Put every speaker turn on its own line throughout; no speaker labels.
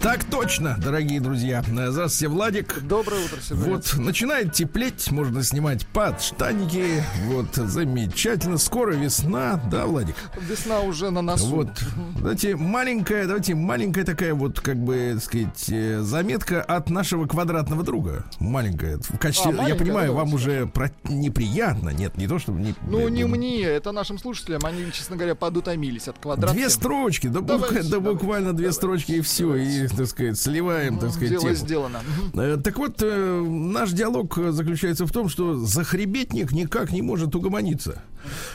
Так точно, дорогие друзья. Здравствуйте, Владик.
Доброе утро, Сергей.
Вот, начинает теплеть, можно снимать подштанники. Вот, замечательно. Скоро весна, да, Владик?
Весна уже на носу.
Вот, давайте маленькая, давайте маленькая такая вот, как бы, так сказать, э, заметка от нашего квадратного друга. Маленькая. В качестве,
А,
я
маленькая,
понимаю,
да,
вам
давайте
уже про- неприятно. Нет, не то, чтобы... Не,
Ну, не мне, это нашим слушателям. Они, честно говоря, подутомились от квадратки.
Две строчки, да,
Давайте,
бук- да
давайте,
буквально две
давайте,
строчки и все, и, так сказать, сливаем, так сказать,
Дело
тему.
сделано.
Э, Так вот, э, наш диалог э, заключается в том, что захребетник никак не может угомониться.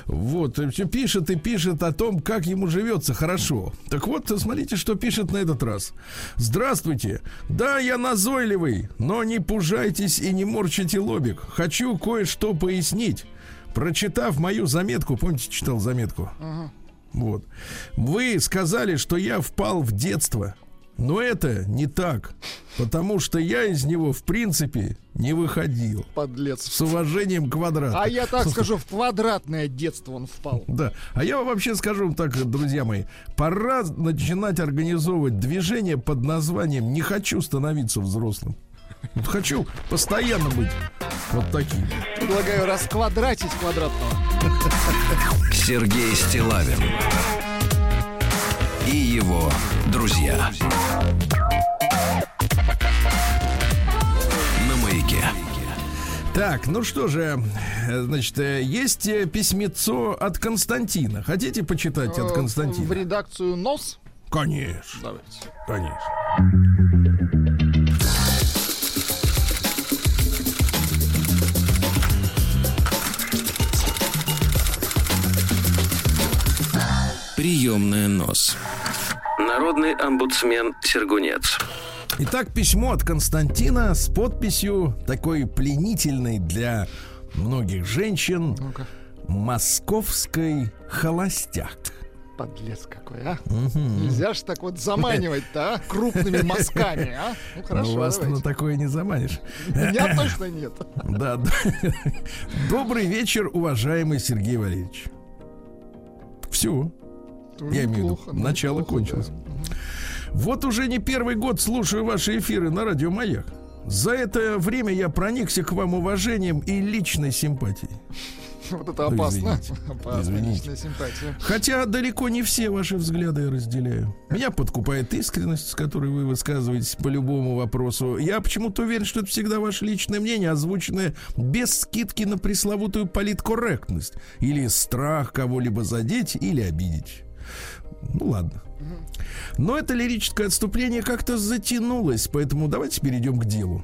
Вот, пишет и пишет о том, как ему живется хорошо. Так вот, смотрите, что пишет на этот раз. Здравствуйте. Да, я назойливый, но не пужайтесь и не морчите лобик. Хочу кое-что пояснить. Прочитав мою заметку, помните, читал заметку? Вот. Вы сказали, что я впал в детство. Но это не так. Потому что я из него, в принципе, не выходил.
Подлец.
С уважением квадрат.
А я так скажу, в квадратное детство он впал.
Да. А я вам вообще скажу вам так, друзья мои, пора начинать организовывать движение под названием «Не хочу становиться взрослым». Вот хочу постоянно быть вот таким.
Предлагаю расквадратить квадратного.
Сергей Стилавин и его друзья на маяке.
Так, ну что же, э, значит, э, есть э, письмецо от Константина. Хотите почитать от
Э, В
Константина?
редакцию НОС.
Конечно,
Давайте.
конечно.
Приемная нос. Народный омбудсмен Сергунец.
Итак, письмо от Константина с подписью такой пленительной для многих женщин
Ну-ка.
«Московской холостяк».
Подлец какой, а? Нельзя ж так вот заманивать-то, а? Крупными мазками, а? Ну
Ну,
хорошо,
вас на такое не заманишь.
Меня точно нет.
Да, да. Добрый вечер, уважаемый Сергей Валерьевич. Все. Я имею в виду, начало кончилось.
да.
Вот уже не первый год слушаю ваши эфиры на радио Маяк. За это время я проникся к вам уважением и личной симпатией.
Вот это
Ну,
опасно.
извините.
Опасно,
Извините.
личная симпатия.
Хотя далеко не все ваши взгляды я разделяю. Меня подкупает искренность, с которой вы высказываетесь по любому вопросу. Я почему-то уверен, что это всегда ваше личное мнение, озвученное без скидки на пресловутую политкорректность или страх кого-либо задеть или обидеть. Ну ладно. Но это лирическое отступление как-то затянулось, поэтому давайте перейдем к делу.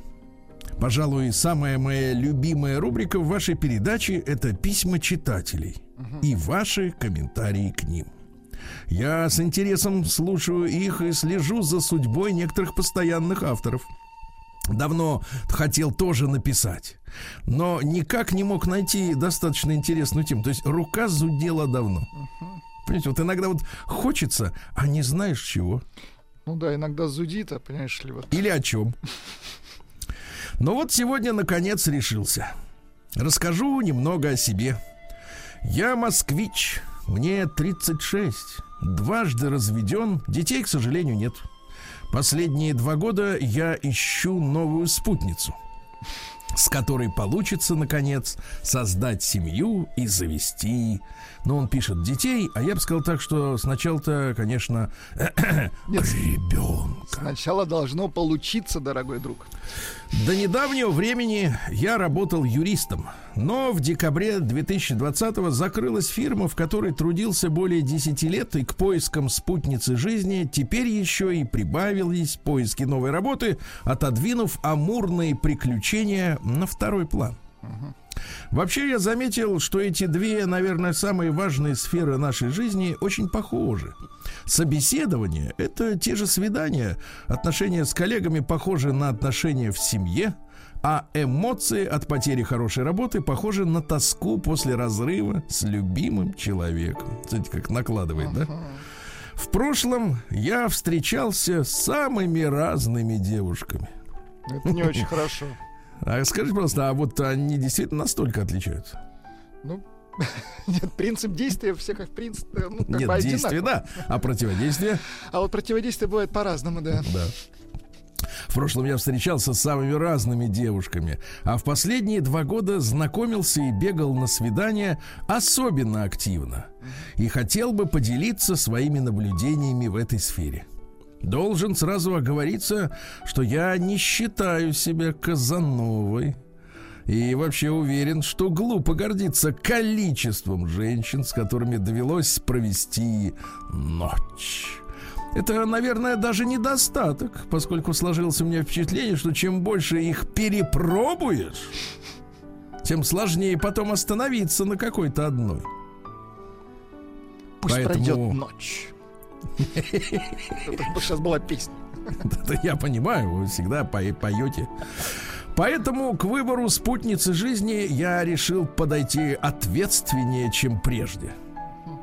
Пожалуй, самая моя любимая рубрика в вашей передаче – это письма читателей и ваши комментарии к ним. Я с интересом слушаю их и слежу за судьбой некоторых постоянных авторов. Давно хотел тоже написать, но никак не мог найти достаточно интересную тему. То есть рука зудела давно. Понимаете, вот иногда вот хочется, а не знаешь чего.
Ну да, иногда зудит, а понимаешь ли, вот.
Или о чем. Но вот сегодня, наконец, решился. Расскажу немного о себе. Я москвич, мне 36, дважды разведен, детей, к сожалению, нет. Последние два года я ищу новую спутницу, с которой получится, наконец, создать семью и завести. Но он пишет детей, а я бы сказал так, что сначала-то, конечно,
Нет,
ребенка.
сначала должно получиться, дорогой друг.
До недавнего времени я работал юристом, но в декабре 2020 закрылась фирма, в которой трудился более 10 лет, и к поискам спутницы жизни теперь еще и прибавились поиски новой работы, отодвинув амурные приключения на второй план. Вообще я заметил, что эти две, наверное, самые важные сферы нашей жизни очень похожи. Собеседование – это те же свидания, отношения с коллегами похожи на отношения в семье, а эмоции от потери хорошей работы похожи на тоску после разрыва с любимым человеком. Смотрите, как накладывает, да? В прошлом я встречался с самыми разными девушками.
Это не очень хорошо.
А скажите, пожалуйста, а вот они действительно настолько отличаются?
Ну, нет, принцип действия всех как принцип, ну, как
Нет,
бы
действие, да. А противодействие?
А вот противодействие бывает по-разному, да.
Да. В прошлом я встречался с самыми разными девушками, а в последние два года знакомился и бегал на свидания особенно активно. И хотел бы поделиться своими наблюдениями в этой сфере. Должен сразу оговориться, что я не считаю себя Казановой. И вообще уверен, что глупо гордиться количеством женщин, с которыми довелось провести ночь. Это, наверное, даже недостаток, поскольку сложилось у меня впечатление, что чем больше их перепробуешь, тем сложнее потом остановиться на какой-то одной.
Пусть
Поэтому-
пройдет ночь. Сейчас была песня.
Это я понимаю, вы всегда пое- поете. Поэтому к выбору спутницы жизни я решил подойти ответственнее, чем прежде.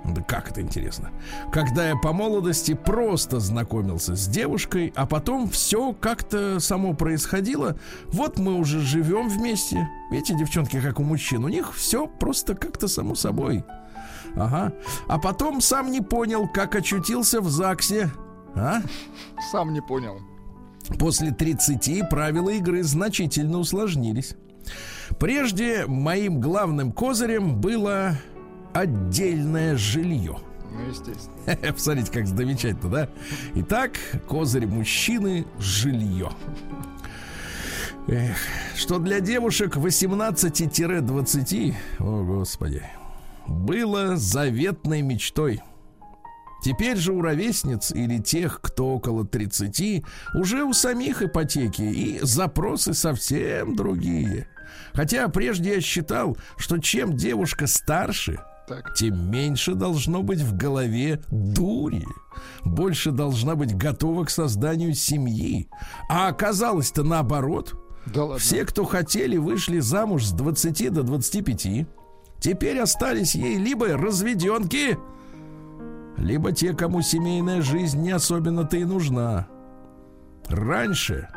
Да как это интересно. Когда я по молодости просто знакомился с девушкой, а потом все как-то само происходило. Вот мы уже живем вместе. Эти девчонки, как у мужчин, у них все просто как-то само собой. Ага. А потом сам не понял, как очутился в ЗАГСе. А?
Сам не понял.
После 30 правила игры значительно усложнились. Прежде моим главным козырем было отдельное жилье.
Ну, естественно.
Посмотрите, как замечательно, да? Итак, козырь мужчины – жилье. Эх, что для девушек 18-20, о господи, было заветной мечтой. Теперь же у ровесниц или тех, кто около 30, уже у самих ипотеки и запросы совсем другие. Хотя прежде я считал, что чем девушка старше,
Так.
тем меньше должно быть в голове дури. Больше должна быть готова к созданию семьи. А оказалось-то наоборот.
Да ладно.
Все, кто хотели, вышли замуж с 20 до 25. Теперь остались ей либо разведенки, либо те, кому семейная жизнь не особенно-то и нужна. Раньше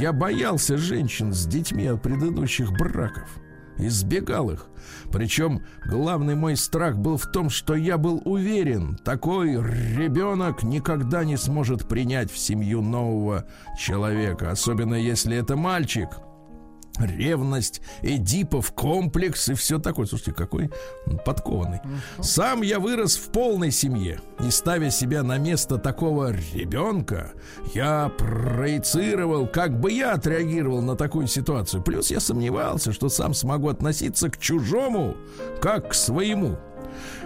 я боялся женщин с детьми от предыдущих браков. Избегал их. Причем главный мой страх был в том, что я был уверен, такой ребенок никогда не сможет принять в семью нового человека, особенно если это мальчик. Ревность, Эдипов комплекс и все такое. Слушайте, какой подкованный. Сам я вырос в полной семье. И ставя себя на место такого ребенка, я проецировал, как бы я отреагировал на такую ситуацию. Плюс я сомневался, что сам смогу относиться к чужому, как к своему.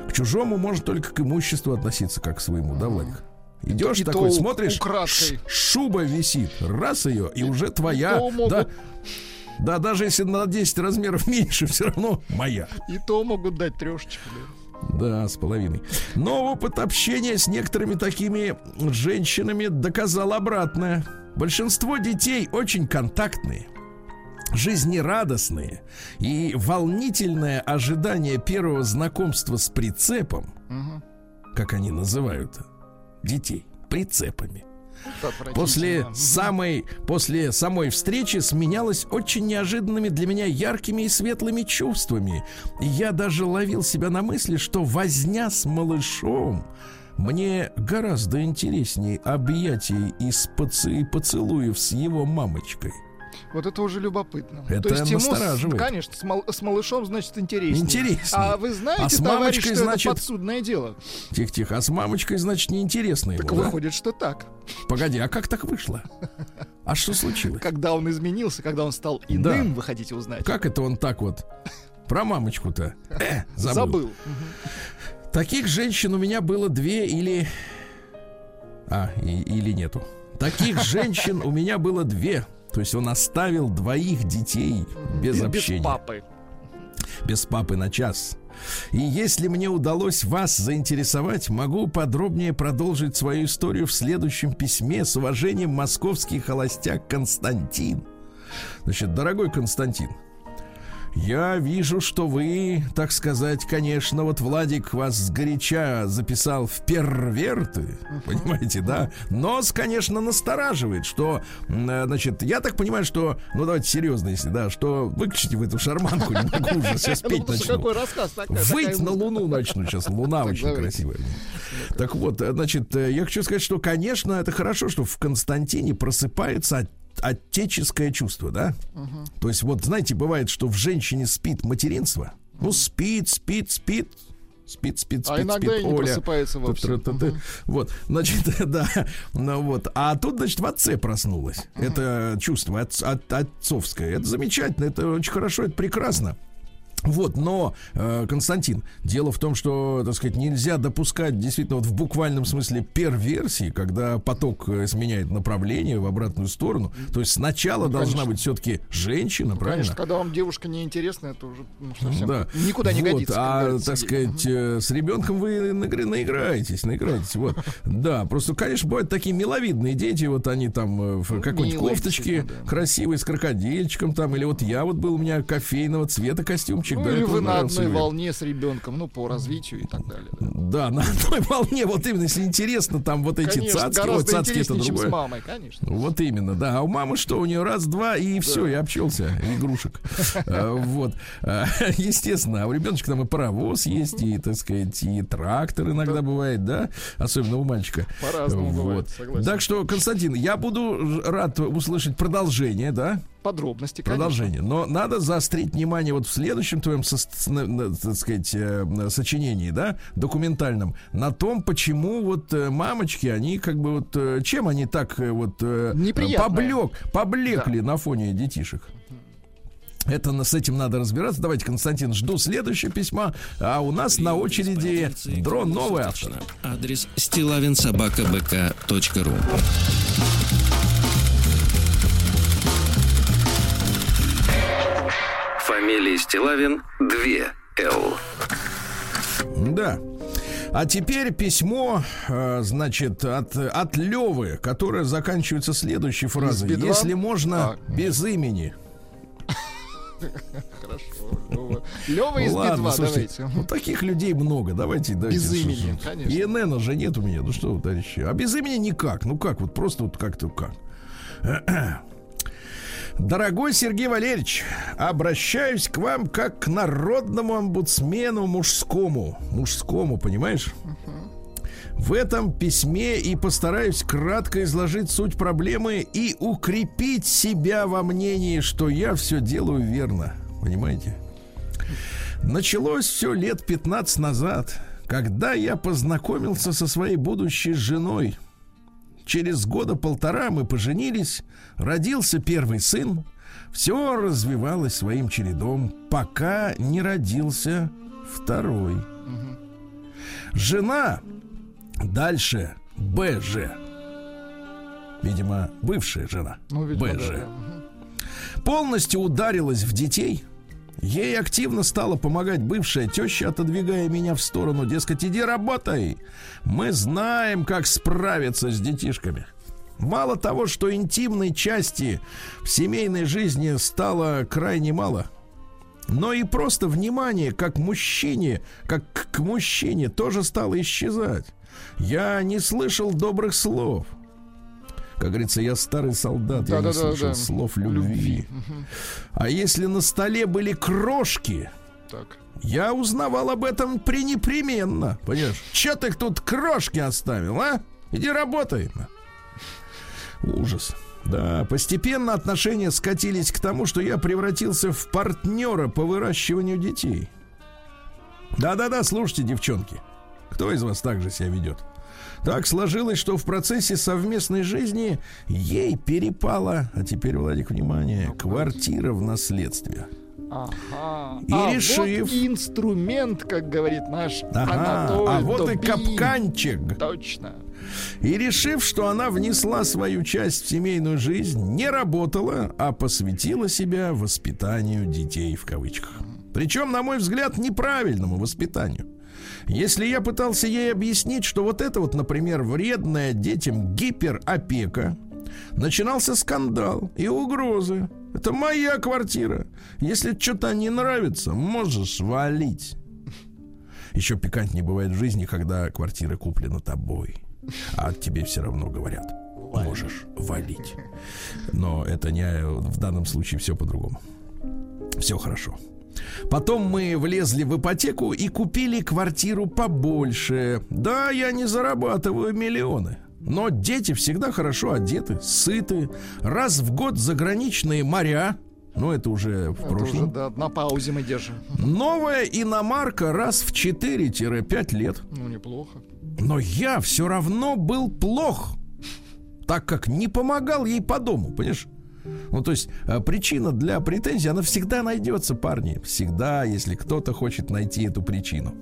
К чужому можно только к имуществу относиться, как к своему, да, Владик? Идешь
И
такой, смотришь,
украдкой.
шуба висит, раз ее, и уже твоя. Да, да, даже если на 10 размеров меньше, все равно моя.
И то могут дать трешечку. да.
Да, с половиной. Но опыт общения с некоторыми такими женщинами доказал обратное. Большинство детей очень контактные, жизнерадостные и волнительное ожидание первого знакомства с прицепом,
Мгм.
как они называют детей, прицепами. После самой, после самой встречи сменялось очень неожиданными для меня яркими и светлыми чувствами. И я даже ловил себя на мысли, что возня с малышом мне гораздо интереснее объятий и поцелуев с его мамочкой.
Вот это уже любопытно.
Это
То есть ему,
настораживает.
конечно, с, мал- с малышом, значит, интереснее.
Интереснее.
А вы знаете,
А с
товарищ,
мамочкой,
что
значит-
это подсудное дело?
Тихо-тихо. А с мамочкой, значит, неинтересно ему,
Так
да?
выходит, что так.
Погоди, а как так вышло? А что случилось?
Когда он изменился, когда он стал иным, вы хотите узнать?
Как это он так вот? Про мамочку-то. Э, забыл.
Забыл.
Таких женщин у меня было две или... А, и- или нету. Таких женщин у меня было две. То есть он оставил двоих детей без
Без
общения.
папы.
без папы на час. И если мне удалось вас заинтересовать, могу подробнее продолжить свою историю в следующем письме с уважением московский холостяк Константин. Значит, дорогой Константин, Я вижу, что вы, так сказать, конечно, вот Владик вас сгоряча записал в перверты, uh-huh. понимаете, да? Нос, конечно, настораживает, что, э, значит, я так понимаю, что, ну давайте серьезно, если, да, что выключите в эту шарманку, не могу уже сейчас петь
Ну,
начну. Выть на Луну начну сейчас. Луна очень красивая. Так вот, э, значит, э, я хочу сказать, что, конечно, это хорошо, что в Константине просыпается отеческое чувство, да? То есть, вот, знаете, бывает, что в женщине спит материнство. Ну, спит, спит, спит. Спит, спит, спит,
А иногда
спит,
и не
Оля.
просыпается вовсе.
Та-та-та-та. Вот, значит, да, ну вот. А тут, значит, в отце проснулось. Это чувство от- от- отцовское. Это замечательно, это очень хорошо, это прекрасно. Вот, но, э, Константин, дело в том, что, так сказать, нельзя допускать действительно вот в буквальном смысле перверсии, когда поток э, сменяет направление в обратную сторону. То есть сначала
Ну,
должна быть все-таки женщина, правильно?
Конечно, когда вам девушка неинтересна, это уже ну, совсем
Да.
никуда не
Вот,
годится.
А, так сказать, э, с ребенком вы наигра- наиграетесь, наиграетесь. Вот. Да, просто, конечно, бывают такие миловидные дети, вот они там в какой-нибудь
милые,
кофточке красивой с крокодильчиком там, или вот я вот был у меня кофейного цвета костюмчик.
Ну,
да,
или вы на одной волне с ребенком, ну, по развитию и так далее. да.
Да, на одной волне, вот именно, если интересно, там вот эти
Конечно,
цацки, вот цацки это
чем с
другое.
мамой, конечно.
Вот именно, да. А у мамы что? У нее раз-два и все, и обчелся игрушек. А, Вот. А, Естественно, а у ребеночка там и паровоз есть, и, так сказать, и трактор иногда бывает, да? Особенно у мальчика.
По-разному бывает, согласен.
Так что, Константин, я буду рад услышать продолжение, да?
Подробности, конечно.
Продолжение. Но надо заострить внимание вот в следующем твоем, со- так сказать, э, сочинении, да, документальном, на том, почему вот э, мамочки, они как бы вот, э, чем они так вот поблек, поблекли на фоне детишек. Это с этим надо разбираться. Давайте, Константин, жду следующее письма. А у нас на очереди дрон новый автор.
Адрес стилавинсобакабк.ру Фамилия Стилавин 2 Л.
Да. А теперь письмо, э, значит, от, от Левы, которое заканчивается следующей фразой.
Би-2?
Если можно,
А.
без имени.
Хорошо. Лёва из
ладно,
Би-2,
слушайте,
давайте.
ну, таких людей много. Давайте, давайте.
Без
что
имени,
же.
конечно.
ИНН же нет у меня. Ну что вы, товарищи. А без имени никак. Ну как, вот просто вот как-то как. Дорогой Сергей Валерьевич, обращаюсь к вам как к народному омбудсмену мужскому. Мужскому, понимаешь? В этом письме и постараюсь кратко изложить суть проблемы и укрепить себя во мнении, что я все делаю верно. Понимаете? Началось все лет 15 назад, когда я познакомился со своей будущей женой. Через года полтора мы поженились, родился первый сын. Все развивалось своим чередом, пока не родился второй. Жена дальше БЖ. Видимо, бывшая жена.
Ну, видимо,
БЖ
да, да.
Полностью ударилась в детей. Ей активно стала помогать бывшая теща, отодвигая меня в сторону. Дескать, иди работай. Мы знаем, как справиться с детишками. Мало того, что интимной части в семейной жизни стало крайне мало, но и просто внимание как мужчине, как к мужчине тоже стало исчезать. Я не слышал добрых слов. Как говорится, я старый солдат, я не
Да-да-да,
слышал
да.
слов любви.
Мгм.
А если на столе были крошки,
Так.
я узнавал об этом пренепременно. Понимаешь? Че ты тут крошки оставил, а? Иди работай. Ужас. Да, постепенно отношения скатились к тому, что я превратился в партнера по выращиванию детей. Да-да-да, слушайте, девчонки. Кто из вас так же себя ведет? Так сложилось, что в процессе совместной жизни ей перепала, а теперь, Владик, внимание, квартира в наследстве.
Ага.
И
а
решив-
вот и инструмент, как говорит наш
Ага,
Анатолий
а вот и
Добин.
капканчик.
Точно.
И решив, что она внесла свою часть в семейную жизнь, не работала, а посвятила себя воспитанию детей в кавычках. Причем, на мой взгляд, неправильному воспитанию. Если я пытался ей объяснить, что вот это вот, например, вредная детям гиперопека, начинался скандал и угрозы. Это моя квартира. Если что-то не нравится, можешь валить. Еще пикантнее бывает в жизни, когда квартира куплена тобой. А тебе все равно говорят, можешь валить. Но это не в данном случае все по-другому. Все хорошо. Потом мы влезли в ипотеку и купили квартиру побольше. Да, я не зарабатываю миллионы. Но дети всегда хорошо одеты, сыты. Раз в год заграничные моря. Ну, это уже в это прошлом. Уже,
да, на паузе мы держим.
Новая иномарка раз в 4-5 лет.
Ну, неплохо.
Но я все равно был плох, так как не помогал ей по дому, понимаешь? Ну, то есть э, причина для претензий, она всегда найдется, парни. Всегда, если кто-то хочет найти эту причину.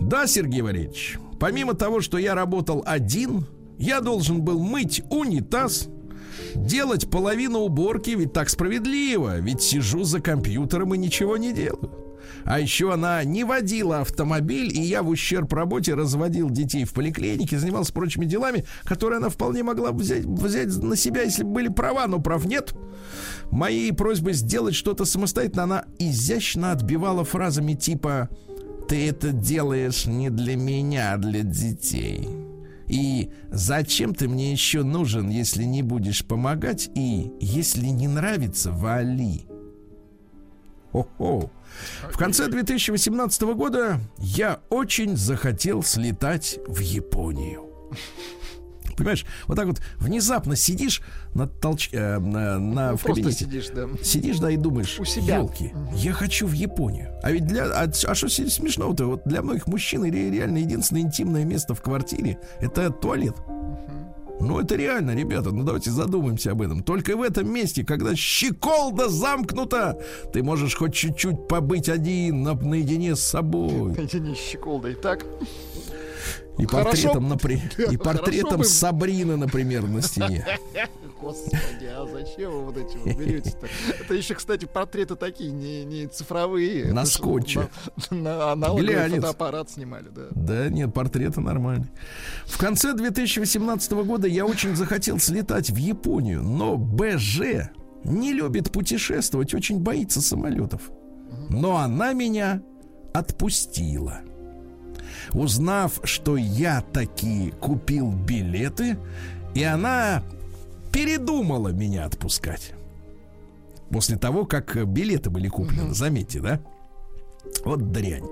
Да, Сергей Валерьевич, помимо того, что я работал один, я должен был мыть унитаз, делать половину уборки, ведь так справедливо, ведь сижу за компьютером и ничего не делаю. А еще она не водила автомобиль, и я в ущерб работе разводил детей в поликлинике, занимался прочими делами, которые она вполне могла взять, взять на себя, если бы были права, но прав нет. Моей просьбой сделать что-то самостоятельно она изящно отбивала фразами типа «Ты это делаешь не для меня, а для детей». И зачем ты мне еще нужен, если не будешь помогать? И если не нравится, вали. О-хо. В конце 2018 года я очень захотел слетать в Японию. Понимаешь, вот так вот внезапно сидишь на толч... э, на, на ну, в кабинете.
сидишь, да.
Сидишь, да, и думаешь,
У себя.
елки, я хочу в Японию. А ведь для... А, а что смешного-то? Вот для многих мужчин реально единственное интимное место в квартире это туалет. Ну, это реально, ребята, ну давайте задумаемся об этом. Только в этом месте, когда щеколда замкнута, ты можешь хоть чуть-чуть побыть один, на, наедине с собой.
Наедине с щеколдой, так?
И портретом, напри... и портретом Сабрины, например, на стене.
Господи, а зачем вы вот эти вот берете-то? Это еще, кстати, портреты такие, не, не цифровые.
На скотче.
На, на аналоговый фотоаппарат снимали, да.
Да, нет, портреты нормальные. В конце 2018 года я очень захотел слетать в Японию, но БЖ не любит путешествовать, очень боится самолетов. Но она меня отпустила. Узнав, что я таки купил билеты, и она передумала меня отпускать. После того, как билеты были куплены, заметьте, да? Вот дрянь.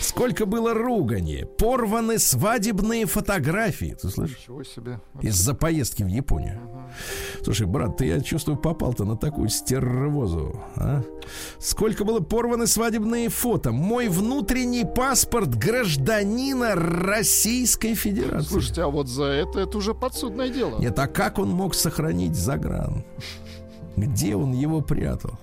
Сколько было ругани. Порваны свадебные фотографии. Ты слышишь? Из-за поездки в Японию. Слушай, брат, ты, я чувствую, попал-то на такую стервозу. А? Сколько было порваны свадебные фото. Мой внутренний паспорт гражданина Российской Федерации.
Слушайте, а вот за это это уже подсудное дело.
Нет, а как он мог сохранить загран? Где он его прятал?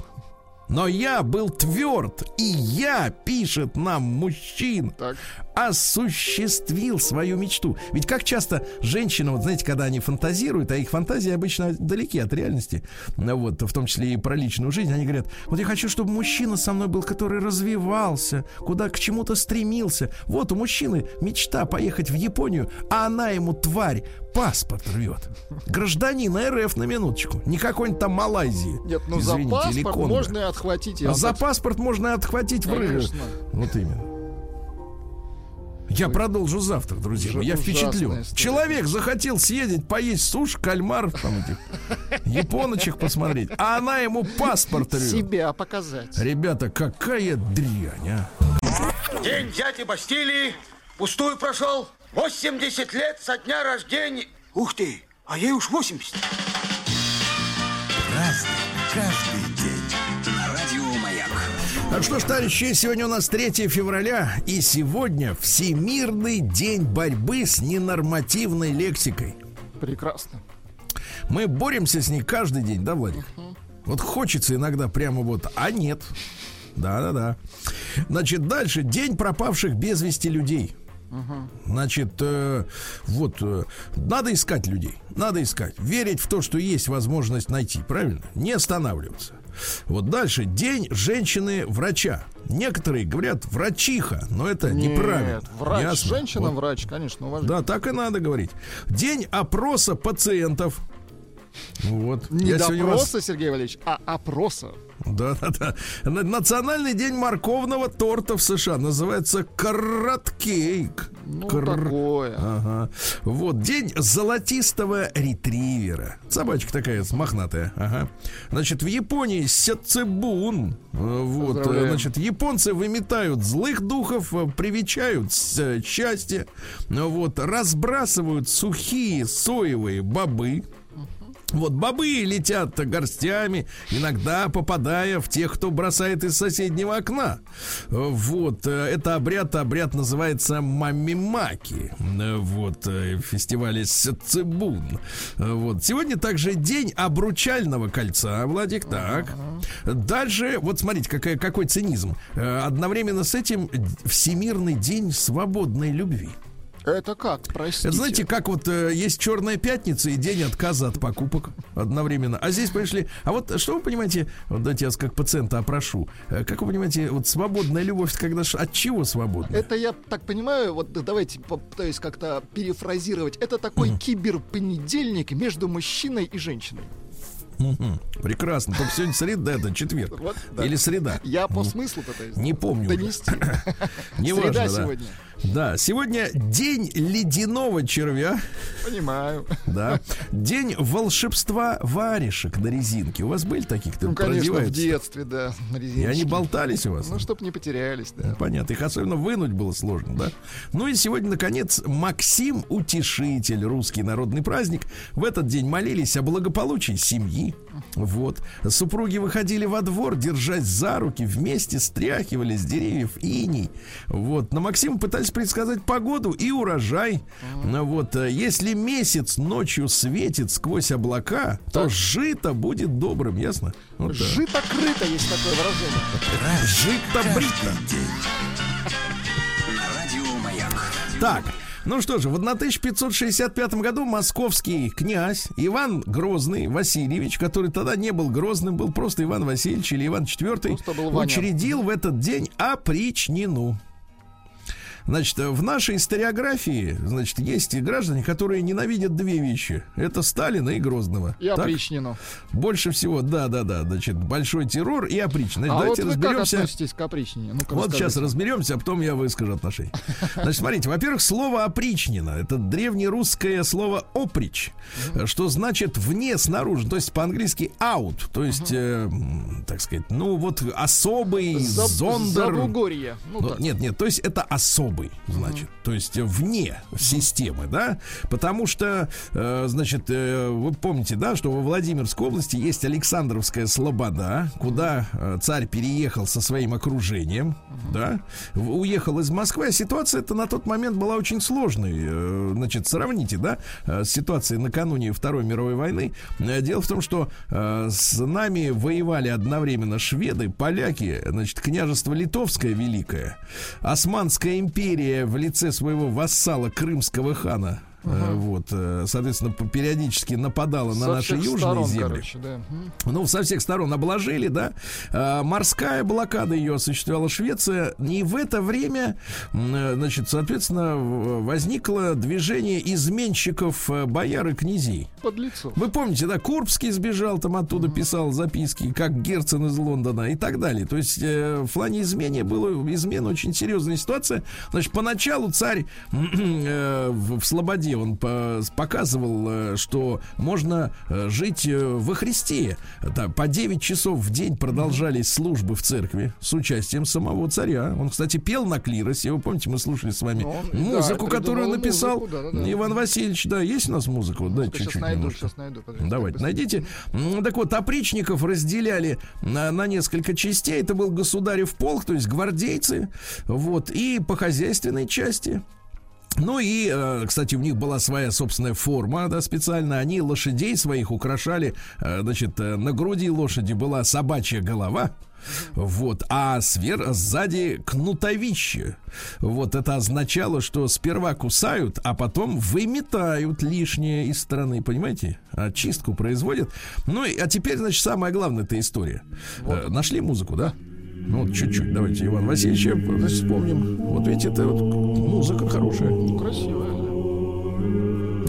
Но я был тверд, и я, пишет нам мужчин, так. Осуществил свою мечту. Ведь как часто женщины, вот знаете, когда они фантазируют, а их фантазии обычно далеки от реальности, вот, в том числе и про личную жизнь, они говорят, вот я хочу, чтобы мужчина со мной был, который развивался, куда к чему-то стремился. Вот у мужчины мечта поехать в Японию, а она ему, тварь, паспорт рвет. Гражданин РФ на минуточку. Не какой-нибудь там Малайзии.
Нет, ну Извините, за паспорт можно и отхватить.
За паспорт можно и отхватить в рыбу. Вот именно. Я Ой. продолжу завтра, друзья мои. Я впечатлен. Человек захотел съездить, поесть суш, кальмар, там этих японочек посмотреть, а она ему паспорт рвет.
Себя показать.
Ребята, какая дрянь, а?
День дяди Бастилии пустую прошел. 80 лет со дня рождения. Ух ты, а ей уж 80.
Разный,
Ну что ж, товарищи, сегодня у нас 3 февраля, и сегодня Всемирный день борьбы с ненормативной лексикой.
Прекрасно.
Мы боремся с ней каждый день, да, Владик? Угу. Вот хочется иногда прямо вот, а нет. Да-да-да. Значит, дальше. День пропавших без вести людей. Значит, э, вот, э, надо искать людей, надо искать, верить в то, что есть возможность найти, правильно? Не останавливаться. Вот дальше день женщины-врача. Некоторые говорят врачиха, но это Нет, неправильно.
Врач, Ясно? женщина-врач, вот. конечно,
уважаемый. Да, так и надо говорить. День опроса пациентов. Вот.
Не
Я сегодня вас-
допроса, Сергей Валерьевич, а опроса.
Да, да, да. На- Национальный день морковного торта в США называется караткейк.
Ну,
Кр-
такое.
Ага. Вот, день золотистого ретривера. Собачка такая мохнатая. Ага. Значит, в Японии сяцебун. Э, Вот, э, значит, японцы выметают злых духов, э, привечают счастье, вот, разбрасывают сухие соевые бобы. Вот бобы летят горстями, иногда попадая в тех, кто бросает из соседнего окна. Вот, э, это обряд, обряд называется мамимаки. Э, Вот, э, фестивале Сцебун. Э, Вот, сегодня также день обручального кольца, Владик, так. Дальше, вот смотрите, какая, какой цинизм. Одновременно с этим Всемирный день свободной любви.
Это как, простите?
Это знаете, как вот э, есть Черная пятница и день отказа от покупок одновременно. А здесь пришли. А вот что вы понимаете, вот дайте я вас как пациента опрошу. Э, Как вы понимаете, вот свободная любовь, когда ж- от чего свободна?
Это я так понимаю, вот да, давайте попытаюсь как-то перефразировать. Это такой киберпонедельник между мужчиной и женщиной.
Мгм. Прекрасно. Только сегодня среда, это четверг.
Вот, да.
Или среда.
Я по смыслу пытаюсь
Не помню
донести.
Неважно,
Среда
да.
сегодня.
Да, сегодня день ледяного червя.
Понимаю.
Да. День волшебства варежек на резинке. У вас были такие, кто
Ну, конечно, в детстве, да, на
И
резиночке.
они болтались у вас?
Ну, чтоб не потерялись, да.
Ну, Понятно, их особенно вынуть было сложно, да? Ну и сегодня, наконец, Максим Утешитель, русский народный праздник. В этот день молились о благополучии семьи. Вот. Супруги выходили во двор, держась за руки, вместе стряхивали с деревьев иней. Вот. На Максима пытались предсказать погоду и урожай. Ну Вот. э, Если месяц ночью светит сквозь облака, то жито будет добрым, ясно? Вот так.
Жито-крыто есть такое выражение.
Радио Маяк.
Так, ну что же, в 1565 году московский князь Иван Грозный Васильевич, который тогда не был Грозным, был просто Иван Васильевич или Иван IV,
Ваня.
учредил в этот день опричнину. Значит, в нашей историографии, значит, есть и граждане, которые ненавидят две вещи. Это Сталина и Грозного.
И
Так?
опричнину.
Больше всего, да-да-да, значит, большой террор и опричнина.
А вот
Давайте
вы как
разберемся.
относитесь к опричнине? Ну-ка,
Вот сейчас
расскажите.
разберемся, а потом я выскажу отношение. Значит, смотрите, во-первых, слово опричнина. Это древнерусское слово оприч, что значит вне, снаружи. То есть по-английски out. То есть, э, м, так сказать, ну вот особый
За-
зондер.
Забугорье. Ну,
Ну, нет, нет, то есть это особый, значит, то есть э, вне системы, да, потому что, э, значит, э, вы помните, да, что во Владимирской области есть Александровская Слобода, куда э, царь переехал со своим окружением, да, в- уехал из Москвы, а ситуация это на тот момент была очень сложной, Э, значит, сравните, да, э, с ситуацией накануне Второй мировой войны. Э, Дело в том, что э, с нами воевали одновременно шведы, поляки, значит, княжество Литовское великое, Османская империя в лице своего вассала крымского хана. Э, Вот, э, соответственно, периодически нападала на
Со
наши
всех
южные
сторон,
земли.
короче, да. Мгм.
Ну, со всех сторон обложили, да. А, морская блокада ее осуществляла Швеция. И в это время, э, значит, соответственно, возникло движение изменщиков э, бояр и князей.
Подлецов.
Вы помните, да, Курбский сбежал, там оттуда писал записки, как Герцен из Лондона и так далее. То есть э, в плане измене было измена очень серьезная ситуация. Значит, поначалу царь э, в, в Слободе он по- показывал, э, что можно э, жить э, во Христе. Да, по 9 часов в день продолжались службы в церкви с участием самого царя. Он, кстати, пел на клиросе. Вы помните, мы слушали с вами
Ну, он, да,
музыку,
придумал
которую написал
музыку, да-да-да.
Иван Васильевич. Да, есть у нас дайте
Сейчас
чуть-чуть
найду,
немножко.
сейчас найду. подождите,
Давайте, найдите. Так вот, опричников разделяли на, на несколько частей. Это был государев полк, то есть гвардейцы. Вот, и по хозяйственной части. Ну и, э, кстати, у них была своя собственная форма, да, специально. Они лошадей своих украшали, э, значит, э, на груди лошади была собачья голова. Вот, а свер сзади кнутовище. Вот это означало, что сперва кусают, а потом выметают лишнее из страны, понимаете? Очистку производят. Ну, и, а теперь, значит, самая главная эта история. Э, нашли музыку, да? Ну, вот чуть-чуть, давайте Иван Васильевича значит, вспомним. Вот видите, это вот музыка хорошая.
Красиво.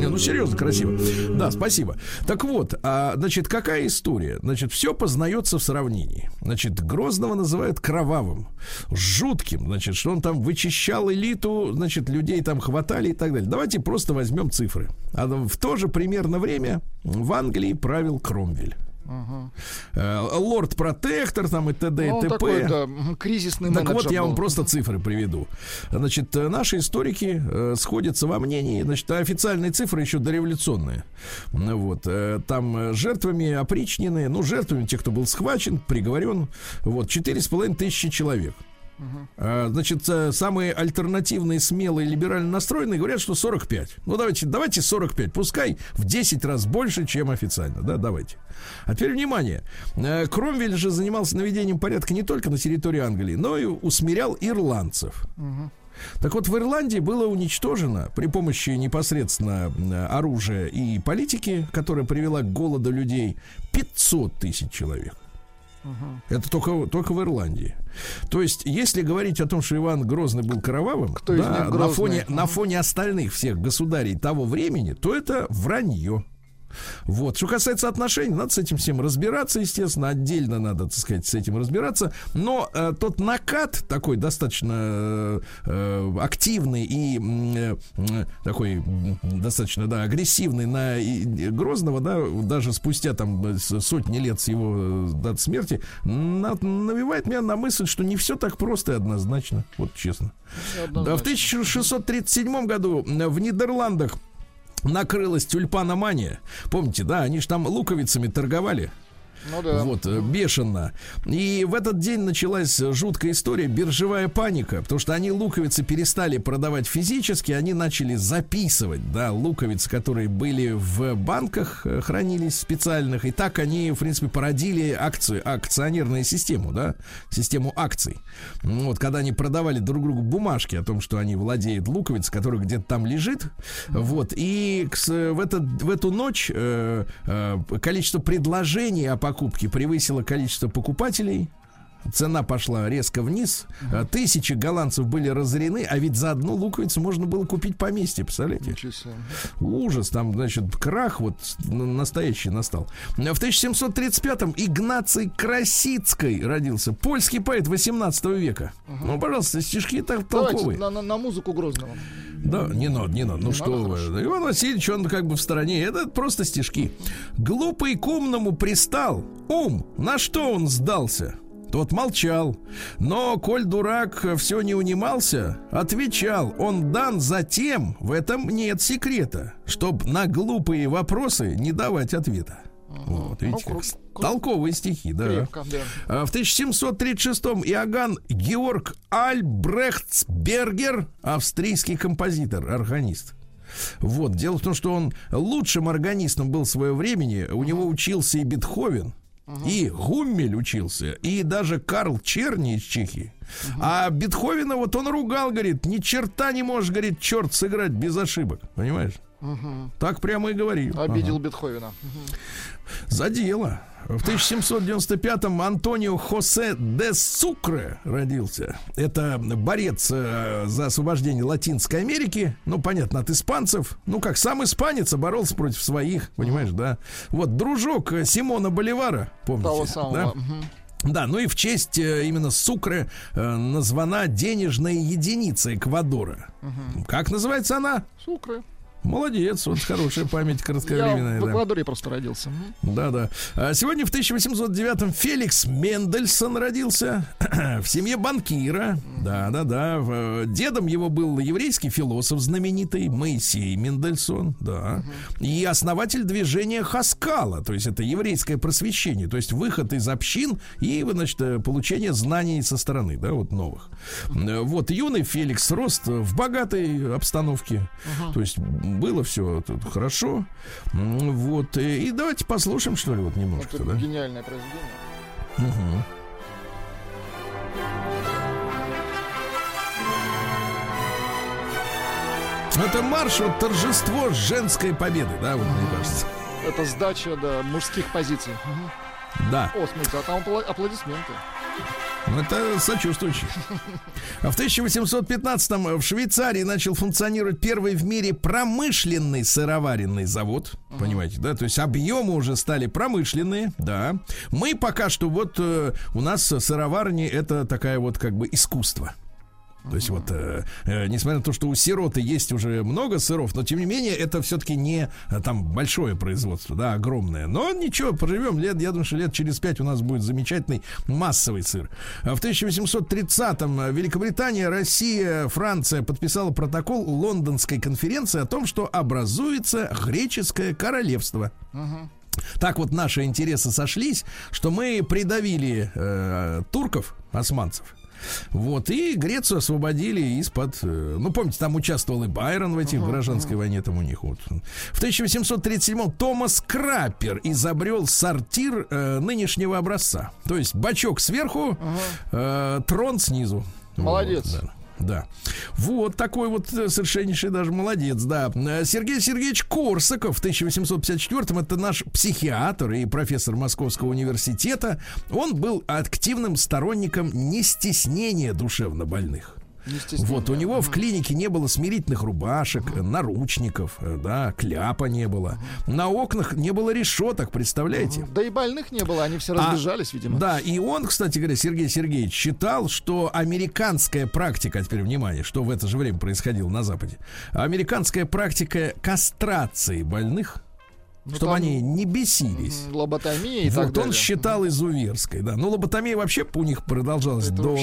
Не, ну серьезно, красиво. Да, спасибо. Так вот, а, значит, какая история? Значит, все познается в сравнении. Значит, Грозного называют кровавым, жутким, значит, что он там вычищал элиту, значит, людей там хватали и так далее. Давайте просто возьмем цифры. А в то же примерно время в Англии правил Кромвель. Э, Лорд-протектор там и т.д. и
Ну,
т.п.
такой, да, м, кризисный
Так вот, я вам просто цифры приведу. Значит, э, наши историки э, сходятся во мнении, значит, официальные цифры еще дореволюционные. Ну Вот, э, там жертвами опричнены, ну, жертвами тех, кто был схвачен, приговорен, вот, четыре с половиной тысячи человек. А, Значит, э, самые альтернативные, смелые, либерально настроенные говорят, что 45. Ну, давайте, давайте 45. Пускай в 10 раз больше, чем официально. Да, давайте. А теперь внимание. Э, Кромвель же занимался наведением порядка не только на территории Англии, но и усмирял ирландцев. Так вот, в Ирландии было уничтожено при помощи непосредственно э, оружия и политики, которая привела к голоду людей, 500 тысяч человек. Это только, только в Ирландии. То есть, если говорить о том, что Иван Грозный был кровавым,
Кто
да, на, фоне, на фоне остальных всех государей того времени, то это вранье. Вот. Что касается отношений, надо с этим всем разбираться, естественно, отдельно надо, так сказать, с этим разбираться. Но э, тот накат такой достаточно э, э, активный и э, такой достаточно, да, агрессивный на и- Грозного, да, даже спустя там э, сотни лет с его э, даты смерти, на- навевает меня на мысль, что не все так просто и однозначно, вот честно. Да, в 1637 году в Нидерландах накрылась тюльпаномания. Помните, да, они же там луковицами торговали.
Ну да.
Вот, э, бешено. И в этот день началась жуткая история, биржевая паника, потому что они луковицы перестали продавать физически, они начали записывать, да, луковицы, которые были в банках, э, хранились специальных, и так они, в принципе, породили акцию, акционерную систему, да, систему акций. Вот, когда они продавали друг другу бумажки о том, что они владеют луковицей, которая где-то там лежит, вот, и в, этот, в эту ночь э, количество предложений о покупке превысило количество покупателей. Цена пошла резко вниз. Э, Тысячи голландцев были разорены, а ведь за одну луковицу можно было купить поместье, представляете? Ужас, там, значит, крах вот настоящий настал. В 1735-м Игнаций Красицкой родился. Польский поэт 18 века. Ну, пожалуйста, стишки так
Давайте
толковые.
на, на- на музыку Грозного.
Да, не надо, не надо. Ну
Не
что
надо,
вы.
хорошо.
Иван Васильевич, он как бы в стороне. Это просто стишки. Глупый к умному пристал. Ум, на что он сдался? Тот молчал. Но, коль дурак все не унимался, отвечал, он дан затем, в этом нет секрета, чтоб на глупые вопросы не давать ответа. Вот, видите,
Ну,
как
кру- кру-
толковые стихи, да.
Крепко, да.
А В 1736-м Иоганн Георг Альбрехтсбергер, австрийский композитор, органист. Вот, дело в том, что он лучшим органистом был своего времени. У него учился и Бетховен, и Гуммель учился, и даже Карл Черни из Чехии. А Бетховена вот он ругал, говорит, ни черта не можешь, говорит, черт сыграть без ошибок. Понимаешь? Так прямо и говорил.
Обидел Бетховена.
За дело. В 1795-м Антонио Хосе де Сукре родился. Это борец э, за освобождение Латинской Америки. Ну, понятно, от испанцев. Ну, как сам испанец а боролся против своих, понимаешь, да? Вот дружок э, Симона Боливара, помните?
Того
да?
самого. Мгм.
Да, ну и в честь э, именно Сукры э, названа денежная единица Эквадора. Как называется она?
Сукры.
Молодец, вот хорошая память
Я
кратковременная.
в
да.
Эквадоре просто родился. Мгм.
Да, да. А Сегодня в 1809-м Феликс Мендельсон родился в семье банкира. Да, да, да. В- Дедом его был еврейский философ знаменитый Моисей Мендельсон, да. И основатель движения Хаскала, то есть это еврейское просвещение, то есть выход из общин и, значит, э, получение знаний со стороны, да, вот новых. Э, Вот юный Феликс рос в богатой обстановке, то есть было все тут хорошо. Вот. э, И давайте послушаем, что ли, вот немножко,
Это
да?
гениальное произведение.
Мгм. Это марш, вот торжество женской победы, да, вот мне кажется.
Это сдача, да, мужских позиций.
Да.
О, смотрите, а там апла- аплодисменты.
Ну, это сочувствующий. А в 1815-м в Швейцарии начал функционировать первый в мире промышленный сыроваренный завод. Понимаете, да? То есть объемы уже стали промышленные, да. Мы пока что вот э, у нас сыроварни это такая вот как бы искусство. То есть вот, э, э, несмотря на то, что у сироты есть уже много сыров, но тем не менее это все-таки не э, там большое производство, да, огромное. Но ничего, проживем лет, я думаю, что лет через пять у нас будет замечательный массовый сыр. В 1830-м Великобритания, Россия, Франция подписала протокол Лондонской конференции о том, что образуется греческое королевство. Так вот наши интересы сошлись, что мы придавили э, турков, османцев, вот, и Грецию освободили из-под... э, Ну, помните, там участвовал и Байрон в этих гражданской войне, там у них вот. В 1837-м Томас Краппер изобрел сортир э, нынешнего образца. То есть бачок сверху, э, трон снизу.
Молодец.
Вот, да. Да. Вот такой вот э, совершеннейший даже молодец, да. Э, Сергей Сергеевич Корсаков в 1854-м, это наш психиатр и профессор Московского университета. Он был активным сторонником нестеснения душевно больных. Вот у него в клинике не было смирительных рубашек, наручников, э, да, кляпа не было. На окнах не было решеток, представляете?
Да и больных не было, они все
А,
разбежались, видимо.
Да, и он, кстати говоря, Сергей Сергеевич считал, что американская практика, а теперь внимание, что в это же время происходило на Западе, американская практика кастрации больных, чтобы
там-
они не бесились.
Лоботомия и
вот
так
он
далее.
считал изуверской, да. Ну, лоботомия вообще у них продолжалась
Это
до,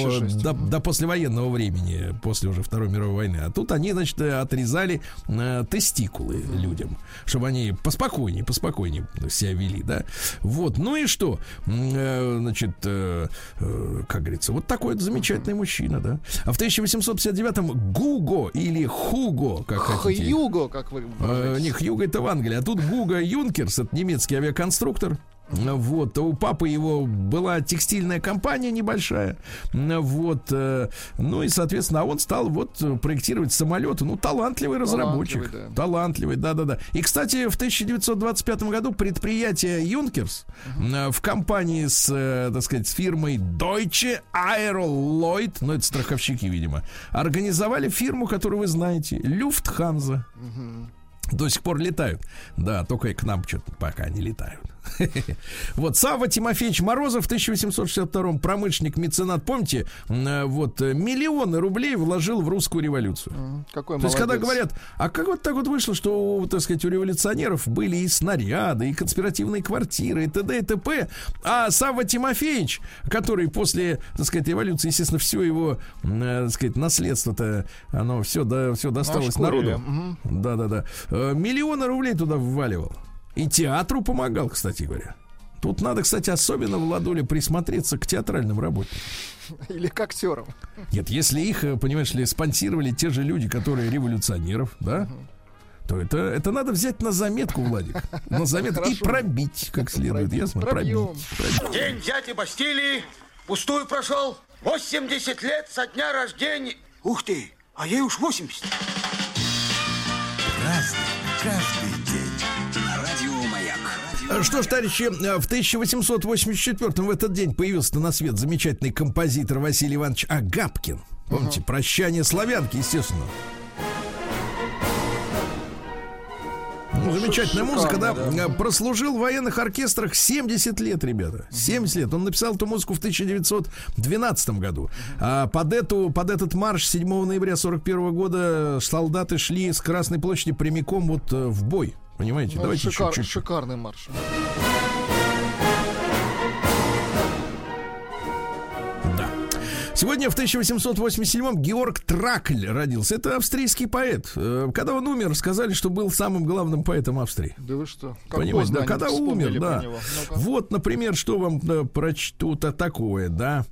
до, до послевоенного времени, после уже Второй мировой войны. А тут они, значит, э, отрезали э, тестикулы людям, чтобы они поспокойнее, поспокойнее себя вели, да. Вот, ну и что? Э, значит, э, э, как говорится, вот такой вот замечательный мужчина, да. А в 1859-м Гуго или Хуго, как хотите.
Хьюго, как вы
Э,
выражаетесь.
Не, Хьюго это в Англии, а тут Гуга Юнкерс, это немецкий авиаконструктор. Вот, у папы его была текстильная компания небольшая. Вот, э, ну и, соответственно, а он стал вот проектировать самолеты. Ну, талантливый разработчик.
Талантливый, да.
Талантливый, да-да-да. И, кстати, в 1925 году предприятие Юнкерс э, в компании с, э, так сказать, с фирмой Deutsche Aeroloid, ну, это страховщики, видимо, организовали фирму, которую вы знаете, Люфтханза. До сих пор летают. Да, только и к нам что-то пока не летают. Вот Сава Тимофеевич Морозов в 1862 промышленник, меценат, помните, э, вот э, миллионы рублей вложил в русскую революцию.
Какой
То есть, когда
молодец.
говорят, а как вот так вот вышло, что, так сказать, у революционеров были и снаряды, и конспиративные квартиры, и т.д. и т.п., а Савва Тимофеевич, который после, так сказать, революции, естественно, все его, э, так сказать, наследство-то, оно все, да, все досталось народу. Да-да-да. Миллионы рублей туда вваливал. И театру помогал, кстати говоря. Тут надо, кстати, особенно, Владуля, присмотреться к театральным работникам.
Или к актерам.
Нет, если их, э, понимаешь ли, спонсировали те же люди, которые революционеров, да, то это, это надо взять на заметку, Владик. На заметку и пробить как следует. Ясно?
Пробьем.
Пробить. пробить.
День дяди Бастилии пустую прошел. 80 лет со дня рождения. Ух ты, а ей уж 80.
Что ж, товарищи, э, в 1884 в этот день появился на свет замечательный композитор Василий Иванович Агапкин. Помните, «Прощание славянки», естественно. Ну, замечательная
шикарно,
музыка, да.
да.
Э, Прослужил в военных оркестрах 70 лет, ребята. 70 лет. Он написал эту музыку в 1912 году. А под, эту, под этот марш 7 ноября 41 года солдаты шли с Красной площади прямиком вот э, в бой. Понимаете?
Ну,
Давайте
шикар-
чуть-чуть.
Шикарный марш.
Сегодня в 1887-м Георг Тракль родился. Это австрийский поэт. Э, Когда он умер, сказали, что был самым главным поэтом Австрии.
Да вы что? Как
Понимаете, да, когда умер, да. Вот, например, что вам э, прочту-то такое, да.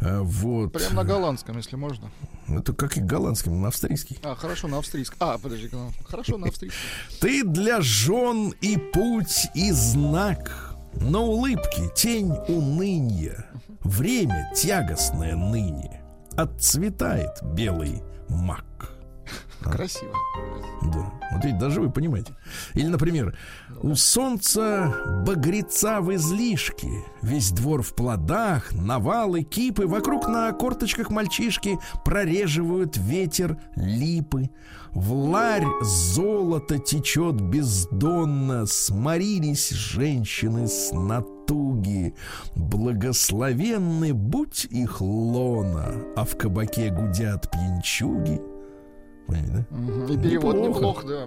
Э, Вот.
Прям на голландском, если можно.
Это как и голландским, на австрийский.
А, хорошо, на австрийском. А, подожди, ну, хорошо, на австрийском.
Ты для жен и путь, и знак, На улыбке тень уныния, Время тягостное ныне, Отцветает белый мак.
Красиво.
Да. Вот ведь даже вы понимаете. Или, например, у солнца багреца в излишке, весь двор в плодах, навалы, кипы, вокруг на корточках мальчишки прореживают ветер липы. В ларь золото течет бездонно, сморились женщины с натуги. Благословенны будь их лона, а в кабаке гудят пьянчуги. Понимаете, да?
И перевод
Неплохо.
неплох, да.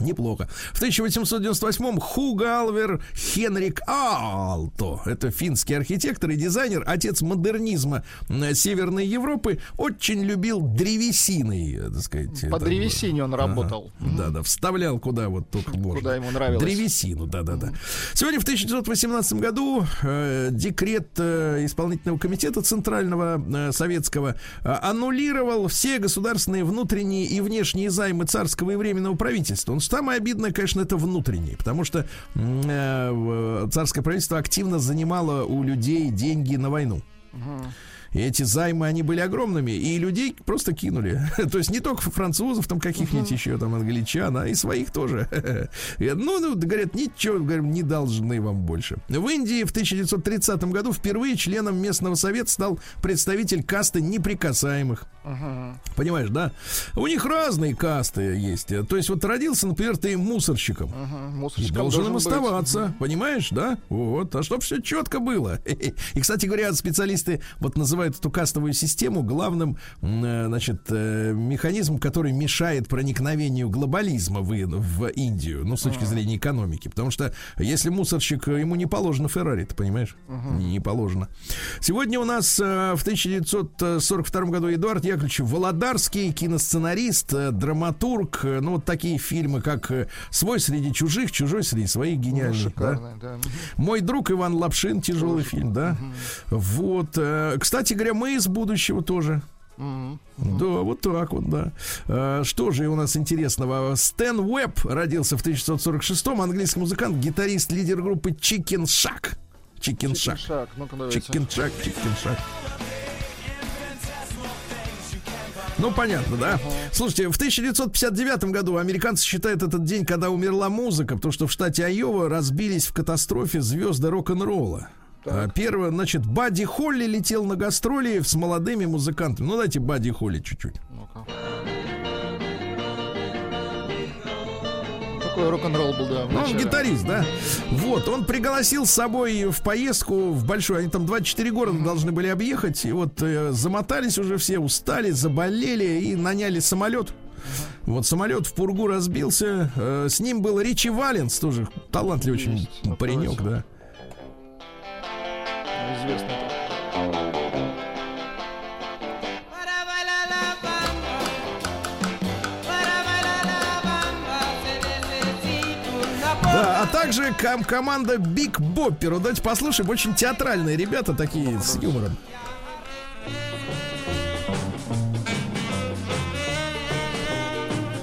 Неплохо. В 1898-м Хугалвер Хенрик Aalto, это финский архитектор и дизайнер, отец модернизма э, Северной Европы, очень любил древесиной, э, так сказать.
По
это,
древесине он
ага.
работал.
Да, да, вставлял куда вот только можно.
Куда ему нравилось.
Древесину, да, да, да. Сегодня в 1918 году э, декрет э, исполнительного комитета Центрального э, Советского э, аннулировал все государственные внутренние и внешние займы царского и временного правительства. Он самое обидное, конечно, это внутренние, потому что э, в- царское правительство активно занимало у людей деньги на войну. И эти займы, они были огромными, и людей просто кинули. То есть не только французов, там каких-нибудь еще, там, англичан, а и своих тоже. Ну, ну, говорят, ничего, говорим, не должны вам больше. В Индии в 1930 году впервые членом местного совета стал представитель касты неприкасаемых. Понимаешь, да? У них разные касты есть. То есть вот родился, например, ты мусорщиком.
Мусорщиком
должен им
быть.
оставаться, понимаешь, да? Вот, а чтобы все четко было. И, кстати говоря, специалисты вот называют эту кастовую систему главным, э, значит, э, механизмом, который мешает проникновению глобализма в, в Индию, ну, с точки зрения экономики. Потому что если мусорщик, э, ему не положено Феррари, ты понимаешь? Не, не положено. Сегодня у нас в 1942 году Эдуард Яковлевич Володарский, киносценарист, драматург, ну, вот такие фильмы, как «Свой среди чужих», «Чужой среди своих»
Ну,
гениальный. да?
Да.
Мой друг Иван Лапшин, тяжелый фильм, да. Вот. э, Кстати говоря, мы из будущего тоже.
Мгм.
Да, вот так вот, да. Э, Что же у нас интересного? Стэн Уэбб родился в 1946-м, английский музыкант, гитарист, лидер группы Chicken Shack. Chicken Shack. Chicken Shack, Chicken Shack. Ну, понятно, да? Слушайте, в 1959 году американцы считают этот день, когда умерла музыка, потому что в штате Айова разбились в катастрофе звезды рок-н-ролла. А, Первое, значит, Бадди Холли летел на гастроли с молодыми музыкантами. Ну, дайте Бадди Холли чуть-чуть.
Ну-ка. Такой рок-н-ролл был, да.
Ну, он гитарист, да? Вот, он пригласил с собой в поездку в большую, они там 24 города должны были объехать, и вот э, замотались уже все, устали, заболели и наняли самолет. Вот самолет в пургу разбился. э, с ним был Ричи Валенс, тоже талантливый очень
Есть,
паренек, да. Также ком- команда Биг Боппер. Вот давайте послушаем, очень театральные ребята такие с юмором.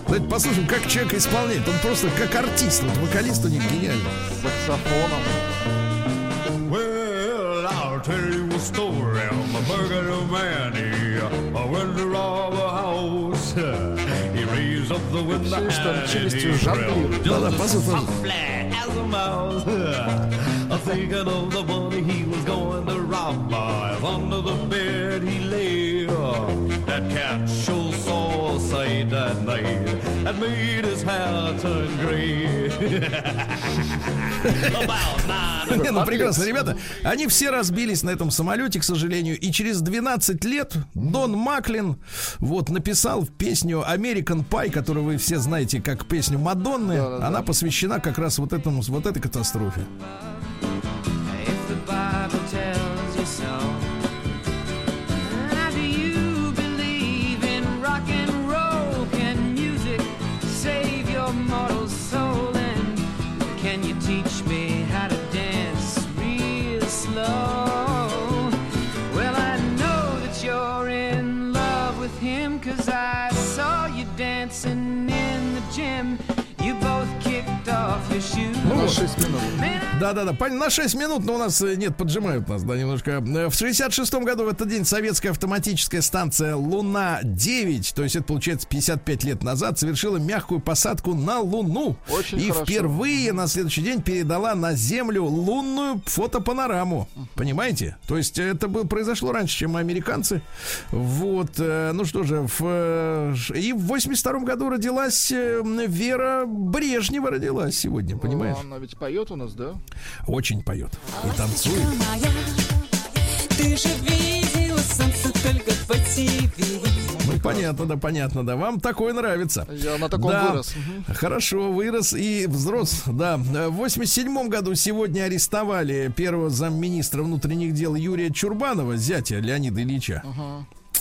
Давайте послушаем, как человек исполняет. Он просто как артист, вот вокалист у них гениальный.
С саксофоном.
Well, I'll tell you a story. I'm a burglar man. He uh, went to rob
послушай.
flat as a mouse. I'm thinking of the money he was going to rob. By under the bed he lay. That cat sure saw a sight that night And made his hair turn gray. About nine
Не, ну прекрасно, ребята. Они все разбились на этом самолете, к сожалению. И через 12 лет Дон Маклин вот написал песню American Pie, которую вы все знаете как песню Мадонны. Она посвящена как раз вот этому, вот этой катастрофе.
criminal. Man, dancing in the gym. You both kicked off your shoes.
Ну вот,
6 минут.
Да-да-да, на 6 минут, но у нас, э, нет, поджимают нас, да, немножко. Э, В 66 году в этот день советская автоматическая станция «Луна-9», то есть это, получается, 55 лет назад, совершила мягкую посадку на Луну.
Очень
и
хорошо.
впервые на следующий день передала на Землю лунную фотопанораму. Понимаете? То есть это было, произошло раньше, чем американцы. Вот, э, ну что же, в, и в 82 году родилась Вера Брежнева родилась сегодня, понимаешь?
Она ведь поет у нас, да?
Очень поет и танцует.
моя, ты же видела солнце только по ТВ.
Ну, понятно, да, понятно, да. Вам такое нравится.
Я на таком
Да,
вырос.
Хорошо, вырос и взрос, да. В 87 году сегодня арестовали первого замминистра внутренних дел Юрия Чурбанова, зятя Леонида Ильича.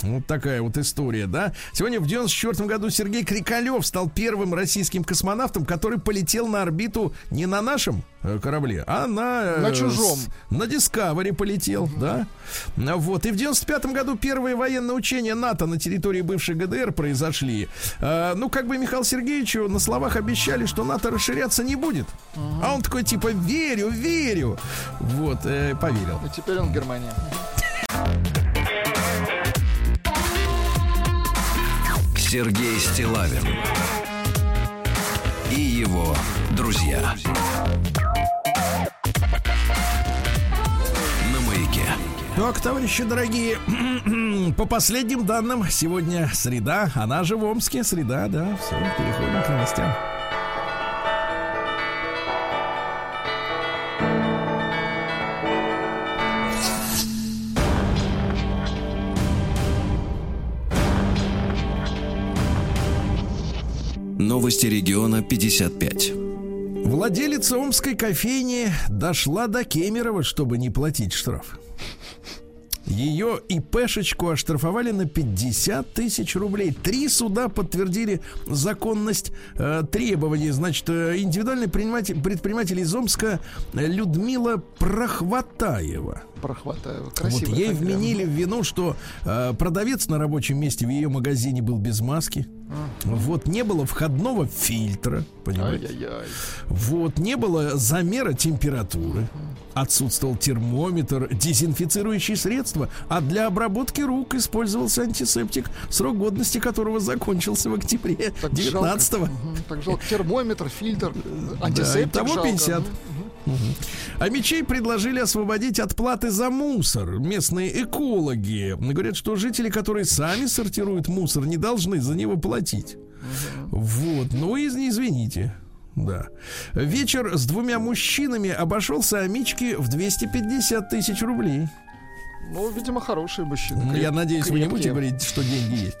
Вот такая вот история, да. Сегодня в 94 году Сергей Крикалев стал первым российским космонавтом, который полетел на орбиту не на нашем э, корабле, а на... э,
На чужом.
с- на Дискавери полетел, да. А Вот. И в 95 году первые военные учения НАТО на территории бывшей ГДР произошли. А, ну, как бы Михаилу Сергеевичу на словах обещали, что НАТО расширяться не будет. А он такой, типа, верю, верю. Вот, э, поверил.
И теперь он в Германии.
Сергей Стилавин и его друзья. На маяке.
Так, товарищи дорогие, по последним данным, сегодня среда, она же в Омске, среда, да, все, переходим к новостям.
Новости региона 55.
Владелица омской кофейни дошла до Кемерово, чтобы не платить штраф. Ее ИПшечку оштрафовали на 50 тысяч рублей. Три суда подтвердили законность э, требований. Значит, э, индивидуальный предприниматель, предприниматель из Омска Людмила Прохватаева.
Прохватаю.
Вот
Красиво.
ей вменили в вину, что э, продавец на рабочем месте в ее магазине был без маски. Вот не было входного фильтра, понимаете?
Ай-яй-яй.
Вот, не было замера температуры. Отсутствовал термометр, дезинфицирующие средства, а для обработки рук использовался антисептик, срок годности которого закончился в октябре
Так
19
жалко. Мгм. Так жалко. Термометр, фильтр,
Да,
антисептик
итого
жалко.
50.
Мгм.
А мечей предложили освободить от платы за мусор. Местные экологи говорят, что жители, которые сами сортируют мусор, не должны за него платить. Вот, ну и извините. Да. Вечер с двумя мужчинами обошелся Амичке в 250 тысяч рублей.
Ну, видимо, хорошие мужчины.
Ну, Я
Креп-
надеюсь, вы не будете
крепкие.
говорить, что деньги есть.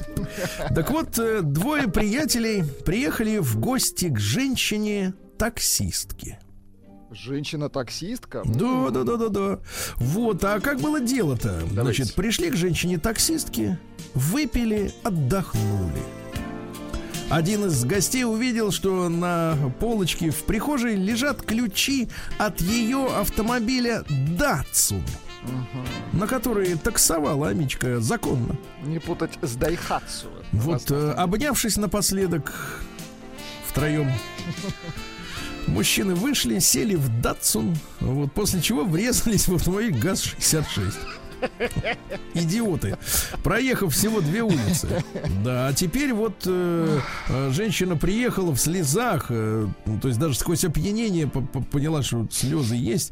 Так вот, э, двое приятелей приехали в гости к женщине-таксистке.
Женщина-таксистка.
Да, да, да, да, да. Вот, а как было дело-то? Значит, пришли к женщине-таксистке, выпили, отдохнули. Один из гостей увидел, что на полочке в прихожей лежат ключи от ее автомобиля Датсун, на которые таксовала Амичка законно.
Не путать с Дайхатсу.
Вот, э, обнявшись напоследок втроем, мужчины вышли, сели в Датсун, вот, после чего врезались в автомобиль ГАЗ-66. Идиоты. Проехав всего две улицы. Да, а теперь вот э, э, женщина приехала в слезах, э, ну, то есть даже сквозь опьянение по- по- поняла, что слезы есть.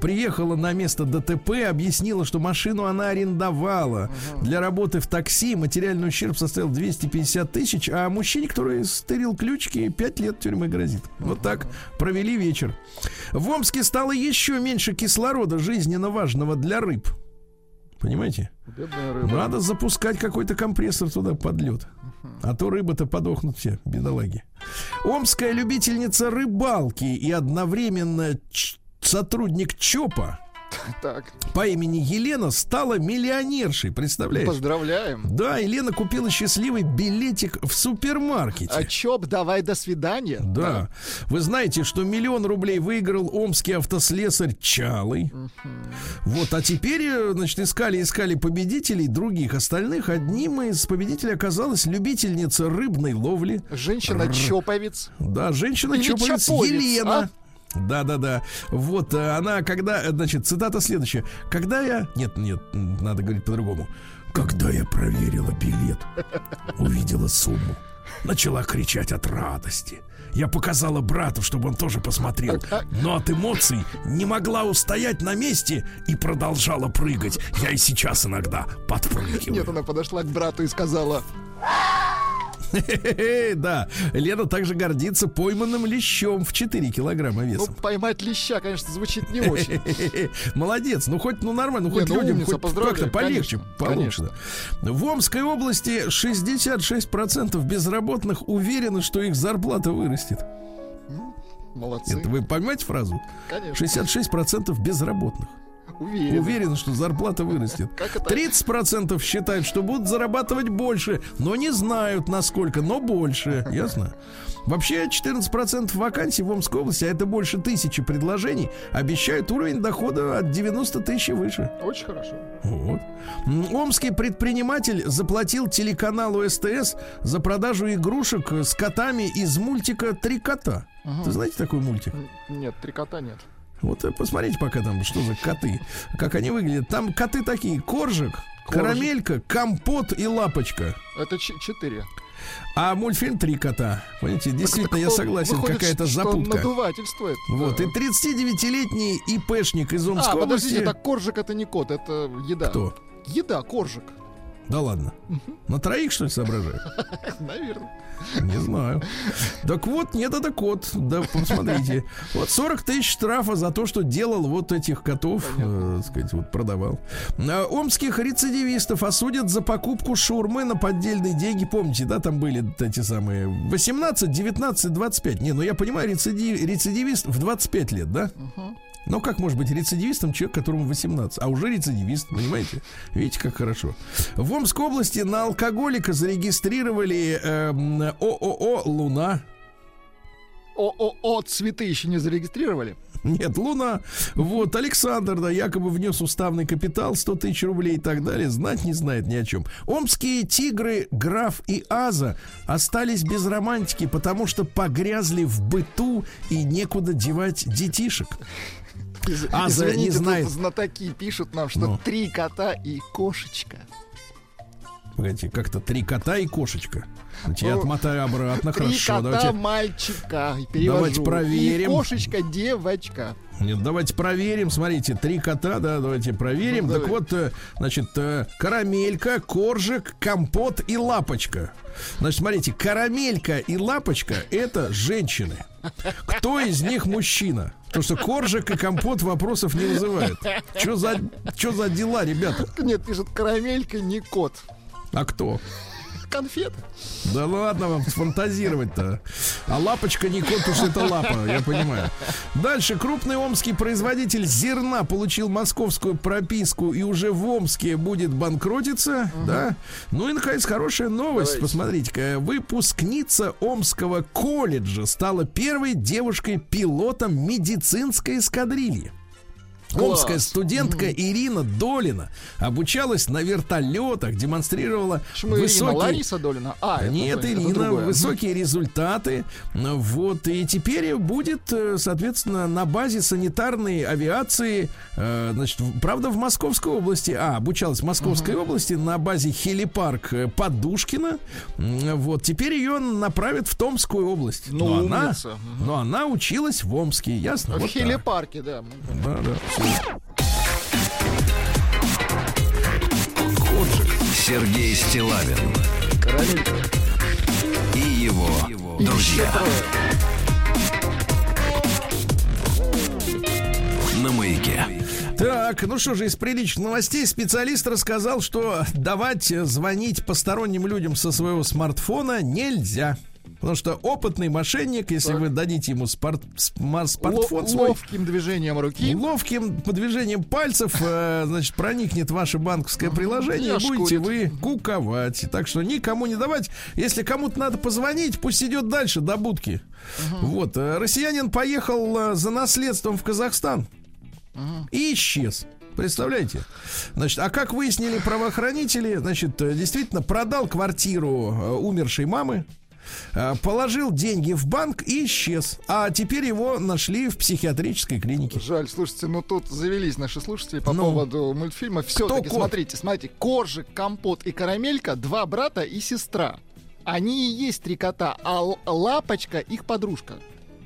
Приехала на место ДТП, объяснила, что машину она арендовала для работы в такси. Материальный ущерб составил 250 тысяч, а мужчине, который стырил ключики, 5 лет тюрьмы грозит. Вот так провели вечер. В Омске стало еще меньше кислорода жизненно важного для рыб. Понимаете? Надо запускать какой-то компрессор туда под лед. А то рыбы-то подохнут все, бедолаги. Омская любительница рыбалки и одновременно сотрудник ЧОПа
Так,
по имени Елена стала миллионершей, представляешь?
поздравляем.
Да, Елена купила счастливый билетик в супермаркете.
А чоп, давай до свидания.
Да. Вы знаете, что миллион рублей выиграл омский автослесарь Чалый. Вот, а теперь, э, значит, искали, искали победителей других остальных. Одним из победителей оказалась любительница рыбной ловли.
Женщина-чоповец.
Да, женщина
Или
чоповец
чоповец,
Елена. Да-да-да. Вот э, она, когда, э, значит, цитата следующая. Когда я... Нет, нет, надо говорить по-другому. Когда я проверила билет, увидела сумму, начала кричать от радости. Я показала брату, чтобы он тоже посмотрел. Но от эмоций не могла устоять на месте и продолжала прыгать. Я и сейчас иногда подпрыгиваю.
Нет, она подошла к брату и сказала,
Да, Лена также гордится пойманным лещом в 4 килограмма
ну,
весом.
поймать леща, конечно, звучит не очень.
Молодец, ну хоть ну нормально, ну
Не,
хоть
ну,
людям
умница,
хоть
поздравляю,
как-то полегче
конечно,
получится. В Омской области 66% безработных уверены, что их зарплата вырастет.
Молодцы.
Это вы понимаете фразу?
Конечно.
66% безработных.
Уверен.
Уверены, что зарплата вырастет.
Как это?
30% считают, что будут зарабатывать больше, но не знают насколько, но больше. Ясно? Вообще 14% вакансий в Омской области, а это больше тысячи предложений, обещают уровень дохода от 90 тысяч и выше.
Очень хорошо.
Вот. Омский предприниматель заплатил телеканалу СТС за продажу игрушек с котами из мультика «Три кота». Ты знаете такой мультик?
Нет, три кота нет.
Вот э, посмотрите пока там, что за коты, как они выглядят. Там коты такие, коржик,
Коржик.
карамелька, компот и лапочка.
Это четыре.
А мультфильм «Три кота». Понимаете, действительно,
Так
я согласен, какая-то запутка.
надувательство это.
Вот, и
Да.
39-летний ИПшник из Омской
А, подождите,
области.
так коржик это не кот, это еда.
Кто?
Еда, коржик.
Да ладно. На троих, что ли, соображает?
Наверное.
Не знаю. Так вот, нет, это кот. Да, посмотрите. Вот 40 тысяч штрафа за то, что делал вот этих котов, э, так сказать, вот продавал. А, Омских рецидивистов осудят за покупку шурмы на поддельные деньги. Помните, да, там были эти самые 18, 19, 25. Не, ну я понимаю, рецидив- рецидивист в 25 лет, да? Но как может быть рецидивистом человек, которому 18, а уже рецидивист, понимаете? Видите, как хорошо. В Омской области на алкоголика зарегистрировали эм, ООО «Луна».
ООО цветы еще не зарегистрировали.
Нет, Луна. Вот, Александр, да, якобы внес уставный капитал 100 тысяч рублей и так далее. Знать не знает ни о чем. Омские тигры, граф и Аза остались без романтики, потому что погрязли в быту и некуда девать детишек.
Из-
А, за- не
Извините, тут
знает.
знатоки пишут нам, что
Ну.
три кота и кошечка.
Погодите, как-то три кота и кошечка. Я
Ну,
отмотаю обратно,
Три
хорошо.
кота
Давайте,
мальчика. Перевожу.
Давайте проверим.
И кошечка девочка.
Нет, давайте проверим. Смотрите, три кота, да, давайте проверим.
Ну,
так
давай.
вот, э, значит, э, карамелька, коржик, компот и лапочка. Значит, смотрите, карамелька и лапочка это женщины. Кто из них мужчина? Потому что коржик и компот вопросов не вызывают. Что за, чё за дела, ребята?
Нет, пишут карамелька, не кот.
А кто?
Конфета.
Да ладно вам фантазировать-то. А лапочка не кот, уж это лапа, я понимаю. Дальше. Крупный омский производитель зерна получил московскую прописку и уже в Омске будет банкротиться. Да? Ну и, наконец, хорошая новость.
Давайте.
Посмотрите-ка. Выпускница Омского колледжа стала первой девушкой-пилотом медицинской эскадрильи.
Класс.
Омская студентка Ирина Долина обучалась на вертолетах, демонстрировала
Ирина?
высокие...
Лариса Долина? А, это-
Нет,
это
Ирина,
другое.
высокие результаты. Вот, и теперь будет, э, соответственно, на базе санитарной авиации, э, значит, правда, в Московской области, а, обучалась в Московской области на базе хелипарк э, Подушкина. Вот, теперь ее направят в Томскую область.
Ну,
но, она,
умница.
но она училась в Омске, ясно?
В
Вот так.
хелепарке, да.
Да, да.
Сергей Стилавин и его друзья на маяке.
Так, ну что же, из приличных новостей специалист рассказал, что давать э, звонить посторонним людям со своего смартфона нельзя. Потому что опытный мошенник, если
Так.
вы дадите ему спарт, сма-
Ло-
смартфон свой,
ловким движением руки.
ловким движением пальцев, э, значит, проникнет ваше банковское приложение,
И
будете вы куковать. Так что никому не давать. Если кому-то надо позвонить, пусть идет дальше до будки. Вот. э, Россиянин поехал э, за наследством в Казахстан и исчез. Представляете? Значит, а как выяснили правоохранители, значит, э, действительно продал квартиру умершей мамы, положил деньги в банк и исчез. А теперь его нашли в психиатрической клинике.
Жаль, слушайте, ну тут завелись наши слушатели по
Ну.
поводу мультфильма. Все-таки, смотрите, смотрите. Коржик, Компот и Карамелька, два брата и сестра. Они и есть три кота, а Лапочка их подружка.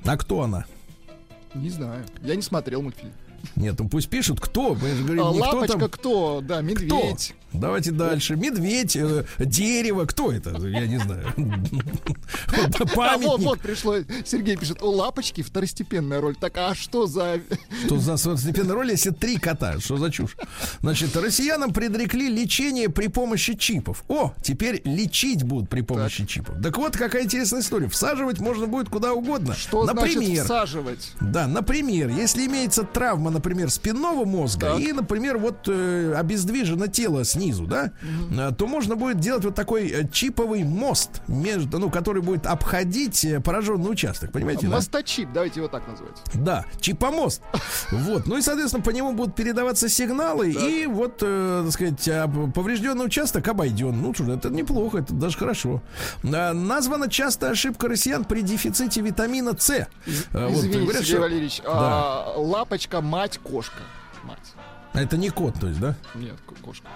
А кто она?
Не знаю. Я не смотрел мультфильм.
Нет, ну пусть пишут, кто. Мы же говорим,
А
не кто
Лапочка
там.
кто? Да,
Кто? Давайте дальше. Медведь, э, дерево. Кто это? Я не знаю.
А
Памятник.
вот пришло. Сергей пишет, у Лапочки второстепенная роль. Так, а что за...
Что за второстепенная роль, если три кота? Что за чушь? Значит, россиянам предрекли лечение при помощи чипов. О, теперь лечить будут при помощи чипов. Так вот, какая интересная история. Всаживать можно будет куда угодно.
Что значит
Например,
всаживать?
Да, например, если имеется травма, например, спинного мозга и, например, вот э, обездвижено тело снизу, да, э, то можно будет делать вот такой э, чиповый мост между, ну, который будет обходить э, пораженный участок, понимаете? да?
Мосточип, давайте его так назвать.
Да, чипомост. Вот. Ну и, соответственно, по нему будут передаваться сигналы, и вот, э, так сказать, а, поврежденный участок обойден. Ну, что это неплохо, это даже хорошо. А, названа частая ошибка россиян при дефиците витамина С. А, вот,
Извините,
говорят,
Сергей
что-
Валерьевич, а, Лапочка, мать, кошка. Мать.
Это не кот, то есть, да?
Нет, ко- кошка.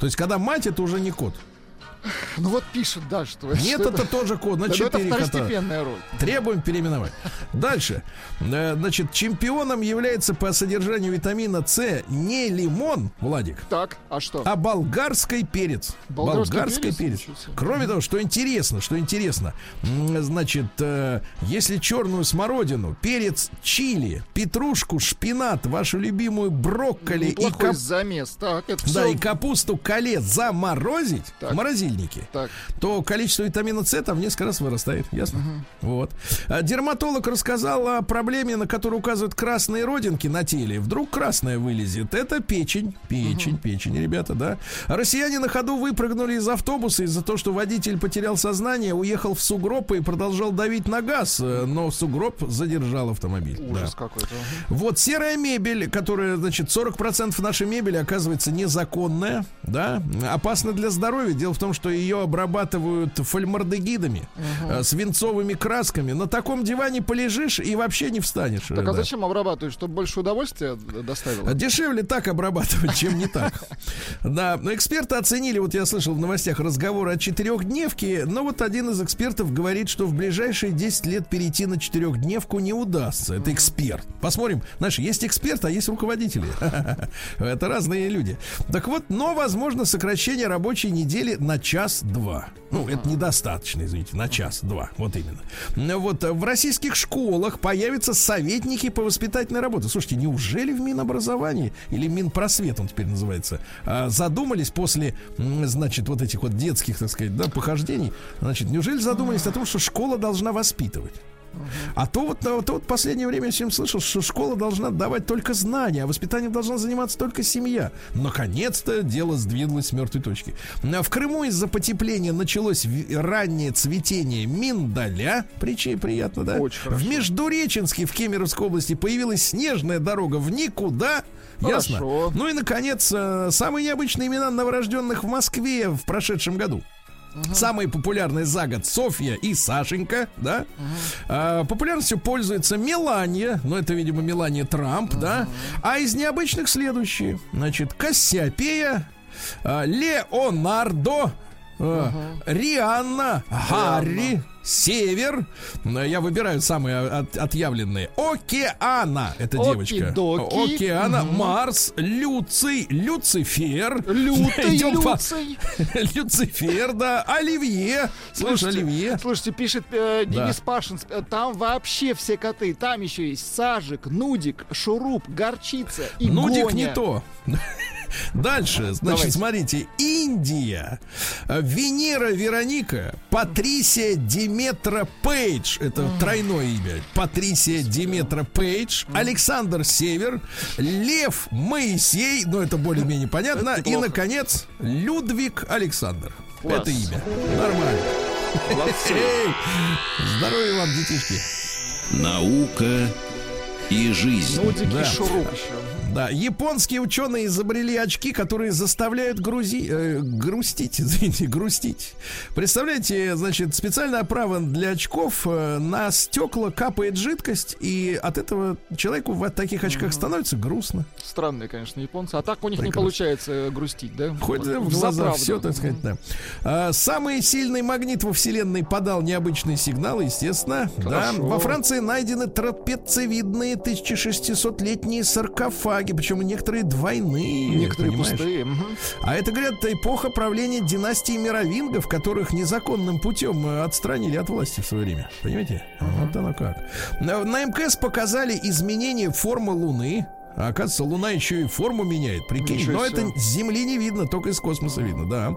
То есть, когда мать, это уже не кот.
Ну вот пишет, да, что...
Нет,
что
это тоже кот, на
Да, ну это
4 кота.
второстепенная роль.
Требуем переименовать. Дальше. Э, Значит, чемпионом является по содержанию витамина С не лимон, Владик,
Так, а что?
а болгарский перец.
Болгарский перец?
перец.
Себе.
Кроме того, что интересно, что интересно, значит, э, если черную смородину, перец чили, петрушку, шпинат, вашу любимую брокколи и,
Неплохой
кап-
замес. Так, это
да,
всё-
и капусту коле заморозить
Так.
в морозильнике,
Так.
то количество витамина С там в несколько раз вырастает. Ясно? Вот. А Дерматолог рассказал о проблеме, на которую указывают красные родинки на теле. Вдруг красная вылезет. Это печень. Печень, печень, ребята, да. Россияне на ходу выпрыгнули из автобуса из-за того, что водитель потерял сознание, уехал в сугроб и продолжал давить на газ, э, но сугроб задержал автомобиль.
Ужас
Да.
какой-то.
Вот серая мебель, которая, значит, 40% нашей мебели оказывается незаконная, да, опасна для здоровья. Дело в том, что ее обрабатывают фольмардегидами, э, свинцовыми красками. На таком диване полежишь и вообще не встанешь.
Так
э,
а
да.
зачем обрабатывать? Чтобы больше удовольствия доставило?
А Дешевле так обрабатывать, чем не так. Да, но эксперты оценили, вот я слышал в новостях разговоры о четырехдневке, но вот один из экспертов говорит, что в ближайшие 10 лет перейти на четырехдневку не удастся. Это эксперт. Посмотрим. Знаешь, есть эксперт, а есть руководители. Это разные люди. Так вот, но возможно сокращение рабочей недели на час-два. Ну, это недостаточно, извините, на час-два. Вот именно. Ну, Вот э, в российских школах появятся советники по воспитательной работе. Слушайте, неужели в Минобразовании или Минпросвет он теперь называется, а, задумались после, значит, вот этих вот детских, так сказать, да, похождений, значит, неужели задумались о том, что школа должна воспитывать? А то вот, а то вот последнее время я всем слышал, что школа должна давать только знания, а воспитанием должна заниматься только семья. Наконец-то дело сдвинулось с мертвой точки. А В Крыму из-за потепления началось раннее цветение миндаля. Причем приятно, да?
Очень хорошо.
В Междуреченске в Кемеровской области появилась снежная дорога в никуда. Ясно?
Хорошо.
Ну и, наконец, э, самые необычные имена новорожденных в Москве в прошедшем году. Самые популярные за год Софья и Сашенька, да. А, популярностью пользуется Мелания, ну это, видимо, Мелания Трамп, да. А из необычных следующие, значит, Кассиопея, а, Леонардо, а, Рианна, Гарри, Север. Ну, Я выбираю самые от- отъявленные. Океана, это девочка.
Оки-доки.
Океана, Марс, Люций, Люцифер.
Лютый,
Идем по-
Люций.
Люцифер, да, Оливье.
Слушайте,
Оливье.
Слушайте, пишет э,
Да.
Денис Пашин, э, там вообще все коты. Там еще есть сажик, нудик, шуруп, горчица и
Нудик
гоня.
не то. Дальше, значит,
Давайте.
смотрите, Индия, Венера Вероника, Патрисия Диметра Пейдж, это тройное имя, Патрисия Диметра Пейдж, Александр Север, Лев Моисей, ну это более-менее понятно,
Это
и, наконец, Людвиг Александр.
Класс.
Это имя. Нормально. Эй, здоровья вам, детишки.
Наука и жизнь.
Нудик
Да.
шуруп еще.
Да, японские ученые изобрели очки, которые заставляют грузи, э, грустить, извините, грустить. Представляете, значит, специальная оправа для очков, э, на стекла капает жидкость, и от этого человеку в таких очках становится грустно.
Странные, конечно, японцы. А так у них не
Прекрасно.
получается э, грустить, да?
Хоть
Вот,
в
за
глаза все, так сказать, да. А, самый сильный магнит во Вселенной подал необычные сигналы, естественно. Да.
Хорошо.
Во Франции найдены трапециевидные 1600-летние саркофаги, причем некоторые двойные.
Некоторые
понимаешь?
пустые.
А это, говорят, эпоха правления династии мировингов, которых незаконным путем э, отстранили от власти в свое время. Понимаете? Вот оно как. На на МКС показали изменение формы Луны. А оказывается, Луна еще и форму меняет. Прикинь,
Ничего
но
себе.
это с Земли не видно, только из космоса видно, да.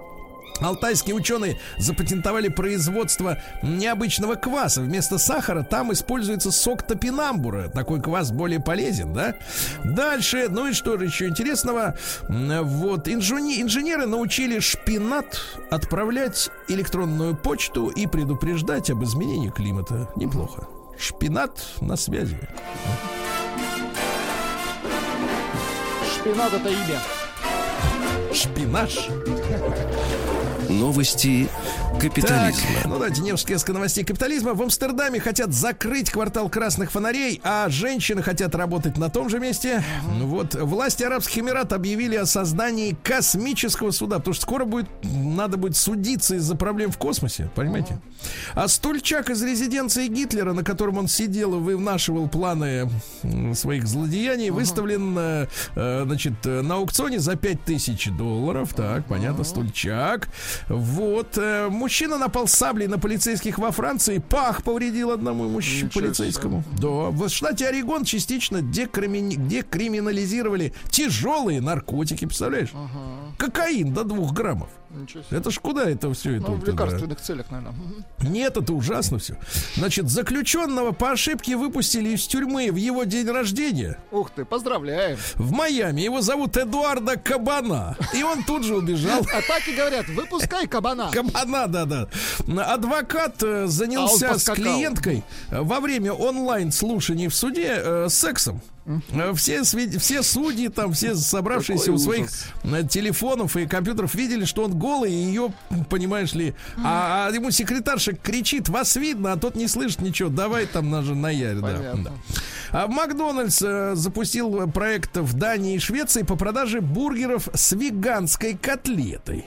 Алтайские ученые запатентовали производство необычного кваса. Вместо сахара там используется сок топинамбура. Такой квас более полезен, да? Дальше, ну и что же еще интересного? Вот, инжуни- инженеры научили шпинат отправлять электронную почту и предупреждать об изменении климата. Неплохо. Шпинат на связи.
Шпинат это имя.
Шпинаж.
Новости капитализма.
Так, ну давайте несколько новостей капитализма. В Амстердаме хотят закрыть квартал красных фонарей, а женщины хотят работать на том же месте. Ну Вот власти Арабских Эмиратов объявили о создании космического суда, потому что скоро будет надо будет судиться из-за проблем в космосе, понимаете? А стульчак из резиденции Гитлера, на котором он сидел и вынашивал планы своих злодеяний, выставлен, э, э, значит, э, на аукционе за 5000 долларов. Так, понятно, стульчак. Вот. Мужчина напал саблей на полицейских во Франции. Пах повредил одному
Ничего
полицейскому. Да. В штате Орегон частично декримини- декриминализировали тяжелые наркотики, представляешь? Кокаин до двух граммов.
Себе.
Это ж куда это все это?
Ну, в лекарственных целях, наверное.
Нет, это ужасно все. Значит, заключенного по ошибке выпустили из тюрьмы в его день рождения
Ух ты, поздравляем.
в Майами. Его зовут Эдуарда Кабана. И он тут же убежал.
А так и говорят, выпускай кабана.
Кабана, да, да. Адвокат э,
А
занялся
он
с клиенткой э, во время онлайн слушаний в суде э, сексом. Э, Все, все судьи, там, все собравшиеся
Какой
у своих
ужас.
телефонов и компьютеров видели, что он голый, и ее, понимаешь ли, а, а ему секретарша кричит, вас видно, а тот не слышит ничего, давай там на, на яре, да, да. А Макдональдс э, запустил проект в Дании и Швеции по продаже бургеров с веганской котлетой.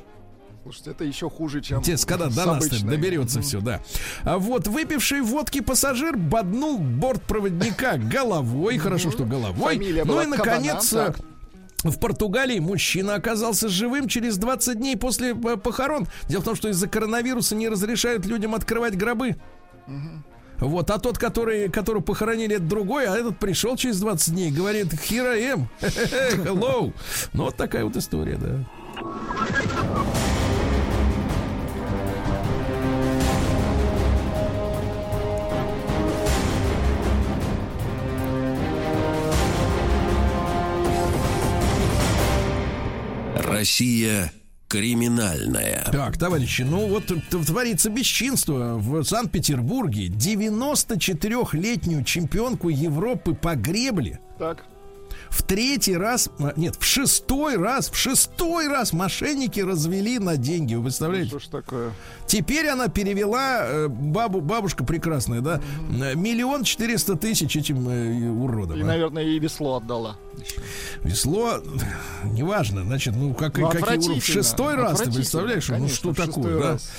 Слушайте, это еще хуже, чем
Интересно, когда до нас доберется все, да. А вот выпивший водки пассажир боднул бортпроводника головой. Хорошо, что головой.
Фамилия
ну и, наконец, э, в Португалии мужчина оказался живым через 20 дней после э, похорон. Дело в том, что из-за коронавируса не разрешают людям открывать гробы. Вот, а тот, который, которого похоронили, это другой, а этот пришел через 20 дней, говорит, I am, hello. Ну, вот такая вот история, да.
Россия криминальная.
Так, товарищи, ну вот творится бесчинство в Санкт-Петербурге. 94-летнюю чемпионку Европы по гребле
Так.
в третий раз, а, нет, в шестой раз, в шестой раз мошенники развели на деньги. Вы представляете?
Что ж такое?
Теперь она перевела, э, бабу, бабушка прекрасная, да, миллион четыреста тысяч этим э, уродам.
И,
а.
наверное, и весло отдала.
Весло, неважно, значит, ну как,
Ну,
какие уровни? В шестой раз, ты представляешь? ну
конечно,
что
в шестой
такое, да?
раз.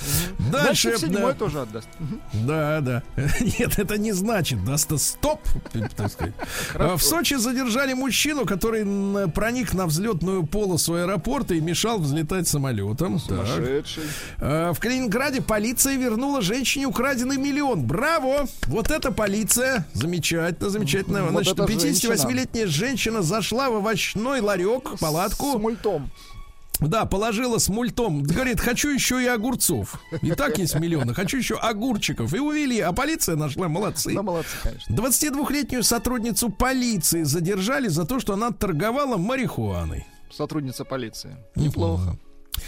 Дальше,
Дальше
да,
тоже отдаст.
Да, да. Нет, это не значит. Да, ст- стоп. так сказать. В Сочи задержали мужчину, который проник на взлетную полосу аэропорта и мешал взлетать самолетом. Так.
Сумасшедший.
А, В Калининграде полиция вернула женщине украденный миллион. Браво! Вот это полиция. Замечательно, замечательно.
Вот
Значит,
женщина.
58-летняя женщина зашла в овощной ларек,
С
палатку.
мультом.
Да, положила с мультом. Говорит, хочу еще и огурцов. И так есть миллионы. Хочу еще огурчиков. И увели. А полиция нашла. Молодцы.
Да, молодцы, конечно.
22-летнюю сотрудницу полиции задержали за то, что она торговала марихуаной.
Сотрудница полиции. Неплохо.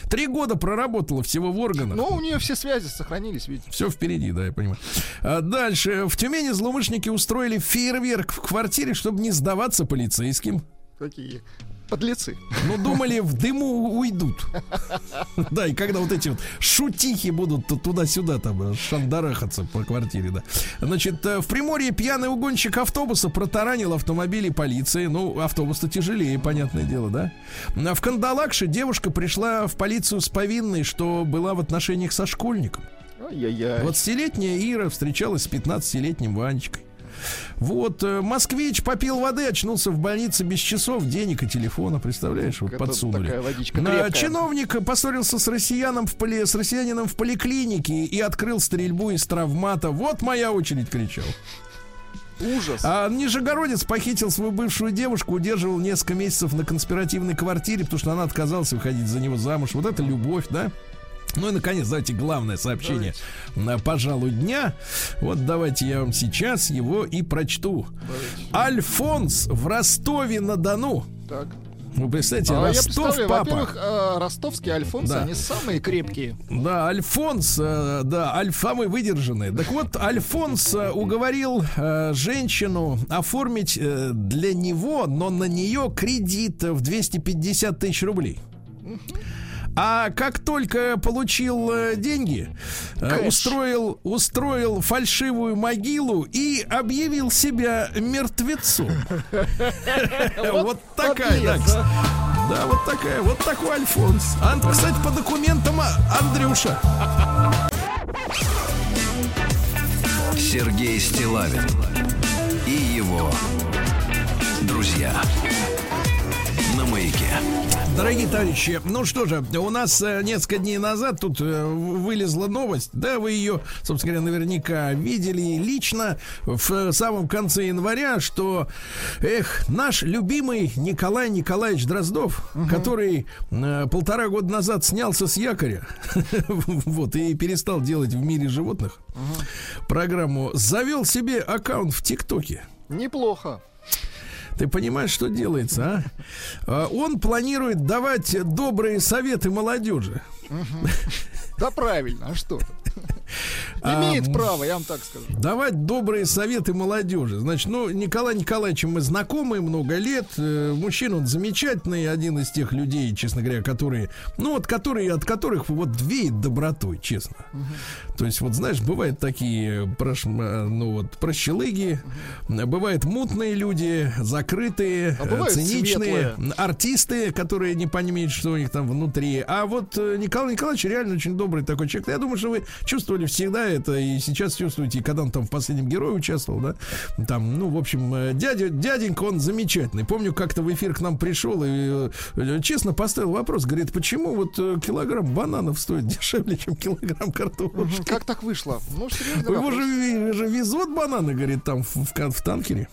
Три года проработала всего в органах.
Но у нее все связи сохранились, видите.
Все впереди, да, я понимаю. А дальше. В Тюмени злоумышленники устроили фейерверк в квартире, чтобы не сдаваться полицейским.
Такие подлецы.
Ну, думали, в дыму уйдут. Да, и когда вот эти вот шутихи будут туда-сюда там э, шандарахаться по квартире, да. Значит, э, в Приморье пьяный угонщик автобуса протаранил автомобили полиции. Ну, автобус-то тяжелее, понятное дело, да. А в Кандалакше девушка пришла в полицию с повинной, что была в отношениях со школьником.
Ай-яй-яй.
20-летняя Ира встречалась с 15-летним Ванечкой. Вот, э, москвич попил воды, очнулся в больнице без часов, денег и телефона, представляешь, вот подсунули. На- чиновник поссорился с россияном в поли, с россиянином в поликлинике и открыл стрельбу из травмата. Вот моя очередь, кричал.
Ужас.
А Нижегородец похитил свою бывшую девушку, удерживал несколько месяцев на конспиративной квартире, потому что она отказалась выходить за него замуж. Вот это любовь, да? Ну и, наконец, давайте главное сообщение, на, пожалуй, дня. Вот давайте я вам сейчас его и прочту. Альфонс в Ростове-на-Дону.
Так.
Вы представляете,
А я
Ростов,
представляю,
папа.
во-первых, э, ростовские альфонсы,
Да.
они самые крепкие.
Да, Альфонс, э, да, Альф самый выдержанный. Так вот, Альфонс э, уговорил э, женщину оформить э, для него, но на нее кредит в 250 тысяч рублей. А как только получил э, деньги, э,
Кэш.
устроил, устроил фальшивую могилу и объявил себя мертвецом. Вот такая, да, вот такая, вот такой Альфонс. А, кстати, по документам а, Андрюша.
Сергей Стилавин и его друзья на маяке.
Дорогие товарищи, ну что же, у нас э, несколько дней назад тут э, вылезла новость, да, вы ее, собственно говоря, наверняка видели лично в самом конце января, что, эх, наш любимый Николай Николаевич Дроздов, который э, полтора года назад снялся с якоря, вот, и перестал делать в мире животных программу, завел себе аккаунт в ТикТоке.
Неплохо.
Ты понимаешь, что делается, а? А, Он планирует давать добрые советы молодежи.
Да правильно, а что?
А,
Имеет
м,
право, я вам так скажу.
Давать добрые советы молодежи. Значит, ну, Николай Николаевичем мы знакомы много лет. Э, Мужчина он замечательный, один из тех людей, честно говоря, которые, ну, вот которые, от которых вот веет добротой, честно. То есть, вот знаешь, бывают такие, прош- э, ну, вот, прощелыги, бывают мутные люди, закрытые,
А
э, циничные,
светлые.
артисты, которые не понимают, что у них там внутри. А вот э, Николай Николаевич реально очень добрый такой человек. Я думаю, что вы чувствовали всегда это и сейчас чувствуете, и когда он там в последнем герое участвовал, да, там, ну, в общем, э, дядя, дяденька, он замечательный. Помню, как-то в эфир к нам пришел и э, честно поставил вопрос, говорит, почему вот э, килограмм бананов стоит дешевле, чем килограмм картошки?
Как так вышло? Ну, серьезно.
Его же, же везут бананы, говорит, там в, в в танкере.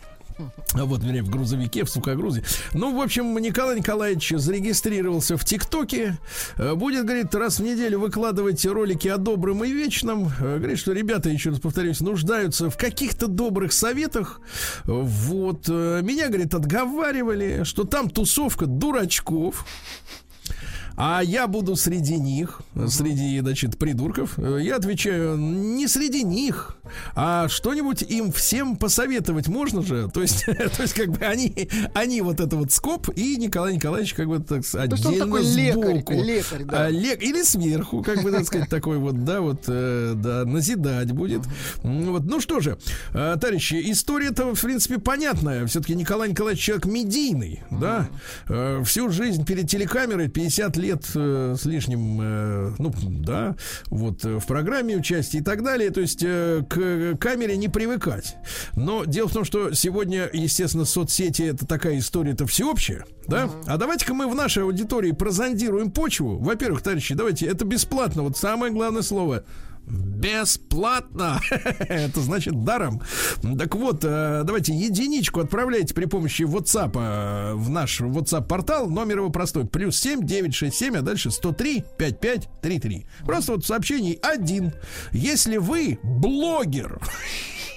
А вот, вернее, в грузовике, в сукогрузе. Ну, в общем, Николай Николаевич зарегистрировался в ТикТоке. Э, Будет, говорит, раз в неделю выкладывать ролики о добром и вечном. Э, Говорит, что ребята, еще раз повторюсь, нуждаются в каких-то добрых советах. Вот. э, Меня, говорит, отговаривали, что там тусовка дурачков. А я буду среди них, среди, значит, придурков. Э, Я отвечаю, не среди них, а что-нибудь им всем посоветовать можно же. То есть, то есть как бы они, они вот это вот скоп, и Николай Николаевич как бы так сказать,
То
отдельно
такой лекарь,
сбоку.
лекарь, да.
А, лек- или сверху, как бы, так сказать, такой вот, да, вот, э, да, назидать будет. Вот, ну что же, э, товарищи, история-то, в принципе, понятная. Все-таки Николай Николаевич человек медийный, да. Всю жизнь перед телекамерой, 50 лет э, с лишним, э, ну, да, вот, э, в программе участие и так далее. То есть э, к камере не привыкать. Но дело в том, что сегодня, естественно, соцсети это такая история-то всеобщая, да? А давайте-ка мы в нашей аудитории прозондируем почву. Во-первых, товарищи, давайте, это бесплатно. Вот самое главное слово. Бесплатно. Это значит даром. Так вот, э, давайте единичку отправляйте при помощи WhatsApp э, в наш WhatsApp портал. Номер его простой. Плюс 7 967, а дальше 103 5533. Просто вот в сообщении один. Если вы блогер,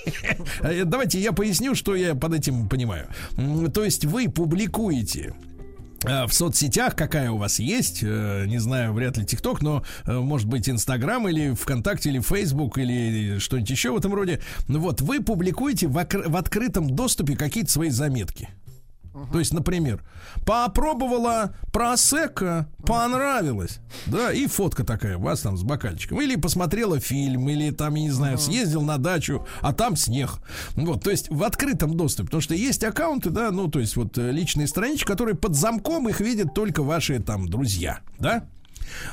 Э, Давайте я поясню, что я под этим понимаю. То есть вы публикуете в соцсетях, какая у вас есть, э, не знаю, вряд ли ТикТок, но э, может быть Инстаграм или ВКонтакте или Фейсбук или что-нибудь еще в этом роде. Ну Вот вы публикуете в, в открытом доступе какие-то свои заметки. То есть, например, попробовала просека, понравилось, да, и фотка такая у вас там с бокальчиком. Или посмотрела фильм, или там, я не знаю, съездил на дачу, а там снег. Вот, то есть в открытом доступе. Потому что есть аккаунты, да, ну, то есть вот э, личные странички, которые под замком их видят только ваши там друзья, да?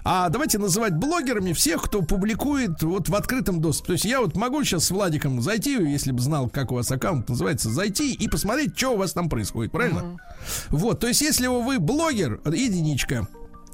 А давайте называть блогерами всех, кто публикует вот в открытом доступе. То есть я вот могу сейчас с Владиком зайти, если бы знал, как у вас аккаунт называется, зайти и посмотреть, что у вас там происходит, правильно? Вот, то есть если вы блогер, единичка,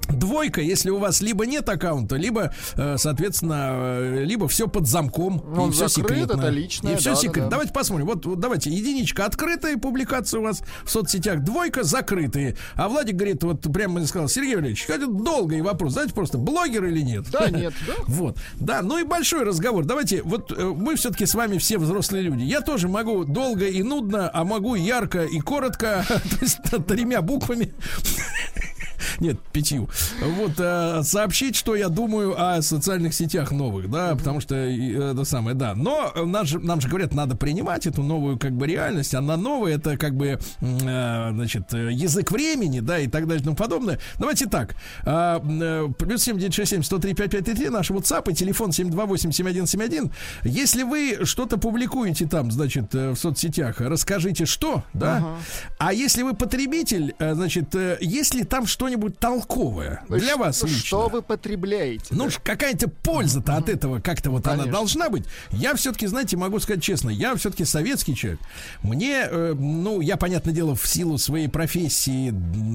Двойка, если у вас либо нет аккаунта, либо, э, соответственно, э, либо все под замком
он
и все
закрыт,
секретно.
это личное,
и все
да,
секретно.
да, да.
Давайте посмотрим. Вот, вот давайте единичка открытая публикация у вас в соцсетях, двойка закрытые. А Владик говорит, вот прямо сказал, Сергей Валерьевич, хотя долгий вопрос, знаете просто, блогер или нет?
Да, нет, да.
Вот, да, ну и большой разговор. Давайте, вот э, мы все-таки с вами все взрослые люди. Я тоже могу долго и нудно, а могу ярко и коротко, то есть тремя буквами. Нет, пятью. Вот, э, сообщить, что я думаю о социальных сетях новых, да, потому что э, это самое, да. Но э, нас же, нам же говорят, надо принимать эту новую, как бы, реальность. Она новая, это, как бы, э, значит, э, язык времени, да, и так далее и тому подобное. Давайте так. А, э, плюс 7967 103 5533 наш WhatsApp и телефон 728 7171. Если вы что-то публикуете там, значит, э, в соцсетях, расскажите, что, да. А если вы потребитель, э, значит, э, есть ли там что-нибудь толковое для
Что-
вас лично?
Что вы потребляете?
Ну,
да?
ж какая-то польза-то от этого как-то вот она
Конечно.
должна быть. Я все-таки, знаете, могу сказать честно, я все-таки советский человек. Мне, э, ну, я, понятное дело, в силу своей профессии,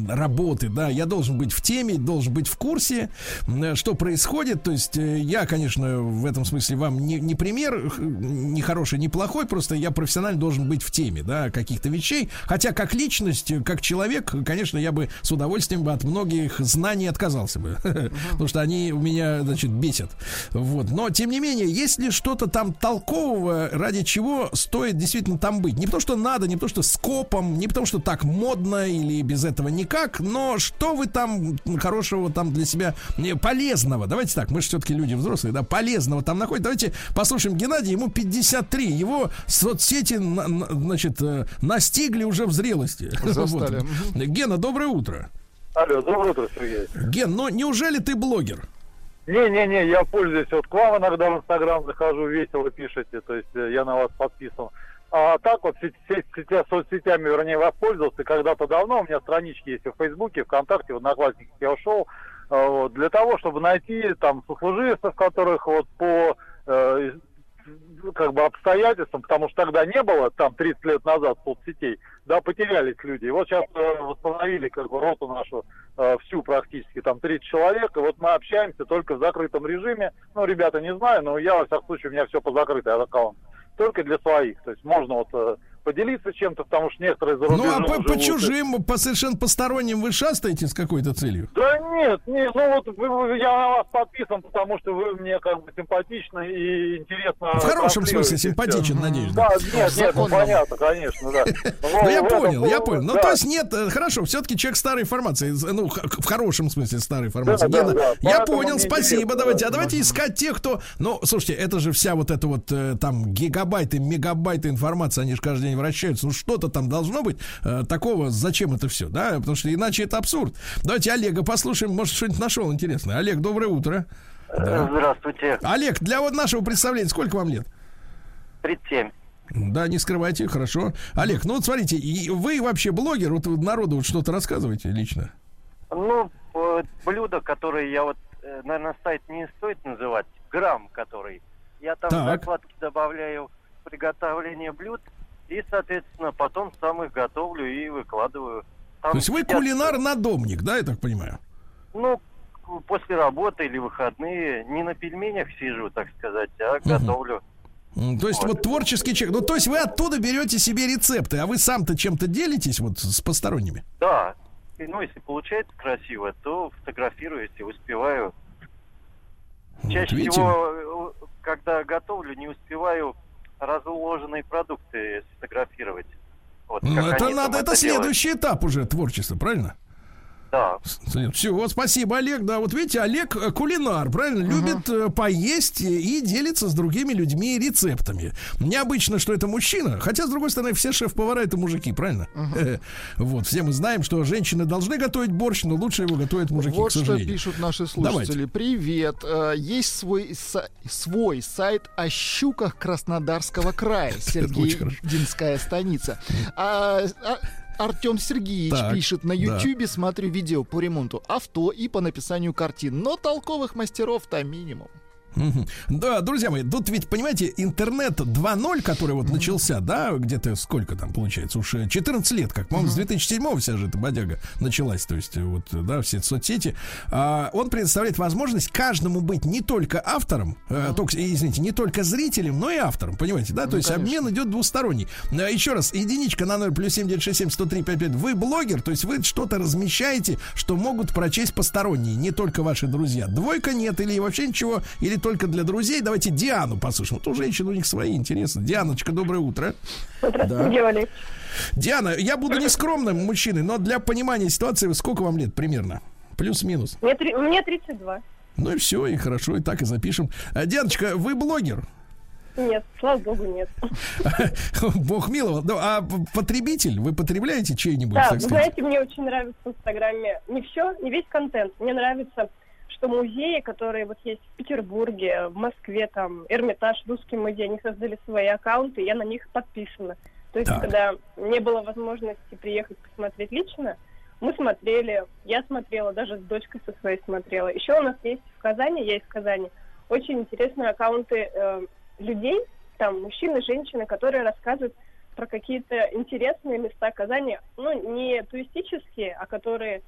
работы, да, я должен быть в теме, должен быть в курсе, что происходит. То есть э, я, конечно, в этом смысле вам не, не пример, не хороший, не плохой, просто я профессионально должен быть в теме, да, каких-то вещей. Хотя как личность, э, как человек, конечно, я бы с удовольствием бы от многих знаний отказался бы. Потому что они у меня, значит, бесят. Вот. Но, тем не менее, есть ли что-то там толкового, ради чего стоит действительно там быть? Не потому, что надо, не потому, что скопом, не потому, что так модно или без этого никак, но что вы там хорошего там для себя полезного? Давайте так, мы же все-таки люди взрослые, да, полезного там находим. Давайте послушаем Геннадия, ему 53, его соцсети, на- на- значит, э, настигли уже в зрелости. Вот. Гена, доброе утро.
Алло, доброе утро, Сергей.
Ген, но неужели ты блогер?
Не-не-не, я пользуюсь, вот к вам иногда в Инстаграм захожу, весело пишете, то есть э, я на вас подписан. А так вот сеть- сеть- сетя- соцсетями, вернее, воспользовался когда-то давно, у меня странички есть в Фейсбуке, ВКонтакте, в Одноклассниках я ушел, а, вот, для того, чтобы найти там сослуживцев, которых вот по э, как бы обстоятельствам, потому что тогда не было, там 30 лет назад соцсетей, да, потерялись люди. И вот сейчас э, восстановили как бы роту нашу э, всю практически, там 30 человек, и вот мы общаемся только в закрытом режиме. Ну, ребята, не знаю, но я, во всяком случае, у меня все по закрытой аккаунт. Только для своих. То есть можно вот э, поделиться чем-то, потому что некоторые за
Ну, а по, по чужим, по совершенно посторонним вы шастаете с какой-то целью?
Да нет, нет, ну вот вы- я на вас подписан, потому что вы мне как бы симпатичны и интересно.
В хорошем смысле симпатичен, надеюсь. Да.
Да, нет, нет, ну понятно, конечно, да.
Ну, я
В этом
понял, я понял. Ну, то есть нет, э, хорошо, все-таки человек старой формации, ну, в хорошем смысле старой формации. я понял, спасибо, давайте.
да.
А давайте искать тех, кто... Ну, слушайте, это же вся вот эта вот э, там гигабайты, мегабайты информации, они же каждый день вращаются. Ну, что-то там должно быть э, такого, зачем это все, да? Потому что иначе это абсурд. Давайте Олега послушаем, может, что-нибудь нашел интересное. Олег, доброе утро. Да.
Здравствуйте.
Олег, для вот нашего представления, сколько вам лет?
37.
Да, не скрывайте, хорошо. Олег, ну вот смотрите, и вы вообще блогер, вот народу вот что-то рассказываете лично?
Ну, э, блюдо, которое я вот, э, наверное, сайт не стоит называть, грамм который. Я там
Так.
закладки добавляю приготовление блюд и, соответственно, потом сам их готовлю и выкладываю. Там
То есть вы
сидят,
кулинар-надомник, да, я так понимаю?
Ну, после работы или выходные не на пельменях сижу, так сказать, а
Мгм.
готовлю.
То есть вот творческий человек. Ну, то есть вы оттуда берете себе рецепты, а вы сам-то чем-то делитесь вот с посторонними?
Да. И, ну, если получается красиво, то фотографирую, если успеваю.
Вот
Чаще
видите?
всего, э, когда готовлю, не успеваю разложенные продукты сфотографировать. Вот,
Ну, это надо, это
делают.
следующий этап уже творчества, правильно?
Да.
Все, спасибо, Олег. Да, вот видите, Олег э, кулинар, правильно? Любит э, поесть и делиться с другими людьми рецептами. Необычно, что это мужчина, хотя, с другой стороны, все шеф-повара это мужики, правильно? Э, Вот, все мы знаем, что женщины должны готовить борщ, но лучше его готовят мужики,
вот
к
что
сожалению.
пишут наши слушатели. Привет. Э, Есть свой, свой сайт о щуках Краснодарского края.
хорошо.
Сергеевдинская станица. А, а, Артем Сергеевич
Так,
пишет, на
да.
Ютьюбе смотрю видео по ремонту авто и по написанию картин. Но толковых мастеров-то минимум.
Да, друзья мои, тут ведь, понимаете, интернет 2.0, который вот начался, да, где-то сколько там получается, уж э, 14 лет, как, по-моему, с 2007 вся же эта бодяга началась, то есть э, вот, э, да, все соцсети, а, он предоставляет возможность каждому быть не только автором, э, только, э, извините, не только зрителем, но и автором, понимаете, да, то есть обмен идет двусторонний. Э, Еще раз, единичка на 0 плюс 7967 103 55, вы блогер, то есть вы что-то размещаете, что могут прочесть посторонние, не только ваши друзья. Двойка нет, или вообще ничего, или только для друзей. Давайте Диану послушаем. Вот у женщин у них свои интересы. Дианочка, доброе утро.
Здравствуйте, Георгий.
Диана, я буду не скромным мужчиной, но для понимания ситуации, сколько вам лет примерно? Плюс-минус.
Мне, мне 32.
Ну и все, и хорошо, и так и запишем. А, Дианочка, вы блогер?
Нет, слава богу, нет.
Бог миловал. Ну, а потребитель? Вы потребляете чей-нибудь,
Да, вы знаете, мне очень нравится в Инстаграме не все, не весь контент. Мне нравится, что музеи, которые вот есть в Петербурге, в Москве, там, Эрмитаж, Русский музей, они создали свои аккаунты, я на них подписана. То есть,
Так.
когда не было возможности приехать посмотреть лично, мы смотрели, я смотрела, даже с дочкой со своей смотрела. Еще у нас есть в Казани, я из Казани, очень интересные аккаунты э, людей, там, мужчины, женщины, которые рассказывают про какие-то интересные места Казани, ну, не туристические, а которые,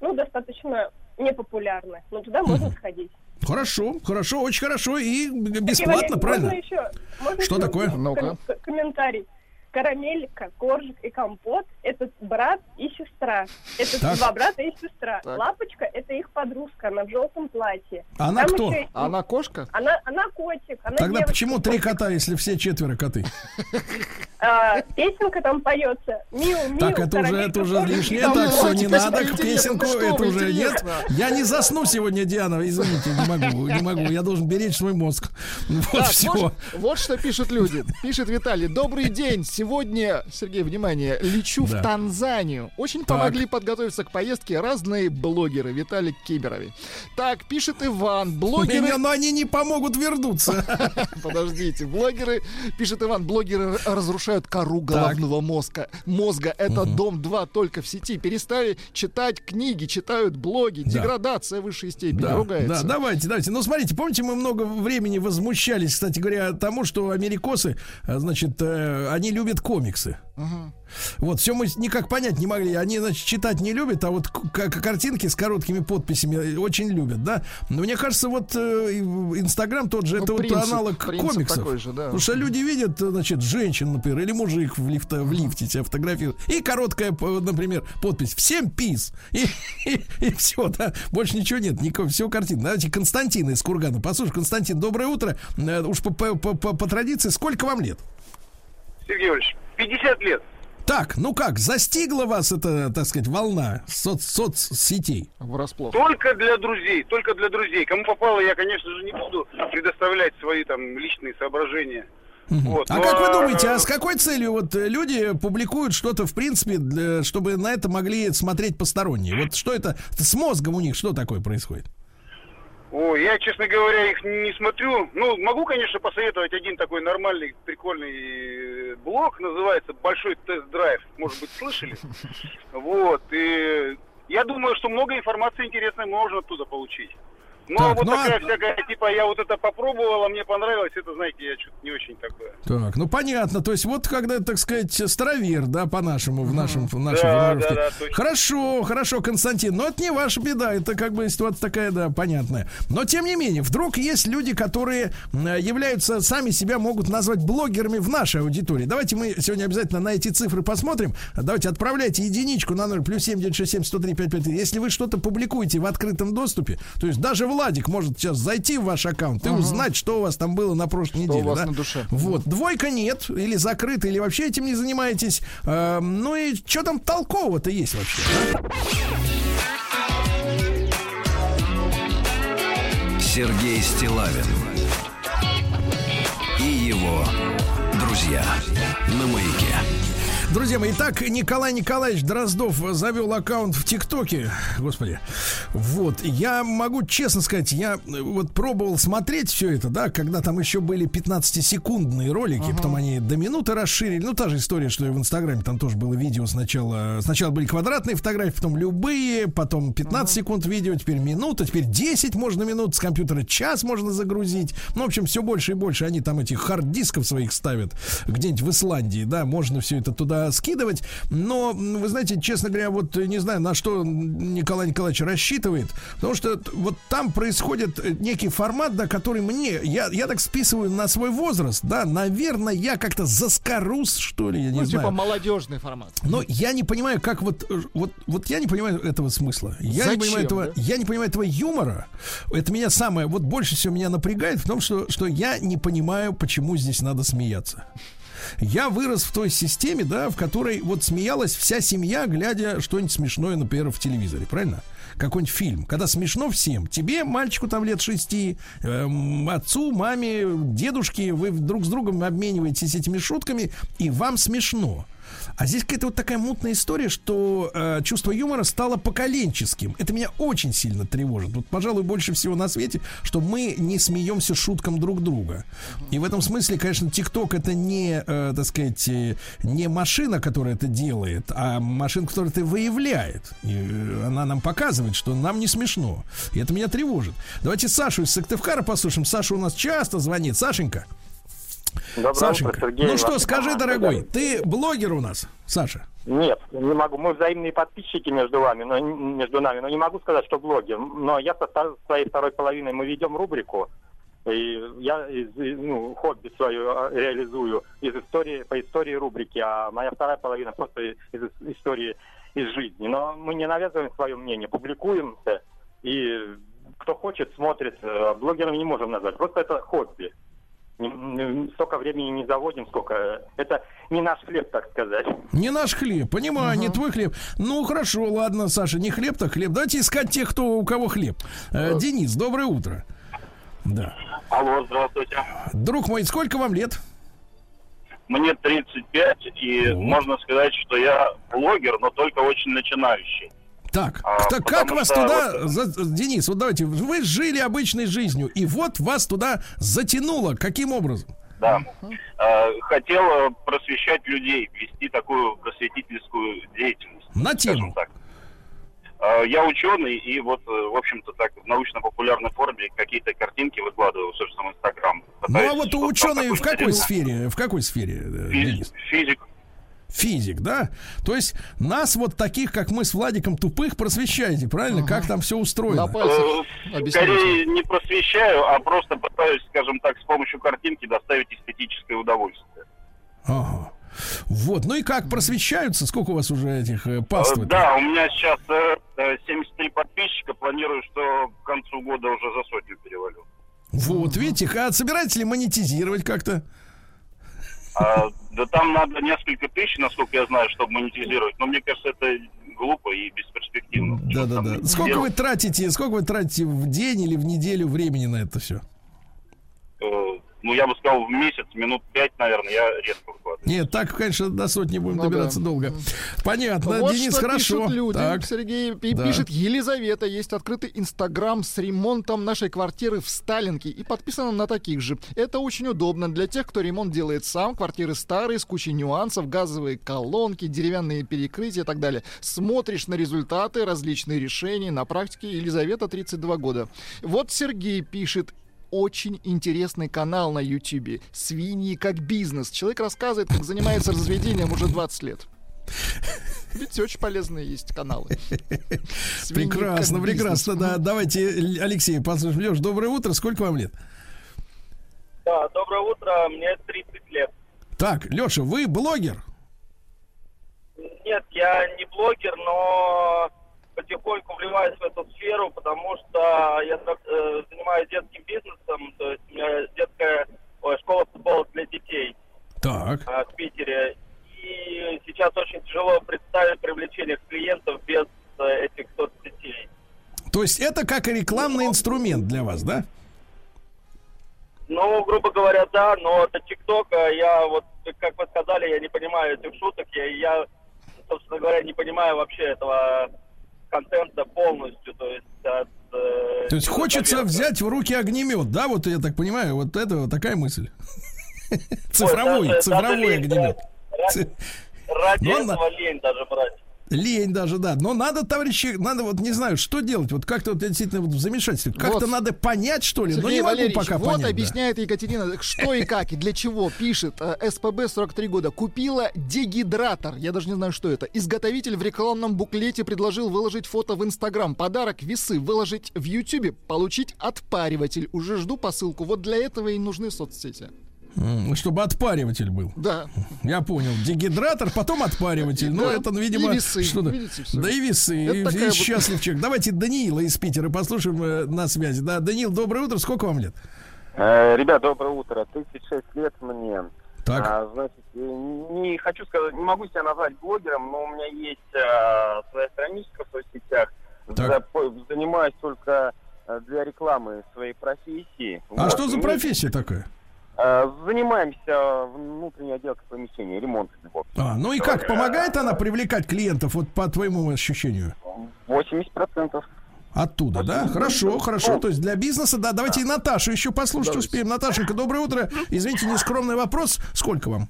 ну, достаточно непопулярны. Но туда можно сходить.
Хорошо, хорошо, очень хорошо и бесплатно, правильно?
Можно еще, можно
Что
еще
такое?
ком- комментарий. Карамелька, коржик и компот – это брат и сестра. Это
Так.
два брата и сестра.
Так.
Лапочка – это их подружка, она в желтом платье.
Она
Там
кто?
еще
Она кошка?
Она, она котик, она
Тогда
девочка.
почему три кота, если все четверо коты?
А, песенка там поется. Миу, миу,
Так, это уже, это уже лишнее. Так,
ну,
все, не надо
песенку
к песенку, это
что
уже нет. Я не засну сегодня, Диана, извините, не могу, не могу. Я должен беречь свой мозг. Вот
Так,
все.
может, вот что пишут люди. Пишет Виталий. Добрый день. Сегодня, Сергей, внимание, лечу
Да.
в Танзанию. Очень помогли подготовиться к поездке разные блогеры. Виталик Киберови. Так, пишет Иван. Блогеры...
Меня, но они не помогут вернуться.
Подождите, блогеры, пишет Иван, блогеры разрушают кору головного мозга. Мозга. Это Дом 2 только в сети. Перестали читать книги, читают блоги.
Да.
Деградация высшей степени.
Да,
Ругается.
да, давайте, давайте. Ну, смотрите, помните, мы много времени возмущались, кстати говоря, тому, что америкосы, а, значит, э, они любят комиксы. Вот, все мы никак понять не могли. Они, значит, читать не любят, а вот картинки с короткими подписями очень любят, да. Но мне кажется, вот э, и Инстаграм тот же,
Ну,
это
принцип-
вот аналог комиксов.
такой же, да.
Потому что люди видят, значит, женщин, например, или мужик в, лифта, в лифте себя фотографирует. И короткая, например, подпись «Всем пис». И, все, да. Больше ничего нет. Никакого, всего картин. Давайте Константина из Кургана. Послушай, Константин, доброе утро. Э, Уж по, по- по- по- по традиции, сколько вам лет?
Сергей Ильич, 50 лет.
Так, ну как, застигла вас эта, так сказать, волна соц- соцсетей?
Врасплох.
Только для друзей, только для друзей. Кому попало, я, конечно же, не буду предоставлять свои там личные соображения. Вот,
А
но,
как вы
э,
думаете, а с какой целью вот э, люди публикуют что-то, в принципе, для- чтобы на это могли смотреть посторонние? Вот что это, с мозгом у них что такое происходит?
Ой, я, честно говоря, их не смотрю. Ну, могу, конечно, посоветовать один такой нормальный, прикольный э, блог, называется «Большой тест-драйв». Может быть, слышали? Вот, и я думаю, что много информации интересной можно оттуда получить. Но
Так,
вот
ну а-
такая всякая, типа, я вот это попробовала, мне понравилось, это, знаете, я что-то не очень такое.
Так, ну понятно. То есть вот когда, так сказать, старовер, да, по-нашему, в нашем, в нашей
Да, да, да, точно.
Хорошо, хорошо, Константин. Но это не ваша беда. Это как бы ситуация такая, да, понятная. Но тем не менее, вдруг есть люди, которые являются, сами себя могут назвать блогерами в нашей аудитории. Давайте мы сегодня обязательно на эти цифры посмотрим. Давайте отправляйте единичку на 0 плюс 7 967 103 553. Если вы что-то публикуете в открытом доступе, то есть даже Владик может сейчас зайти в ваш аккаунт и угу. узнать, что у вас там было на прошлой
что
неделе.
У вас
да?
на душе.
Вот. Двойка нет, или закрыта, или вообще этим не занимаетесь. Э, ну и что там толкового-то есть вообще? Да?
Сергей Стилавин и его друзья на моей
Друзья мои, итак, Николай Николаевич Дроздов завел аккаунт в ТикТоке. Господи. Вот, я могу честно сказать, я э, вот пробовал смотреть все это, да, когда там еще были 15-секундные ролики, потом они до минуты расширили. Ну, та же история, что и в Инстаграме, там тоже было видео сначала. Сначала были квадратные фотографии, потом любые, потом 15 секунд видео, теперь минута, теперь 10 можно минут, с компьютера час можно загрузить. Ну, в общем, все больше и больше они там этих хард-дисков своих ставят где-нибудь в Исландии, да, можно все это туда скидывать. Но, вы знаете, честно говоря, вот не знаю, на что Николай Николаевич рассчитывает, потому что вот там происходит э, некий формат, да, который мне, я, я так списываю на свой возраст, да, наверное, я как-то заскорус, что ли, я не
Ну,
знаю.
типа молодежный формат.
Но я не понимаю, как вот, э, вот, вот я не понимаю этого смысла. Я
Зачем,
не понимаю этого,
да?
я не понимаю этого юмора. Это меня самое, вот больше всего меня напрягает в том, что, что я не понимаю, почему здесь надо смеяться. Я вырос в той системе, да, в которой вот смеялась вся семья, глядя что-нибудь смешное, например, в телевизоре, правильно? Какой-нибудь фильм. Когда смешно всем. Тебе, мальчику там лет шести, эм, отцу, маме, дедушке, вы друг с другом обмениваетесь этими шутками, и вам смешно. А здесь какая-то вот такая мутная история, что э, чувство юмора стало поколенческим. Это меня очень сильно тревожит. Вот, пожалуй, больше всего на свете, что мы не смеемся шуткам друг друга. И в этом смысле, конечно, ТикТок это не, э, так сказать, э, не машина, которая это делает, а машина, которая это выявляет. И э, она нам показывает, что нам не смешно. И это меня тревожит. Давайте Сашу из Сыктывкара послушаем. Саша у нас часто звонит. Сашенька.
Доброе
Сашенька.
утро, Сергей.
ну что, скажи, дорогой, ты блогер у нас, Саша?
Нет, не могу. Мы взаимные подписчики между вами, но между нами, но не могу сказать, что блогер. Но я со своей второй половиной мы ведем рубрику, и я из, ну, хобби свое а, реализую из истории по истории рубрики, а моя вторая половина просто из ис- истории из жизни. Но мы не навязываем свое мнение, публикуемся, и кто хочет, смотрит. Э, Блогерами не можем назвать, просто это хобби. Столько времени не заводим, сколько. Это не наш хлеб, так сказать.
Не наш хлеб, понимаю, не твой хлеб. Ну хорошо, ладно, Саша, не хлеб, так хлеб. Давайте искать тех, кто у кого хлеб. Э, Денис, доброе утро. Да.
Алло, здравствуйте.
Друг мой, сколько вам лет?
Мне 35, и можно сказать, что я блогер, но только очень начинающий.
Так,
А,
так как вас
что
туда, за- Денис, вот давайте, вы жили обычной жизнью, и вот вас туда затянуло. Каким образом?
Да. Э, Хотел э, просвещать людей, вести такую просветительскую деятельность.
На тему.
так. Э, Я ученый, и вот, э, в общем-то, так в научно-популярной форме какие-то картинки выкладываю в собственном Инстаграм.
Ну а вот ученые в какой сфере? В какой сфере, э, Денис?
Физик.
Физик, да? То есть нас вот таких, как мы с Владиком тупых, просвещаете, правильно? Как там все устроено?
Э, Скорее не просвещаю, а просто пытаюсь, скажем так, с помощью картинки доставить эстетическое удовольствие.
Ага. Вот, ну и как просвещаются? Сколько у вас уже этих э, паствы?
Э, Да, у меня сейчас э, э, 73 подписчика. Планирую, что к концу года уже за сотню перевалю.
Вот, видите, а собираетесь ли монетизировать как-то?
А, да там надо несколько тысяч, насколько я знаю, чтобы монетизировать. Но мне кажется, это глупо и бесперспективно.
Да, да, да. Сколько вы тратите, сколько вы тратите в день или в неделю времени на это все?
Ну, я бы сказал, в месяц, минут пять, наверное, я редко выкладываю.
Нет, так, конечно, до сотни будем
Ну
добираться долго. Понятно,
Вот
Денис,
что
хорошо.
пишут люди,
Так.
Сергей. И
Да.
пишет Елизавета. Есть открытый инстаграм с ремонтом нашей квартиры в Сталинке. И подписано на таких же. Это очень удобно для тех, кто ремонт делает сам. Квартиры старые, с кучей нюансов, газовые колонки, деревянные перекрытия и так далее. Смотришь на результаты, различные решения. На практике Елизавета 32 года. Вот Сергей пишет очень интересный канал на Ютубе. Свиньи как бизнес. Человек рассказывает, как занимается разведением уже 20 лет. Видите, очень полезные есть каналы. Свиньи
Прекрасно, прекрасно, да. Давайте, Алексей, послушаем. Леш, доброе утро. Сколько вам лет?
Да, доброе утро, мне 30 лет.
Так, Леша, вы блогер?
Нет, я не блогер, но потихоньку вливаюсь в эту сферу, потому что я э, занимаюсь детским бизнесом, то есть у меня детская ой, школа футбола для детей
Так.
а, в Питере. И сейчас очень тяжело представить привлечение клиентов без э, этих соцсетей.
То есть это как рекламный инструмент для вас, да?
Ну, грубо говоря, да, но до ТикТока я вот, как вы сказали, я не понимаю этих шуток, я, я собственно говоря, не понимаю вообще этого контента полностью, то есть от... э,
То есть хочется
человека.
взять в руки огнемет, да? Вот я так понимаю, вот это вот такая мысль. Цифровой, цифровой огнемет.
Ради,
Ну,
этого лень даже брать.
Лень даже, да. Но надо, товарищи, надо вот, не знаю, что делать. Вот как-то вот действительно вот в замешательстве. Как-то
Вот.
надо понять, что ли. Но
Сергей
не могу
Валерьевич,
пока
вот
понять. да.
объясняет Екатерина, что и как, и для чего. Пишет э, СПБ 43 года. Купила дегидратор. Я даже не знаю, что это. Изготовитель в рекламном буклете предложил выложить фото в Инстаграм. Подарок весы выложить в Ютубе. Получить отпариватель. Уже жду посылку. Вот для этого и нужны соцсети.
Чтобы отпариватель был.
Да.
Я понял. Дегидратор, потом отпариватель. Ну,
Да.
это, видимо,
И весы.
что-то.
Видите.
Да и весы.
Это
И,
такая
и
вот-
счастливчик. Давайте Даниила из Питера послушаем э, на связи. Да, Даниил, доброе утро. Сколько вам лет?
Э, Ребят, доброе утро. 36 лет мне.
Так.
А, значит, э, не хочу сказать, не могу себя назвать блогером, но у меня есть а, своя страничка в соцсетях.
Так.
Занимаюсь только а, для рекламы своей профессии.
А
Вот.
что за
Ну,
профессия такая?
А, Занимаемся внутренней отделкой помещения, ремонтом. его.
А, ну и как, помогает она привлекать клиентов, вот по твоему ощущению?
80%.
Оттуда, да? Хорошо, хорошо. То есть для бизнеса, да. Давайте и Наташу еще послушать успеем. Наташенька, доброе утро. Извините, нескромный вопрос. Сколько вам?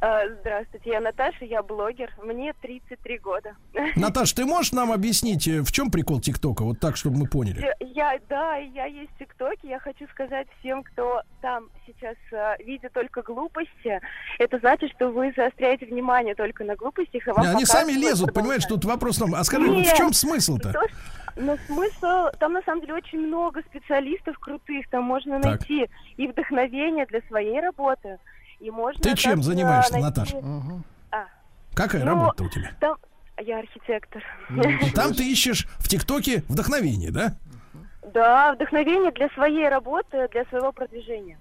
А, Здравствуйте, я Наташа, я блогер. Мне 33 года.
Наташ, ты можешь нам объяснить, э, в чем прикол ТикТока? Вот так, чтобы мы поняли.
Я, да, я есть в ТикТоке. Я хочу сказать всем, кто там сейчас а, видит только глупости, это значит, что вы заостряете внимание только на глупостях, и вам
Не, Они сами лезут, понимаешь, тут вопрос в том. А скажи, в
Нет,
чем смысл-то?
то, Но смысл, там на самом деле очень много специалистов крутых, там можно
Так.
найти и вдохновение для своей работы, и можно...
Ты чем занимаешься,
найти-
Наташ?
А,
Какая
ну,
работа у тебя?
Там... Я архитектор.
И там ты ищешь в ТикТоке вдохновение, да?
Да, вдохновение для своей работы, для своего продвижения.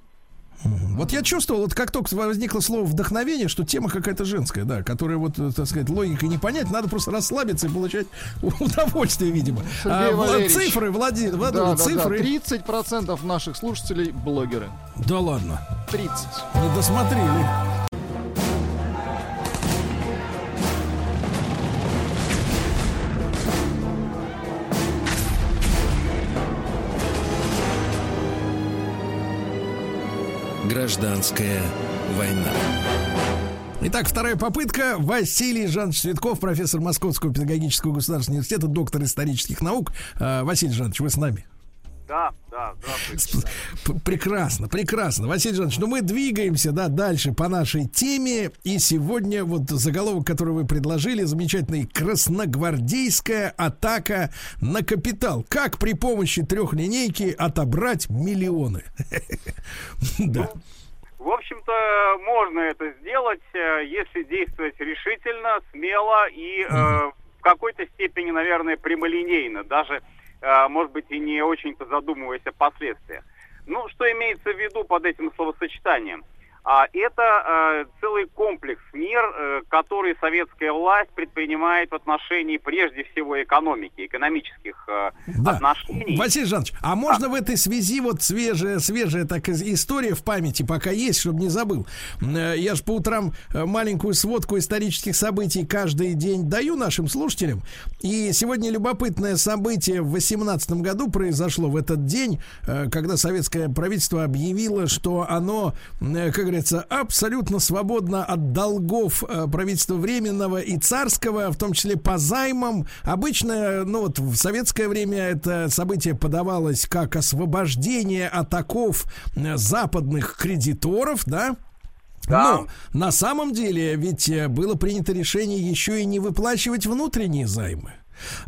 Вот я чувствовал, вот как только возникло слово вдохновение, что тема какая-то женская, да, которая вот, э, так сказать, логикой не понять, надо просто расслабиться и получать удовольствие, видимо.
Сергей
А,
Валерьевич.
цифры, Влади-
Да,
Владимир,
да, да.
цифры.
30% наших слушателей блогеры.
Да ладно.
30.
Не досмотрели.
Гражданская война.
Итак, вторая попытка. Василий Жанович Цветков, профессор Московского педагогического государственного университета, доктор исторических наук. А, Василий Жанович, вы с нами?
Да, да, здравствуйте.
Прекрасно, прекрасно. Василий Жанович, ну мы двигаемся, да, дальше по нашей теме. И сегодня вот заголовок, который вы предложили, замечательный. Красногвардейская атака на капитал. Как при помощи трехлинейки отобрать миллионы? Да.
В общем-то, можно это сделать, э, если действовать решительно, смело и э, в какой-то степени, наверное, прямолинейно, даже, э, может быть, и не очень-то задумываясь о последствиях. Ну, что имеется в виду под этим словосочетанием? А это э, целый комплекс мер, э, который советская власть предпринимает в отношении прежде всего экономики, экономических э,
Да.
отношений.
Василий Жанович, а можно в этой связи вот свежая, свежая так история в памяти пока есть, чтобы не забыл. Я же по утрам маленькую сводку исторических событий каждый день даю нашим слушателям. И сегодня любопытное событие в 18 году произошло в этот день, когда советское правительство объявило, что оно, как говорится, абсолютно свободно от долгов э, правительства временного и царского, в том числе по займам. Обычно, ну вот в советское время это событие подавалось как освобождение от оков э, западных кредиторов, да? Но на самом деле ведь э, было принято решение еще и не выплачивать внутренние займы.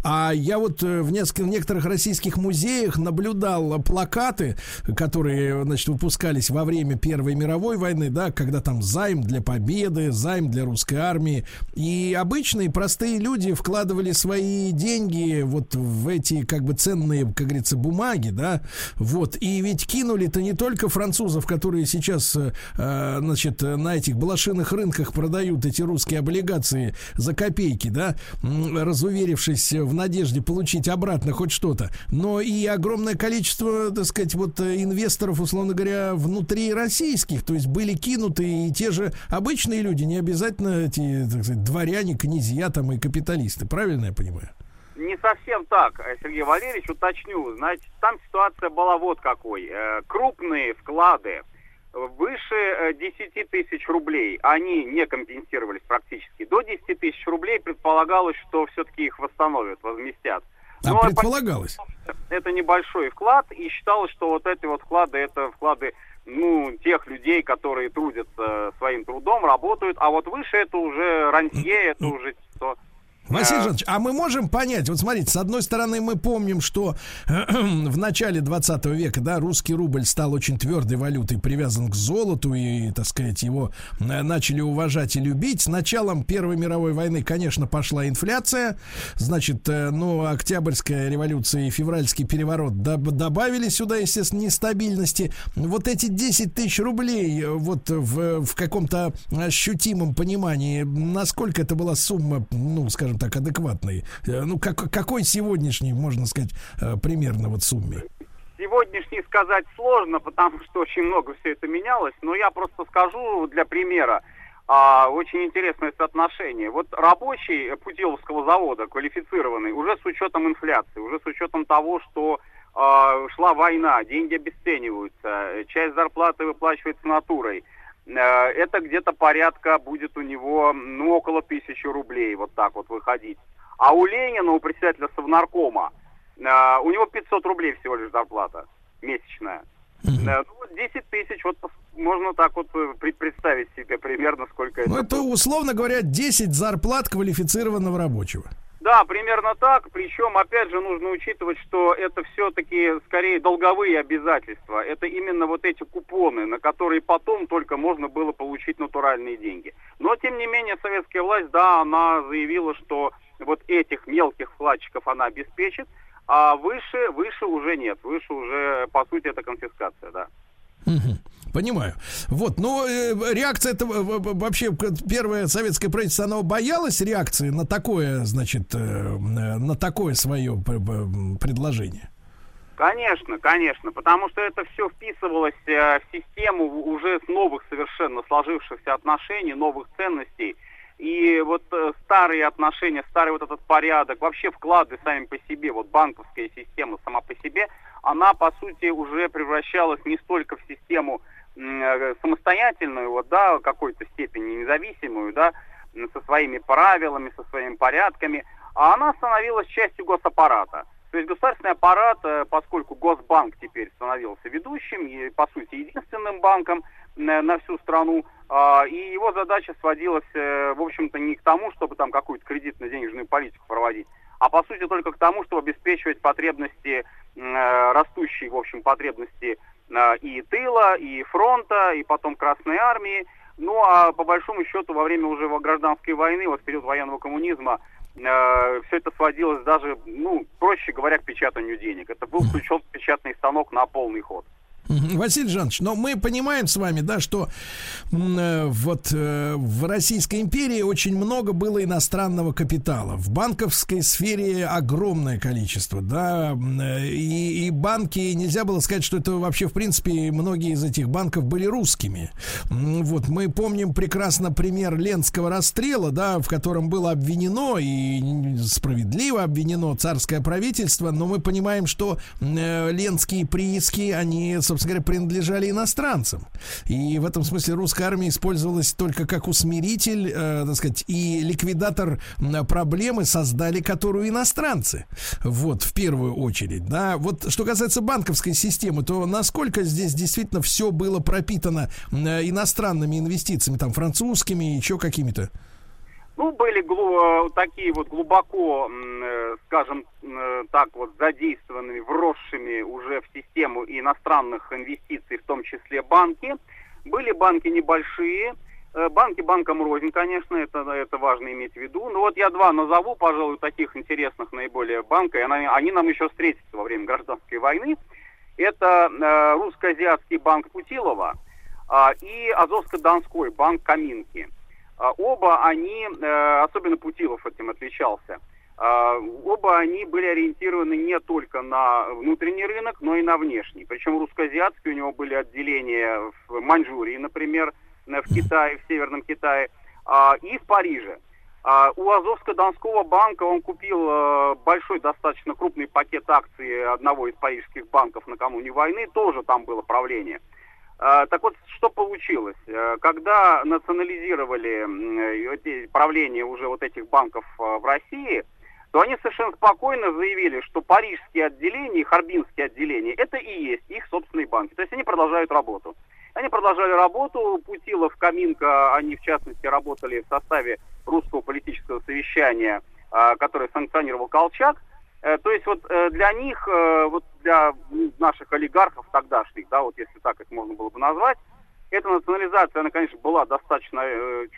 А я вот э, в нескольких, некоторых российских музеях наблюдал плакаты, которые, значит, выпускались во время Первой мировой войны, да, когда там займ для победы, займ для русской армии. И обычные простые люди вкладывали свои деньги вот в эти, как бы, ценные, как говорится, бумаги, да, вот. И ведь кинули-то не только французов, которые сейчас, э, э, значит, на этих блошиных рынках продают эти русские облигации за копейки, да, разуверившись вложились в надежде получить обратно хоть что-то, но и огромное количество, так сказать, вот э, инвесторов, условно говоря, внутри российских, то есть были кинуты и те же обычные люди, не обязательно эти, так сказать, дворяне, князья там и капиталисты, правильно я понимаю?
Не совсем так, э, Сергей Валерьевич, уточню. Значит, там ситуация была вот какой. Э, Крупные вклады выше э, 10 тысяч рублей, они не компенсировались практически. До 10 тысяч рублей предполагалось, что все-таки их восстановят, возместят.
А
Но
предполагалось?
это небольшой вклад, и считалось, что вот эти вот вклады, это вклады ну, тех людей, которые трудятся своим трудом, работают, а вот выше это уже рантье, это уже то,
Василий Жанович, а мы можем понять, вот смотрите, с одной стороны мы помним, что в начале 20 века, да, русский рубль стал очень твердой валютой, привязан к золоту, и, так сказать, его э, начали уважать и любить. С началом Первой мировой войны, конечно, пошла инфляция, значит, э, ну, Октябрьская революция и февральский переворот доб- добавили сюда, естественно, нестабильности. Вот эти 10 тысяч рублей, э, вот в, в каком-то ощутимом понимании, насколько это была сумма, ну, скажем так, адекватной? Э, Ну, как, какой сегодняшний, можно сказать, э, примерно вот сумме?
Сегодняшний сказать сложно, потому что очень много все это менялось, но я просто скажу для примера. а, очень интересное соотношение. Вот рабочий Путиловского завода, квалифицированный, уже с учетом инфляции, уже с учетом того, что а, шла война, деньги обесцениваются, часть зарплаты выплачивается натурой. Э, Это где-то порядка будет у него, ну, около тысячи рублей, вот так вот выходить. А у Ленина, у председателя Совнаркома, э, у него 500 рублей всего лишь зарплата месячная. Э, Ну, вот 10 тысяч, вот можно так вот пред- представить себе примерно, сколько это.
Ну, это, условно говоря, 10 зарплат квалифицированного рабочего.
Да, примерно так. Причем, опять же, нужно учитывать, что это все-таки скорее долговые обязательства. Это именно вот эти купоны, на которые потом только можно было получить натуральные деньги. Но, тем не менее, советская власть, да, она заявила, что вот этих мелких вкладчиков она обеспечит, а выше, выше уже нет. Выше уже, по сути, это конфискация, да.
Мгм. Понимаю. Вот, ну, э, реакция это вообще первое советское правительство, оно боялось реакции на такое, значит, э, на такое свое предложение.
Конечно, конечно, потому что это все вписывалось э, в систему уже новых совершенно сложившихся отношений, новых ценностей. И вот э, старые отношения, старый вот этот порядок, вообще вклады сами по себе, вот банковская система сама по себе, она по сути уже превращалась не столько в систему самостоятельную, вот, да, какой-то степени независимую, да, со своими правилами, со своими порядками, а она становилась частью госаппарата. То есть государственный аппарат, э, поскольку Госбанк теперь становился ведущим и, по сути, единственным банком на, на всю страну, а, и его задача сводилась, э, в общем-то, не к тому, чтобы там какую-то кредитно-денежную политику проводить, а по сути только к тому, чтобы обеспечивать потребности, э, растущие, в общем, потребности э, и тыла, и фронта, и потом Красной Армии. Ну а по большому счету во время уже гражданской войны, вот в период военного коммунизма, все это сводилось даже, ну, проще говоря, к печатанию денег. Это был включен печатный станок на полный ход.
Василий Жанович, но мы понимаем с вами, да, что э, вот э, в Российской империи очень много было иностранного капитала. В банковской сфере огромное количество, да, э, и, и банки, нельзя было сказать, что это вообще, в принципе, многие из этих банков были русскими. Вот мы помним прекрасно пример Ленского расстрела, да, в котором было обвинено и справедливо обвинено царское правительство, но мы понимаем, что э, ленские прииски, они, собственно говоря, принадлежали иностранцам. И в этом смысле русская армия использовалась только как усмиритель, э, так сказать, и ликвидатор проблемы, создали которую иностранцы. Вот, в первую очередь, да. Вот, что касается банковской системы, то насколько здесь действительно все было пропитано иностранными инвестициями, там, французскими, еще какими-то?
Ну, были глу- э, такие вот глубоко, э, скажем э, так, вот задействованными, вросшими уже в систему иностранных инвестиций, в том числе банки. Были банки небольшие, э, банки банком рознь, конечно, это, это важно иметь в виду. Ну вот я два назову, пожалуй, таких интересных наиболее банка, и она- они нам еще встретятся во время гражданской войны. Это э, русско-азиатский банк Путилова а, и Азовско-Донской банк Каминки. А, Оба они, э, особенно Путилов этим отличался, А, Оба они были ориентированы не только на внутренний рынок, но и на внешний. Причем русско-азиатские у него были отделения в Маньчжурии, например, в Китае, в Северном Китае, а, и в Париже. У Азовско-Донского банка он купил э, большой, достаточно крупный пакет акций одного из парижских банков накануне войны, тоже там было правление. А, Так вот, что получилось? Э, Когда национализировали э, эти уже вот этих банков э, в России, то они совершенно спокойно заявили, что парижские отделения и харбинские отделения это и есть их собственные банки. То есть они продолжают работу. Они продолжали работу, Путилов, Каминка, они в частности работали в составе русского политического совещания, а, которое санкционировал Колчак. Э, То есть вот э, для них, э, вот для наших олигархов тогдашних, да, вот если так их можно было бы назвать, эта национализация, она, конечно, была достаточно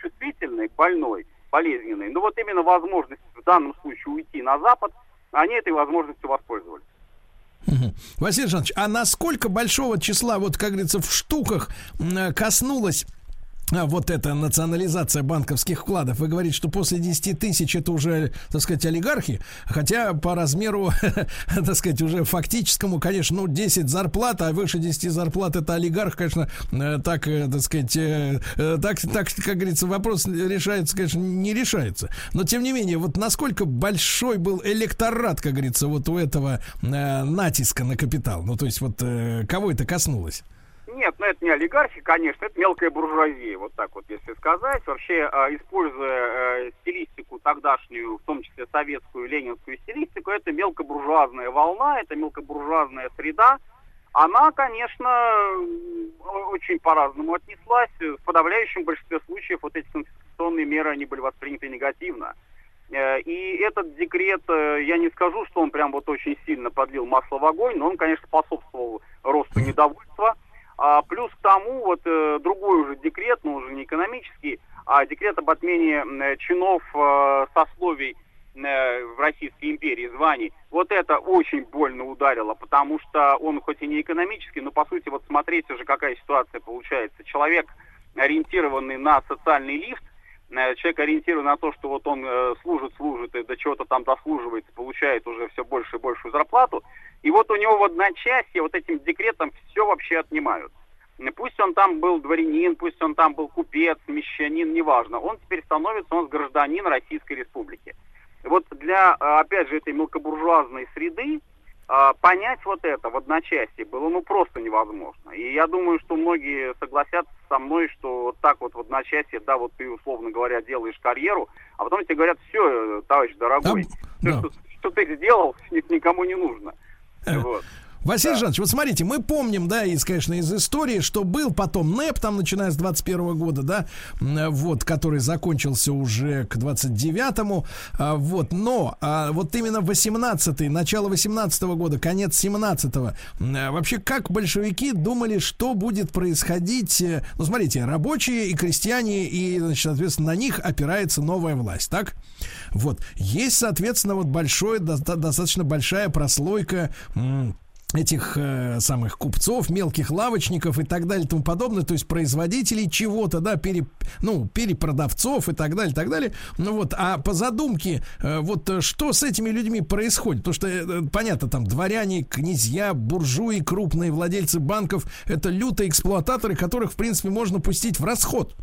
чувствительной, больной, болезненной. Но вот именно возможность в данном случае уйти на Запад, они этой возможностью воспользовались.
Василий Жанович, а насколько большого числа, вот как говорится, в штуках коснулась вот эта национализация банковских вкладов. Вы говорите, что после 10 тысяч это уже, так сказать, олигархи, хотя по размеру, так сказать, уже фактическому, конечно, ну, 10 зарплат, а выше 10 зарплат это олигарх, конечно, э, так, э, так сказать, э, так, так, как говорится, вопрос решается, конечно, не решается. Но, тем не менее, вот насколько большой был электорат, как говорится, вот у этого натиска на капитал? Ну, то есть вот кого это коснулось?
Нет, ну это не олигархи, конечно, это мелкая буржуазия, вот так вот, если сказать. Вообще, э, используя э, стилистику тогдашнюю, в том числе советскую, ленинскую стилистику, это мелкобуржуазная волна, это мелкобуржуазная среда. Она, конечно, очень по-разному отнеслась. В подавляющем большинстве случаев вот эти конституционные меры, они были восприняты негативно. Э, И этот декрет, э, я не скажу, что он прям вот очень сильно подлил масло в огонь, но он, конечно, способствовал росту недовольства. А плюс к тому, вот э, другой уже декрет, но уже не экономический, а декрет об отмене э, чинов э, сословий э, в Российской империи, званий. Вот это очень больно ударило, потому что он хоть и не экономический, но по сути вот смотрите же, какая ситуация получается. Человек, ориентированный на социальный лифт, человек ориентирован на то, что вот он э, служит, служит и до чего-то там дослуживается, получает уже все больше и большую зарплату, и вот у него в одночасье вот этим декретом все вообще отнимают. Пусть он там был дворянин, пусть он там был купец, мещанин, неважно. Он теперь становится, он гражданин Российской Республики. Вот для, э, опять же, этой мелкобуржуазной среды э, понять вот это в одночасье было ну просто невозможно. И я думаю, что многие согласятся со мной, что вот так вот в одночасье, да, вот ты, условно говоря, делаешь карьеру, а потом тебе говорят, все, товарищ дорогой, всё, что, что ты сделал, ни- никому не нужно. Вот.
Василий Жанович, вот смотрите, мы помним, да, из, конечно, из истории, что был потом НЭП, там, начиная с 21 года, да, вот, который закончился уже к 29-му, а, вот, но а, вот именно 18-й, начало 18 года, конец 17-го, м, а, вообще, как большевики думали, что будет происходить, э, ну, смотрите, рабочие и крестьяне, и, значит, соответственно, на них опирается новая власть, так? Вот, есть, соответственно, вот большой, доста- достаточно большая прослойка этих э, самых купцов, мелких лавочников и так далее и тому подобное, то есть производителей чего-то, да, пере, ну, перепродавцов и так далее, так далее. Ну вот, а по задумке, э, вот э, что с этими людьми происходит? Потому что, э, понятно, там дворяне, князья, буржуи, крупные владельцы банков, это лютые эксплуататоры, которых, в принципе, можно пустить в расход.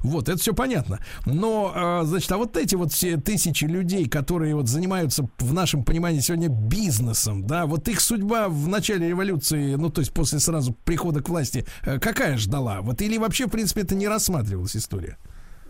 Вот, это все понятно. Но, э, значит, а вот эти вот все тысячи людей, которые вот занимаются, в нашем понимании, сегодня бизнесом, да, вот их судьба в начале революции, ну, то есть после сразу прихода к власти, э, какая ждала? Вот или вообще, в принципе, это не рассматривалась история?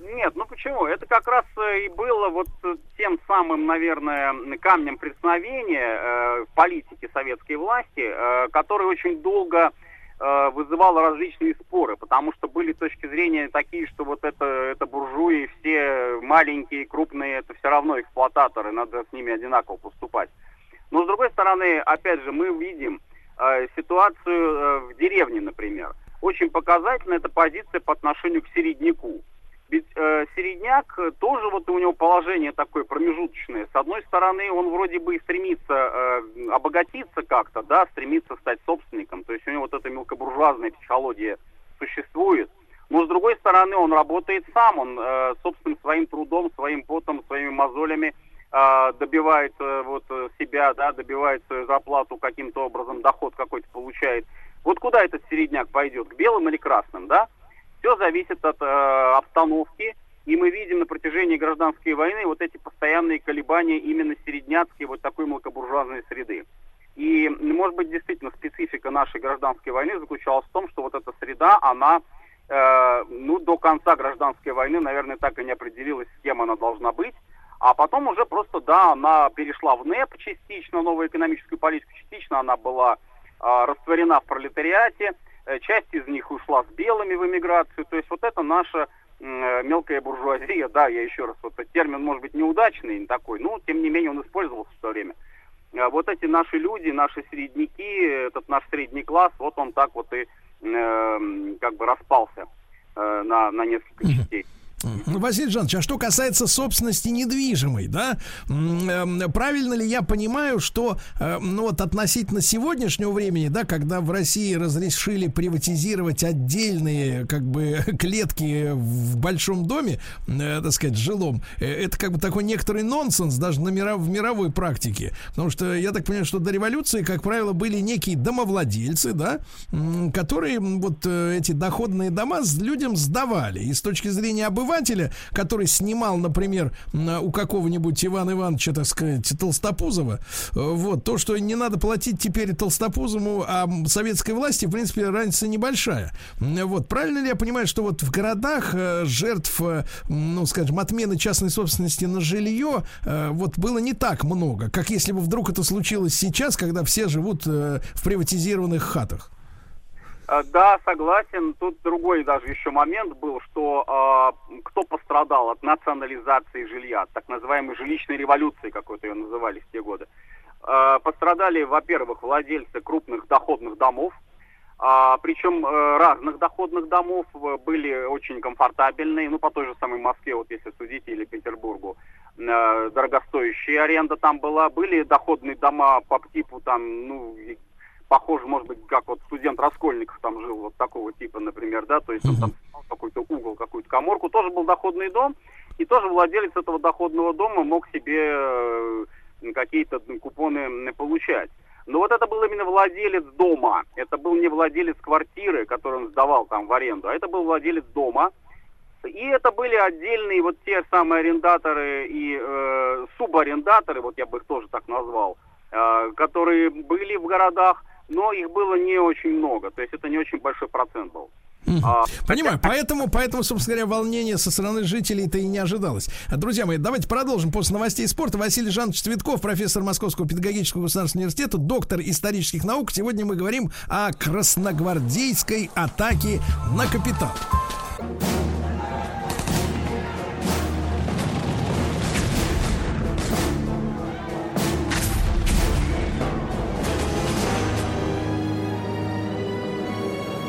Нет, ну почему? Это как раз э, и было вот э, тем самым, наверное, камнем преткновения э, в политике советской власти, э, который очень долго э, вызывал различные споры, потому что были точки зрения такие, что вот это, это буржуи, все маленькие, крупные, это все равно эксплуататоры, надо с ними одинаково поступать. Но с другой стороны, опять же, мы видим э, ситуацию э, в деревне, например. Очень показательна эта позиция по отношению к середняку. Ведь э, середняк э, тоже вот у него положение такое промежуточное. С одной стороны, он вроде бы и стремится э, обогатиться как-то, да, стремится стать собственником. То есть у него вот эта мелкобуржуазная психология существует. Но с другой стороны, он работает сам, он э, собственным своим трудом, своим потом, своими мозолями добивает э, вот э, себя, да, добивает свою зарплату каким-то образом, доход какой-то получает. Вот куда этот середняк пойдет, к белым или красным, да? Все зависит от э, обстановки, и мы видим на протяжении гражданской войны вот эти постоянные колебания именно середняцкой вот такой мелкобуржуазной среды. И, может быть, действительно специфика нашей гражданской войны заключалась в том, что вот эта среда, она, э, ну, до конца гражданской войны, наверное, так и не определилась, с кем она должна быть. А потом уже просто, да, она перешла в НЭП частично, новую экономическую политику, частично она была э, растворена в пролетариате, э, часть из них ушла с белыми в эмиграцию. То есть вот это наша э, мелкая буржуазия, да, я еще раз, вот этот термин может быть неудачный не такой, но тем не менее он использовался в то время. А вот эти наши люди, наши средняки, этот наш средний класс, вот он так вот и э, как бы распался э, на, на несколько частей.
Ну, Василий Жанович, а что касается собственности недвижимой, да, м, э, правильно ли я понимаю, что, э, ну вот относительно сегодняшнего времени, да, когда в России разрешили приватизировать отдельные, как бы, клетки в большом доме, э, так сказать, жилом, э, это как бы такой некоторый нонсенс даже на мира, в мировой практике, потому что я так понимаю, что до революции, как правило, были некие домовладельцы, да, которые вот эти доходные дома людям сдавали, и с точки зрения обывателя, который снимал, например, у какого-нибудь Ивана Ивановича, так сказать, Толстопузова, вот, то, что не надо платить теперь Толстопузову, а советской власти, в принципе, разница небольшая. Вот, правильно ли я понимаю, что вот в городах э, жертв, э, ну, скажем, отмены частной собственности на жилье, э, вот было не так много, как если бы вдруг это случилось сейчас, когда все живут в приватизированных хатах?
Э, Да, согласен. Тут другой даже еще момент был, что э, кто пострадал от национализации жилья, от так называемой жилищной революции, какой-то ее называли в те годы. Э, пострадали, во-первых, владельцы крупных доходных домов, а, причем э, разных доходных домов э, были очень комфортабельные, ну по той же самой Москве, вот если судить, или Петербургу, э, дорогостоящая аренда там была, были доходные дома по типу там, ну, похоже, может быть, как вот студент Раскольников там жил, вот такого типа, например, да, то есть он там снимал какой-то угол, какую-то коморку, тоже был доходный дом, и тоже владелец этого доходного дома мог себе э, какие-то купоны получать. Но вот это был именно владелец дома, это был не владелец квартиры, которую он сдавал там в аренду, а это был владелец дома, и это были отдельные вот те самые арендаторы и э, субарендаторы, вот я бы их тоже так назвал, э, которые были в городах, но их было не очень много, то есть это не очень большой процент был. А,
Понимаю, поэтому, поэтому, собственно говоря, волнение со стороны жителей-то и не ожидалось. Друзья мои, давайте продолжим после новостей спорта. Василий Жанович Цветков, профессор Московского педагогического государственного университета, доктор исторических наук. Сегодня мы говорим о красногвардейской атаке на капитал.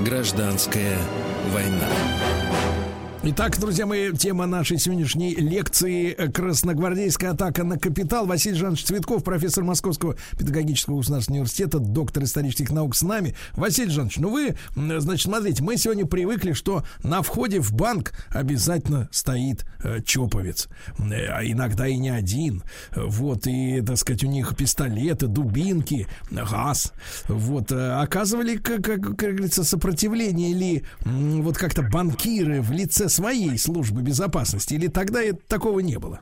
Гражданская война.
Итак, друзья мои, тема нашей сегодняшней лекции «Красногвардейская атака на капитал». Василий Жанович Цветков, профессор Московского педагогического государственного университета, доктор исторических наук с нами. Василий Жанович, ну вы, значит, смотрите, мы сегодня привыкли, что на входе в банк обязательно стоит э, чоповец. Э, А иногда и не один. Вот, и, так сказать, у них пистолеты, дубинки, газ. Вот, э, оказывали, как, как, как говорится, сопротивление ли м, вот как-то банкиры в лице своей службы безопасности? Или тогда такого не было?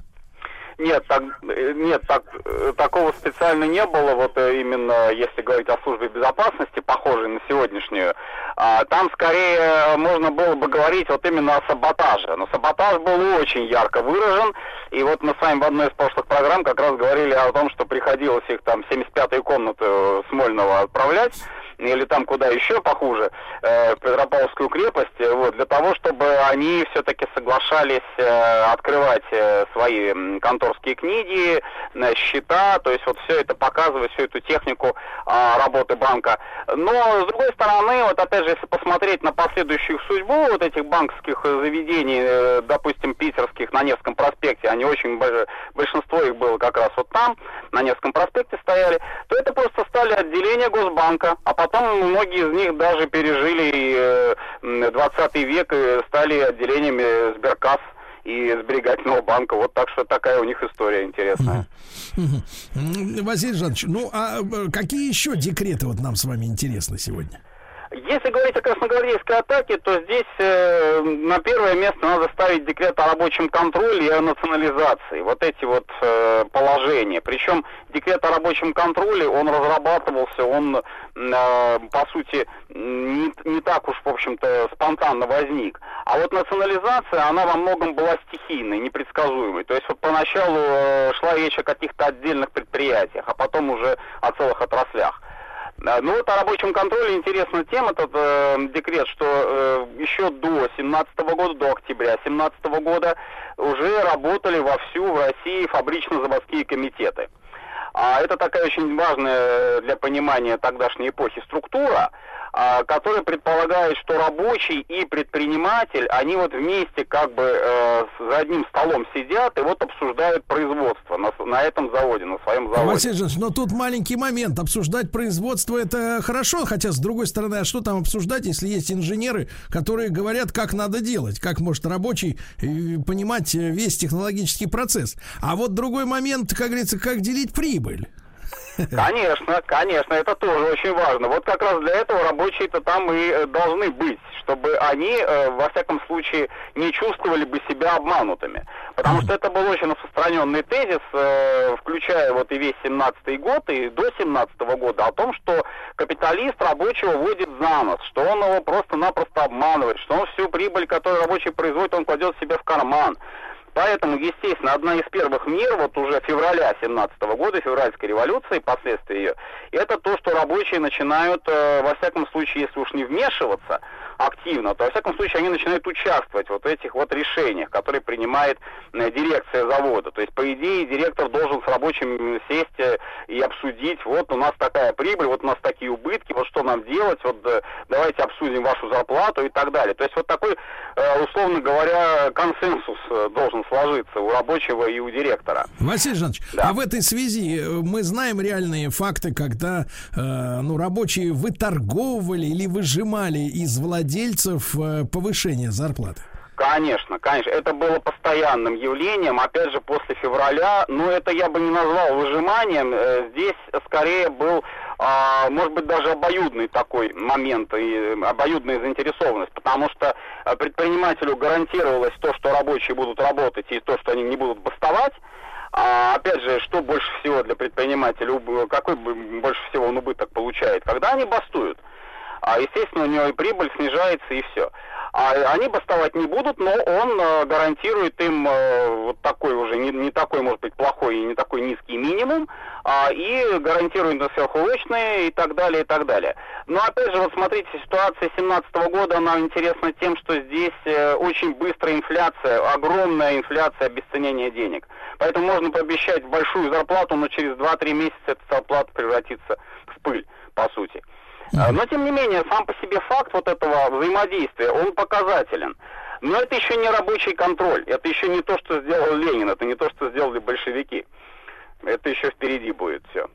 Нет, так, э, нет так, э, такого специально не было, вот э, именно если говорить о службе безопасности, похожей на сегодняшнюю. А, там скорее можно было бы говорить вот именно о саботаже. Но саботаж был очень ярко выражен, и вот мы с вами в одной из прошлых программ как раз говорили о том, что приходилось их там в 75-ю комнату Смольного отправлять, или там куда еще похуже, э, Петропавловскую крепость, э, вот, для того, чтобы они все-таки соглашались э, открывать э, свои конторские книги, э, счета, то есть вот все это показывать, всю эту технику а, работы банка. Но, с другой стороны, вот опять же, если посмотреть на последующую судьбу вот этих банковских э, заведений, э, допустим, питерских на Невском проспекте, они очень, бо- большинство их было как раз вот там, на Невском проспекте стояли, то это просто стали отделения Госбанка, а потом многие из них даже пережили и, э, м, 20 век и стали отделениями Сберкасс
и сберегательного банка. Вот так что такая у них история интересная.
Василий Жанович, ну а э, какие еще декреты вот нам с вами интересны сегодня?
Если говорить о красногвардейской атаке, то здесь э, на первое место надо ставить декрет о рабочем контроле и о национализации. Вот эти вот э, положения. Причем декрет о рабочем контроле, он разрабатывался, он, э, по сути, не, не так уж, в общем-то, спонтанно возник. А вот национализация, она во многом была стихийной, непредсказуемой. То есть вот поначалу э, шла речь о каких-то отдельных предприятиях, а потом уже о целых отраслях. Ну вот о рабочем контроле интересна тем этот э, декрет, что э, еще до 17 года, до октября 17 года уже работали вовсю в России фабрично-заводские комитеты. А это такая очень важная для понимания тогдашней эпохи структура, а, которая предполагает, что рабочий и предприниматель, они вот вместе как бы э, за одним столом сидят и вот обсуждают производство на, на этом заводе, на своем заводе.
Василий Жанович, но тут маленький момент. Обсуждать производство это хорошо, хотя с другой стороны, а что там обсуждать, если есть инженеры, которые говорят, как надо делать, как может рабочий э, понимать э, весь технологический процесс. А вот другой момент, как говорится, как делить прибыль.
Конечно, конечно, это тоже очень важно. Вот как раз для этого рабочие-то там и э, должны быть, чтобы они, э, во всяком случае, не чувствовали бы себя обманутыми. Потому что это был очень распространенный тезис, э, включая вот и весь 17 год, и до 17 года, о том, что капиталист рабочего водит за нос, что он его просто-напросто обманывает, что он всю прибыль, которую рабочий производит, он кладет себе в карман. Поэтому, естественно, одна из первых мер вот уже февраля 17 года, февральской революции, последствия ее, это то, что рабочие начинают, э, во всяком случае, если уж не вмешиваться активно, то во всяком случае они начинают участвовать вот в этих вот решениях, которые принимает э, дирекция завода. То есть, по идее, директор должен с рабочими сесть э, и обсудить, вот у нас такая прибыль, вот у нас такие убытки, вот что нам делать, вот э, давайте обсудим вашу зарплату и так далее. То есть вот такой, условно говоря, консенсус должен сложиться у рабочего и у директора.
Василий Жанович, а в этой связи мы знаем реальные факты, когда ну, рабочие выторговывали или выжимали из владельцев э, повышение зарплаты.
Конечно, конечно. Это было постоянным явлением, опять же, после февраля. Но это я бы не назвал выжиманием. Э, Здесь скорее был, а, может быть, даже обоюдный такой момент и обоюдная заинтересованность. Потому что э, предпринимателю гарантировалось то, что рабочие будут работать, и то, что они не будут бастовать. А, опять же, что больше всего для предпринимателя, какой больше всего он убыток получает? Когда они бастуют. А, естественно, у него и прибыль снижается, и все. А они бастовать не будут, но он э, гарантирует им э, вот такой уже, не, не такой, может быть, плохой и не такой низкий минимум, а, и гарантирует на сверхурочные и так далее, и так далее. Но опять же, вот смотрите, ситуация 17 года, она интересна тем, что здесь э, очень быстрая инфляция, огромная инфляция обесценения денег. Поэтому можно пообещать большую зарплату, но через 2-3 месяца эта зарплата превратится в пыль, по сути. А, Но, тем не менее, сам по себе факт вот этого взаимодействия, он показателен. Но это еще не рабочий контроль, это еще не то, что сделал Ленин, это не то, что сделали большевики. Это еще впереди будет все.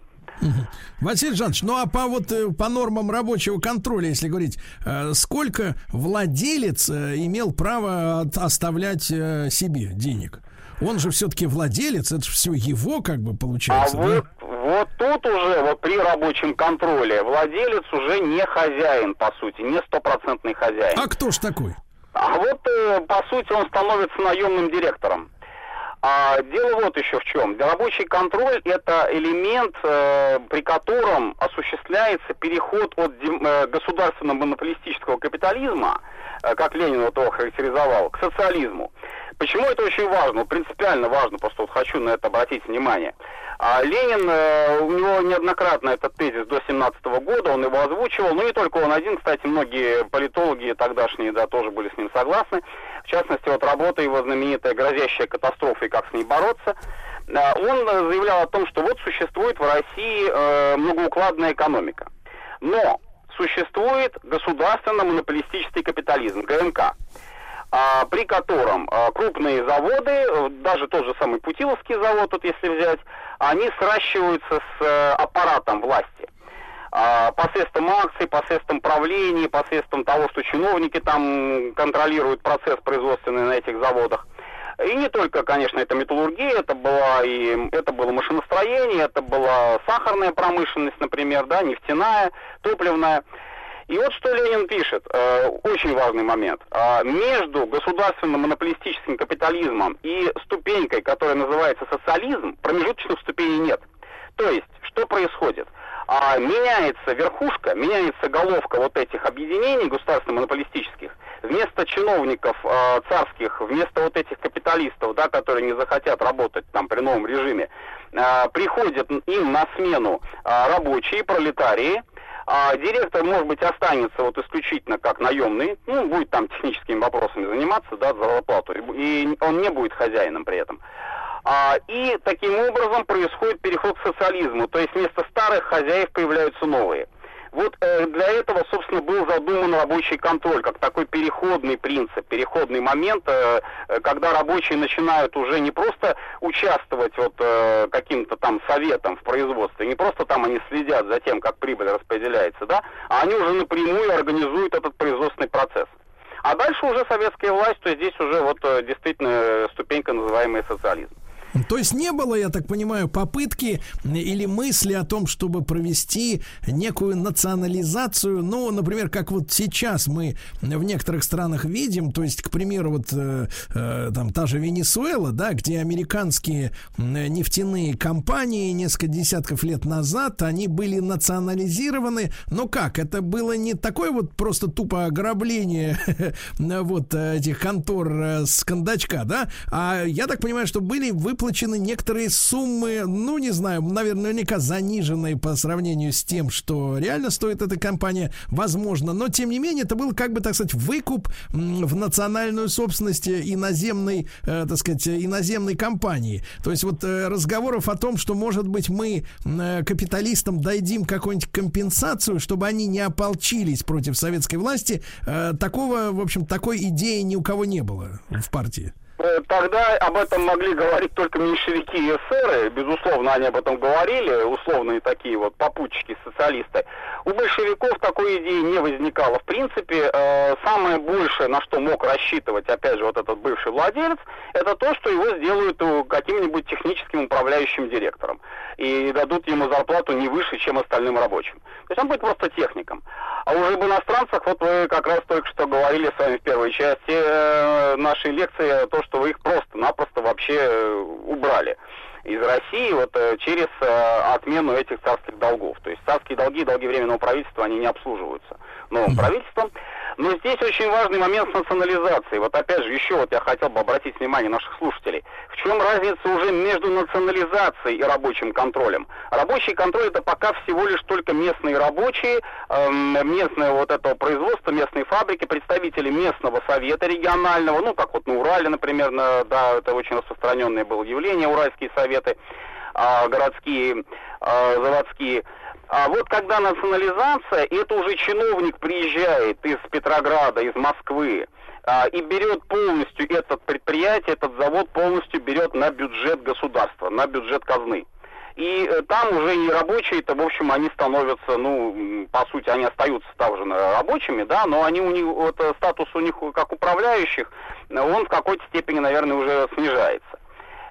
Василий Жанович, ну а по вот э, по нормам рабочего контроля, если говорить, э, сколько владелец э, имел право оставлять э, себе денег? Он же все-таки владелец, это же все его как бы
А
получается. да?
вот, вот тут уже, вот при рабочем контроле, владелец уже не хозяин, по сути, не стопроцентный хозяин.
А кто ж такой?
А вот, э, по сути, он становится наемным директором. А дело вот еще в чем. Рабочий контроль – это элемент, э, при котором осуществляется переход от дем- э, государственного монополистического капитализма, э, как Ленин вот его характеризовал, к социализму. Почему это очень важно? Принципиально важно, просто вот хочу на это обратить внимание. А Ленин, э, у него неоднократно этот тезис до 17 года, он его озвучивал, ну не только он один, кстати, многие политологи тогдашние, да, тоже были с ним согласны. В частности, вот работа его знаменитая «Грозящая катастрофа и как с ней бороться», А, он заявлял о том, что вот существует в России э, многоукладная экономика. Но существует государственно-монополистический капитализм, ГМК при котором а, крупные заводы, э, даже тот же самый Путиловский завод, вот если взять, они сращиваются с э, аппаратом власти. А, посредством акций, посредством правления, посредством того, что чиновники там контролируют процесс производственный на этих заводах. И не только, конечно, это металлургия, это была и это было машиностроение, это была сахарная промышленность, например, да, нефтяная, топливная. И вот что Ленин пишет, э, очень важный момент. А, между государственным монополистическим капитализмом и ступенькой, которая называется социализм, промежуточных ступеней нет. То есть, что происходит? А, меняется верхушка, меняется головка вот этих объединений государственно-монополистических. Вместо чиновников э, царских, вместо вот этих капиталистов, да, которые не захотят работать там при новом режиме, э, приходят им на смену э, рабочие, пролетарии, а директор, может быть, останется вот исключительно как наемный, ну, будет там техническими вопросами заниматься, да, за зарплату, и он не будет хозяином при этом. А, и таким образом происходит переход к социализму, то есть вместо старых хозяев появляются новые. Вот э, для этого, собственно, был задуман рабочий контроль, как такой переходный принцип, переходный момент, э, э, когда рабочие начинают уже не просто участвовать вот э, каким-то там советом в производстве, не просто там они следят за тем, как прибыль распределяется, да, а они уже напрямую организуют этот производственный процесс. А дальше уже советская власть, то здесь уже вот э, действительно ступенька, называемая социализм.
То есть не было, я так понимаю, попытки или мысли о том, чтобы провести некую национализацию, ну, например, как вот сейчас мы в некоторых странах видим, то есть, к примеру, вот э, э, там та же Венесуэла, да, где американские нефтяные компании несколько десятков лет назад, они были национализированы, но как, это было не такое вот просто тупо ограбление вот этих контор э, с кондачка, да, а я так понимаю, что были вы выплачены некоторые суммы, ну, не знаю, наверное, наверняка заниженные по сравнению с тем, что реально стоит эта компания, возможно. Но, тем не менее, это был, как бы, так сказать, выкуп в национальную собственность иноземной, э, так сказать, иноземной компании. То есть вот э, разговоров о том, что, может быть, мы э, капиталистам дадим какую-нибудь компенсацию, чтобы они не ополчились против советской власти, такого, в общем, такой идеи ни у кого не было в партии.
Э, тогда об этом могли говорить только меньшевики и эсеры, безусловно, они об этом говорили, условные такие вот попутчики, социалисты. У большевиков такой идеи не возникало. В принципе, э, самое большее, на что мог рассчитывать, опять же, вот этот бывший владелец, это то, что его сделают э, каким-нибудь техническим управляющим директором и дадут ему зарплату не выше, чем остальным рабочим. То есть он будет просто техником. А уже об иностранцах, вот вы как раз только что говорили с вами в первой части нашей лекции, то, что вы их просто-напросто вообще э, убрали из России вот э, через э, отмену этих царских долгов. То есть царские долги, долги временного правительства, они не обслуживаются новым правительством. Но здесь очень важный момент с национализацией. Вот опять же, еще вот я хотел бы обратить внимание наших слушателей. В чем разница уже между национализацией и рабочим контролем? Рабочий контроль это пока всего лишь только местные рабочие, эм, местное вот этого производства, местные фабрики, представители местного совета регионального, ну как вот на Урале, например, на, да, это очень распространенное было явление, уральские советы, э, городские, э, заводские. А вот когда национализация, это уже чиновник приезжает из Петрограда, из Москвы, а, и берет полностью этот предприятие, этот завод полностью берет на бюджет государства, на бюджет казны. И э, там уже и рабочие-то, в общем, они становятся, ну, по сути, они остаются также рабочими, да, но они у них, вот, э, статус у них как управляющих, он в какой-то степени, наверное, уже снижается.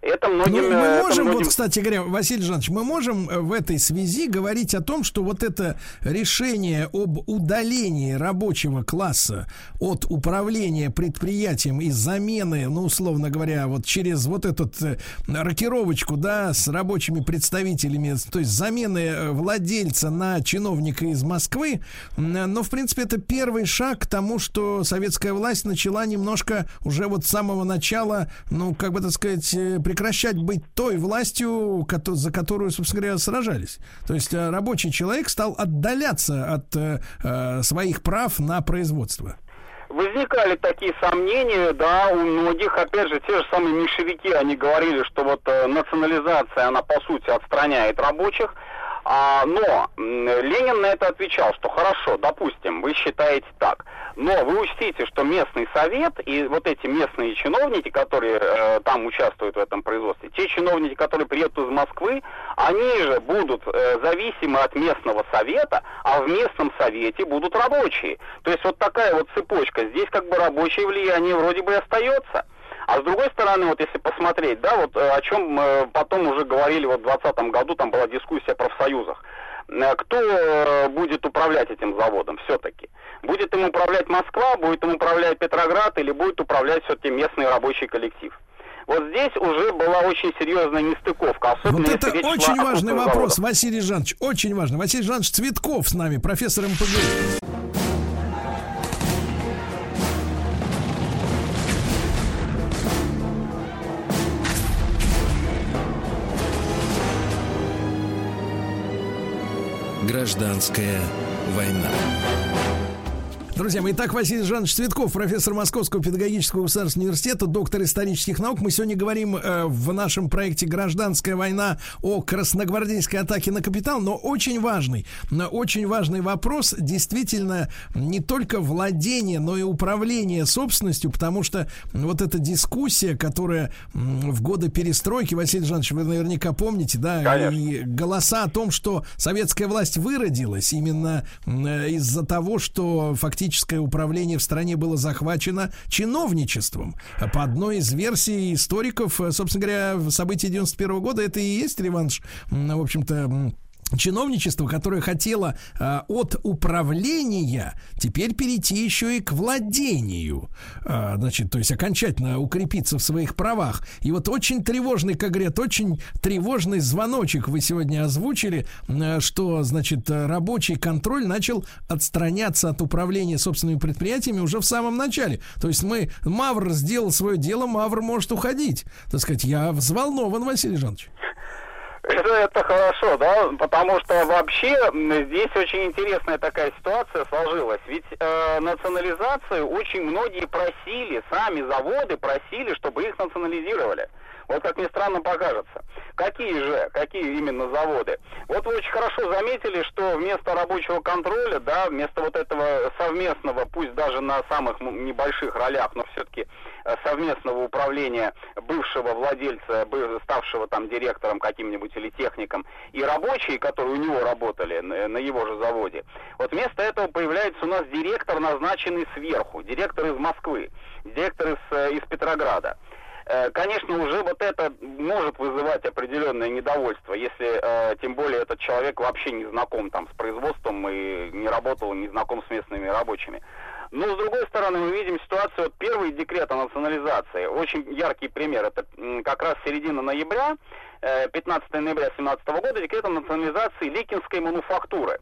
Это многим...
Ну, мы
это
можем,
многим...
вот, кстати говоря, Василий Жанович, мы можем э, в этой связи говорить о том, что вот это решение об удалении рабочего класса от управления предприятием и замены, ну, условно говоря, вот через вот эту э, рокировочку, да, с рабочими представителями, то есть замены э, владельца на чиновника из Москвы, но, в принципе, это первый шаг к тому, что советская власть начала немножко уже вот с самого начала, ну, как бы так сказать, прекращать быть той властью, за которую, собственно говоря, сражались. То есть э, рабочий человек стал отдаляться от э, э, своих прав на производство.
Возникали такие сомнения, да, у многих, опять же, те же самые меньшевики, они говорили, что вот э, национализация, она по сути отстраняет рабочих, а, но Ленин на это отвечал, что хорошо, допустим, вы считаете так, но вы учтите, что местный совет и вот эти местные чиновники, которые э, там участвуют в этом производстве, те чиновники, которые приедут из Москвы, они же будут э, зависимы от местного совета, а в местном совете будут рабочие. То есть вот такая вот цепочка. Здесь как бы рабочее влияние вроде бы и остается. А с другой стороны, вот если посмотреть, да, вот э, о чем э, потом уже говорили вот в 2020 году, там была дискуссия о профсоюзах. Э, Кто будет управлять этим заводом все-таки? Будет им управлять Москва, будет им управлять Петроград или будет управлять все-таки местный рабочий коллектив? Вот здесь уже была очень серьезная нестыковка. Особенно
Вот это очень важный вопрос,
заводах.
Василий Жанович, очень важный. Василий Жанович Цветков с нами, профессор МПГУ.
Гражданская война.
Друзья мои, итак, Василий Жанович Цветков, профессор Московского педагогического государственного университета, доктор исторических наук. Мы сегодня говорим э, в нашем проекте «Гражданская война» о красногвардейской атаке на капитал, но очень важный, но очень важный вопрос действительно не только владение, но и управление собственностью, потому что вот эта дискуссия, которая в годы перестройки, Василий Жанович, вы наверняка помните, да, и голоса о том, что советская власть выродилась именно э, из-за того, что фактическое управление в стране было захвачено чиновничеством. По одной из версий историков, э, собственно говоря, события 91 года это и есть реванш, в общем-то, чиновничество, которое хотело э, от управления теперь перейти еще и к владению, А, значит, то есть окончательно укрепиться в своих правах. И вот очень тревожный, как говорят, очень тревожный звоночек вы сегодня озвучили, э, что, значит, э, рабочий контроль начал отстраняться от управления собственными предприятиями уже в самом начале. То есть мы, Мавр сделал свое дело, Мавр может уходить. Так сказать, я взволнован, Василий Жанович.
Это, это хорошо, да, потому что вообще здесь очень интересная такая ситуация сложилась. Ведь э, национализацию очень многие просили, сами заводы просили, чтобы их национализировали. Вот как мне странно покажется. Какие же, какие именно заводы? Вот вы очень хорошо заметили, что вместо рабочего контроля, да, вместо вот этого совместного, пусть даже на самых небольших ролях, но все-таки совместного управления бывшего владельца, ставшего там директором каким-нибудь или техником, и рабочие, которые у него работали на, на его же заводе. Вот вместо этого появляется у нас директор, назначенный сверху, директор из Москвы, директор из, э, из Петрограда. Э, Конечно, уже вот это может вызывать определенное недовольство, если э, тем более этот человек вообще не знаком там с производством и не работал, не знаком с местными рабочими. Но с другой стороны, мы видим ситуацию, вот первый декрет о национализации, очень яркий пример, это как раз середина ноября, э, 15 ноября 2017 года, декрет о национализации Ликинской мануфактуры.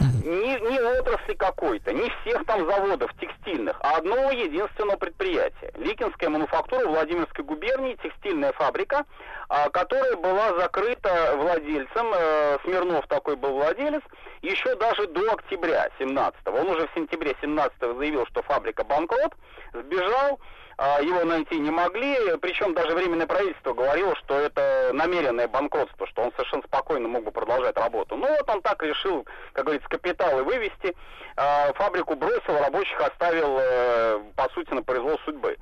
Не, не отрасли какой-то, не всех там заводов текстильных, а одного единственного предприятия. Ликинская мануфактура Владимирской губернии, текстильная фабрика, а, которая была закрыта владельцем, э, Смирнов такой был владелец, еще даже до октября 17 Он уже в сентябре 17 заявил, что фабрика банкрот, сбежал, его найти не могли, причем даже Временное правительство говорило, что это намеренное банкротство, что он совершенно спокойно мог бы продолжать работу. Ну вот он так решил, как говорится, капиталы вывести, а, фабрику бросил, рабочих оставил, э, по сути, на произвол судьбы.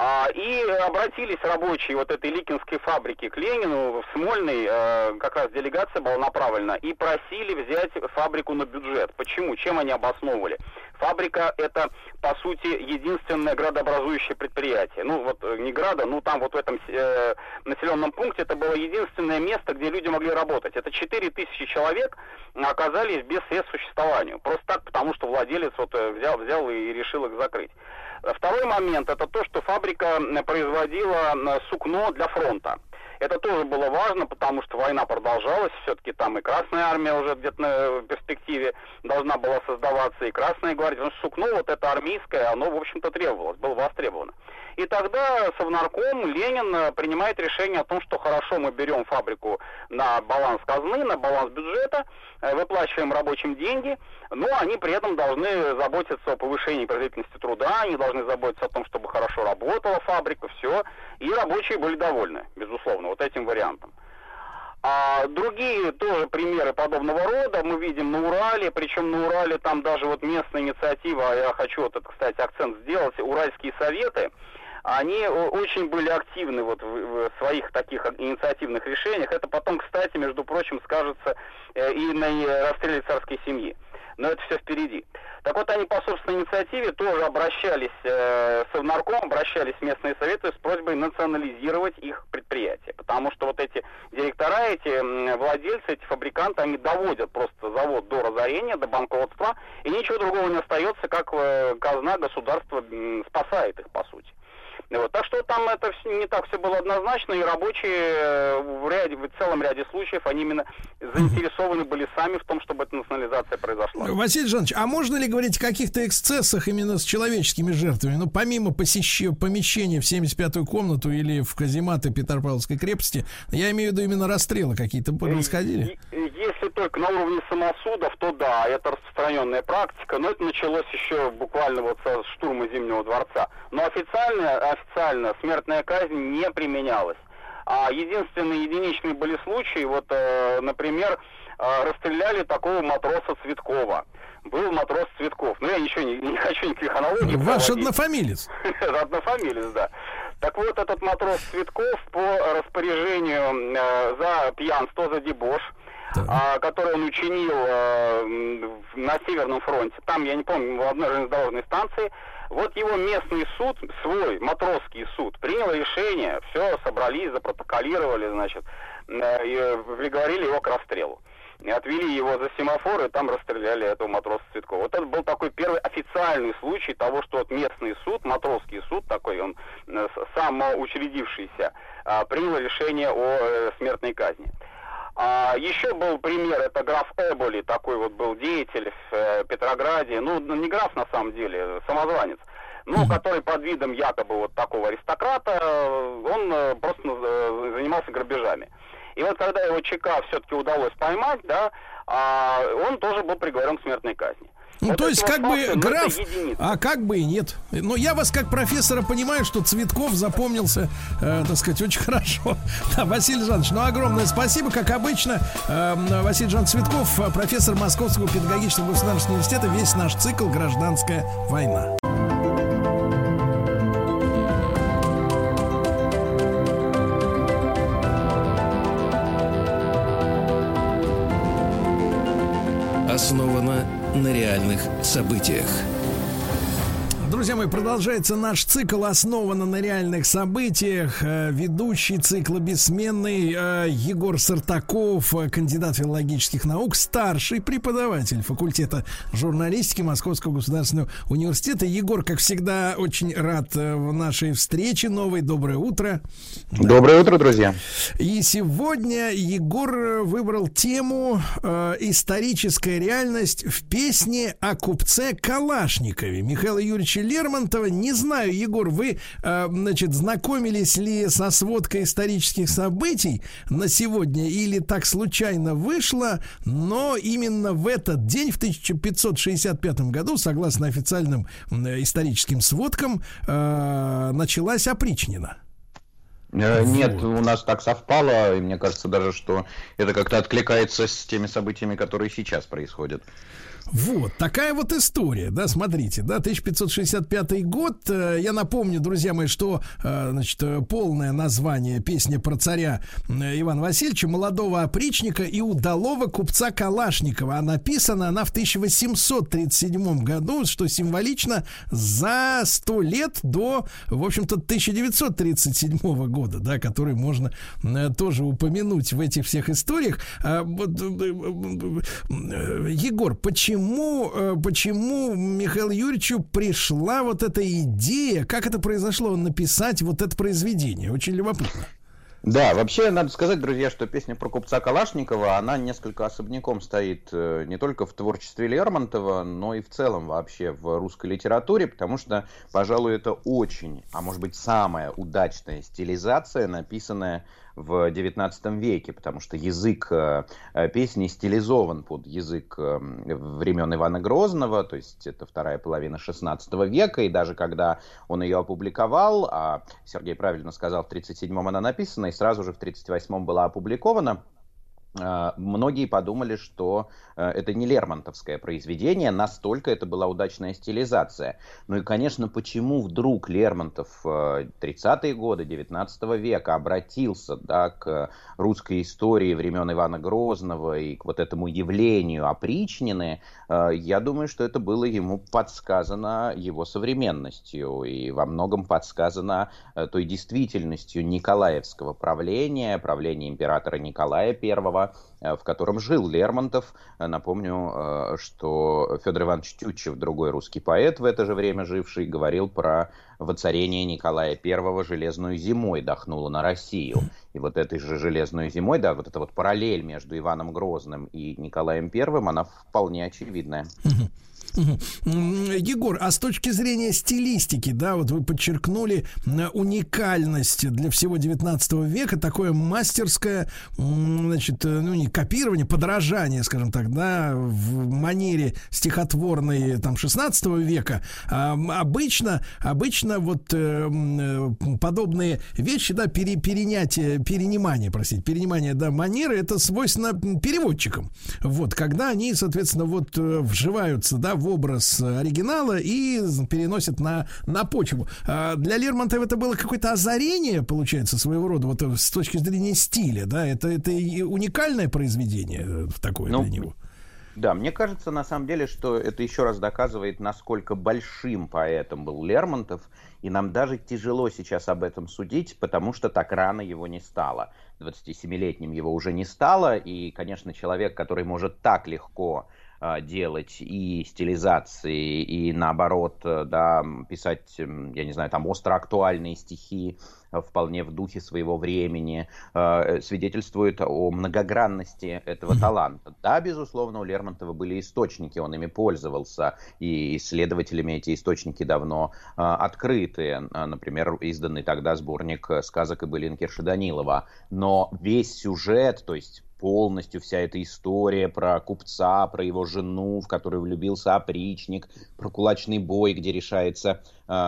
А, и обратились рабочие вот этой Ликинской фабрики к Ленину в Смольный, э, как раз делегация была направлена, и просили взять фабрику на бюджет. Почему? Чем они обосновывали? Фабрика это, по сути, единственное градообразующее предприятие. Ну, вот э, не града, ну там вот в этом э, населенном пункте это было единственное место, где люди могли работать. Это 4 тысячи человек оказались без средств к существованию. Просто так, потому что владелец вот э, взял, взял и решил их закрыть. Второй момент это то, что фабрика производила сукно для фронта. Это тоже было важно, потому что война продолжалась, все-таки там и Красная Армия уже где-то на перспективе должна была создаваться, и Красная Гвардия. Но сукно вот это армейское, оно, в общем-то, требовалось, было востребовано. И тогда Совнарком Ленин э, принимает решение о том, что хорошо, мы берем фабрику на баланс казны, на баланс бюджета, э, выплачиваем рабочим деньги, но они при этом должны заботиться о повышении производительности труда, они должны заботиться о том, чтобы хорошо работала фабрика, все. И рабочие были довольны, безусловно, вот этим вариантом. А другие тоже примеры подобного рода мы видим на Урале, причем на Урале там даже вот местная инициатива, я хочу вот этот, кстати, акцент сделать, Уральские советы, они очень были активны вот в, в своих таких инициативных решениях. Это потом, кстати, между прочим, скажется э, и на э, расстреле царской семьи. Но это все впереди. Так вот, они по собственной инициативе тоже обращались, э, Совнарком обращались в местные советы с просьбой национализировать их предприятия. Потому что вот эти директора, эти владельцы, эти фабриканты, они доводят просто завод до разорения, до банкротства, и ничего другого не остается, как э, казна государства м, спасает их, по сути. Вот. Так что там это не так все было однозначно, и рабочие э, в, ряде, в целом ряде случаев, они именно заинтересованы были сами в том, чтобы эта национализация произошла.
Василий Жанович, а можно ли говорить о каких-то эксцессах именно с человеческими жертвами? Ну, помимо посещения помещения в 75-ю комнату или в казематы Петропавловской крепости, я имею в виду именно расстрелы какие-то происходили?
И- и Если только на уровне самосудов, то да, это распространенная практика, но это началось еще буквально вот со штурма Зимнего дворца. Но официально, официально смертная казнь не применялась. А единственные единичные были случаи, вот, э, например, э, расстреляли такого матроса Цветкова. Был матрос Цветков. Ну, я ничего не, не хочу никаких аналогий.
Ваш
проводить.
однофамилец.
Однофамилец, да. Так вот, этот матрос Цветков по распоряжению э, за пьянство, за дебош, а, который он учинил э, на Северном фронте, там, я не помню, в одной железнодорожной станции, вот его местный суд, свой матросский суд, принял решение, все, собрались, запротоколировали, значит, э, и приговорили его к расстрелу. И отвели его за семафор, и там расстреляли этого матроса Цветкова. Вот это был такой первый официальный случай того, что вот местный суд, матросский суд такой, он э, самоучредившийся, а, принял решение о э, смертной казни. А, еще был пример, это граф Эболи, такой вот был деятель в э, Петрограде, ну, не граф на самом деле, самозванец, ну, который под видом якобы вот такого аристократа, э, он э, просто занимался грабежами. И вот когда его ЧК все-таки удалось поймать, да, а, он тоже был приговорен к смертной казни.
Ну,
Вот
то есть, как бы граф, а как бы и нет. Но я вас как профессора понимаю, что Цветков запомнился, э, так сказать, очень хорошо. Да, Василий Жанович, ну, огромное спасибо, как обычно. Э, Василий Жанович Цветков, э, профессор Московского педагогического государственного университета, весь наш цикл «Гражданская война».
Основано на реальных событиях.
Друзья мои, продолжается наш цикл, основанный на реальных событиях. Э, Ведущий цикла бессменный э, Егор Сартаков, э, кандидат филологических наук, старший преподаватель факультета журналистики Московского государственного университета. Егор, как всегда, очень рад в нашей встрече новой. Доброе утро.
Доброе утро, друзья.
И сегодня Егор выбрал тему «Историческая реальность в песне о купце Калашникове» Михаила Юрьевича Лермонтова. Не знаю, Егор, вы, э, значит, знакомились ли со сводкой исторических событий на сегодня или так случайно вышло, но именно в этот день, в 1565 году, согласно официальным историческим сводкам, э, началась опричнина.
Э, Нет, у нас так совпало, и мне кажется даже, что это как-то откликается с теми событиями, которые сейчас происходят.
Вот, такая вот история, да, смотрите, да, 1565 год, э, я напомню, друзья мои, что, э, значит, э, полное название песни про царя Ивана Васильевича, молодого опричника и удалого купца Калашникова, а написана она в 1837 году, что символично за 100 лет до, в общем-то, 1937 года, да, который можно тоже упомянуть в этих всех историях. А, Егор, почему, э, почему Михаилу Юрьевичу пришла вот эта идея, как это произошло, написать вот это произведение? Очень любопытно.
Да, вообще надо сказать, друзья, что песня про купца Калашникова, она несколько особняком стоит э, не только в творчестве Лермонтова, но и в целом вообще в русской литературе, потому что, пожалуй, это очень, а может быть самая удачная стилизация, написанная в XIX веке, потому что язык э, э, песни стилизован под язык э, времен Ивана Грозного, то есть это вторая половина XVI века, и даже когда он ее опубликовал, а Сергей правильно сказал, в 1937-м она написана, и сразу же в 1938-м была опубликована, многие подумали, что э, это не Лермонтовское произведение, настолько это была удачная стилизация. Ну и, конечно, почему вдруг Лермонтов в 30-е годы 19 века обратился да, к русской истории времен Ивана Грозного и к вот этому явлению опричнины, э, я думаю, что это было ему подсказано его современностью и во многом подсказано той действительностью Николаевского правления, правления императора Николая I, Э, в котором жил Лермонтов. Напомню, э, что Федор Иванович Тютчев, другой русский поэт, в это же время живший, говорил про воцарение Николая I железную зимой дохнуло на Россию. И вот этой же железной зимой, да, вот эта вот параллель между Иваном Грозным и Николаем I, она вполне очевидная.
Егор, а с точки зрения стилистики, да, вот вы подчеркнули уникальность для всего 19 века, такое мастерское, значит, э, ну, не копирование, подражание, скажем так, да, в манере стихотворной, там, 16 века. Обычно, обычно вот э, э, подобные вещи, да, пере, перенятие, перенимание, простите, перенимание, да, манеры, это свойственно переводчикам. Вот, когда они, соответственно, вот вживаются, да, в образ оригинала и переносят на, на почву. А для Лермонтова это было какое-то озарение, получается, своего рода, вот с точки зрения стиля, да, это, это уникальное произведение э, такое ну, для него.
Да, мне кажется, на самом деле, что это еще раз доказывает, насколько большим поэтом был Лермонтов, и нам даже тяжело сейчас об этом судить, потому что так рано его не стало. 27-летним его уже не стало, и, конечно, человек, который может так легко делать и стилизации, и наоборот, э, да, писать, я не знаю, там остро актуальные стихи, э, вполне в духе своего времени, э, свидетельствует о многогранности этого таланта. Да, безусловно, у Лермонтова были источники, он ими пользовался, и исследователями эти источники давно открыты. Например, изданный тогда сборник сказок и былин Кирши Данилова. Но весь сюжет, то есть полностью вся эта история про купца, про его жену, в которую влюбился опричник, про кулачный бой, где решается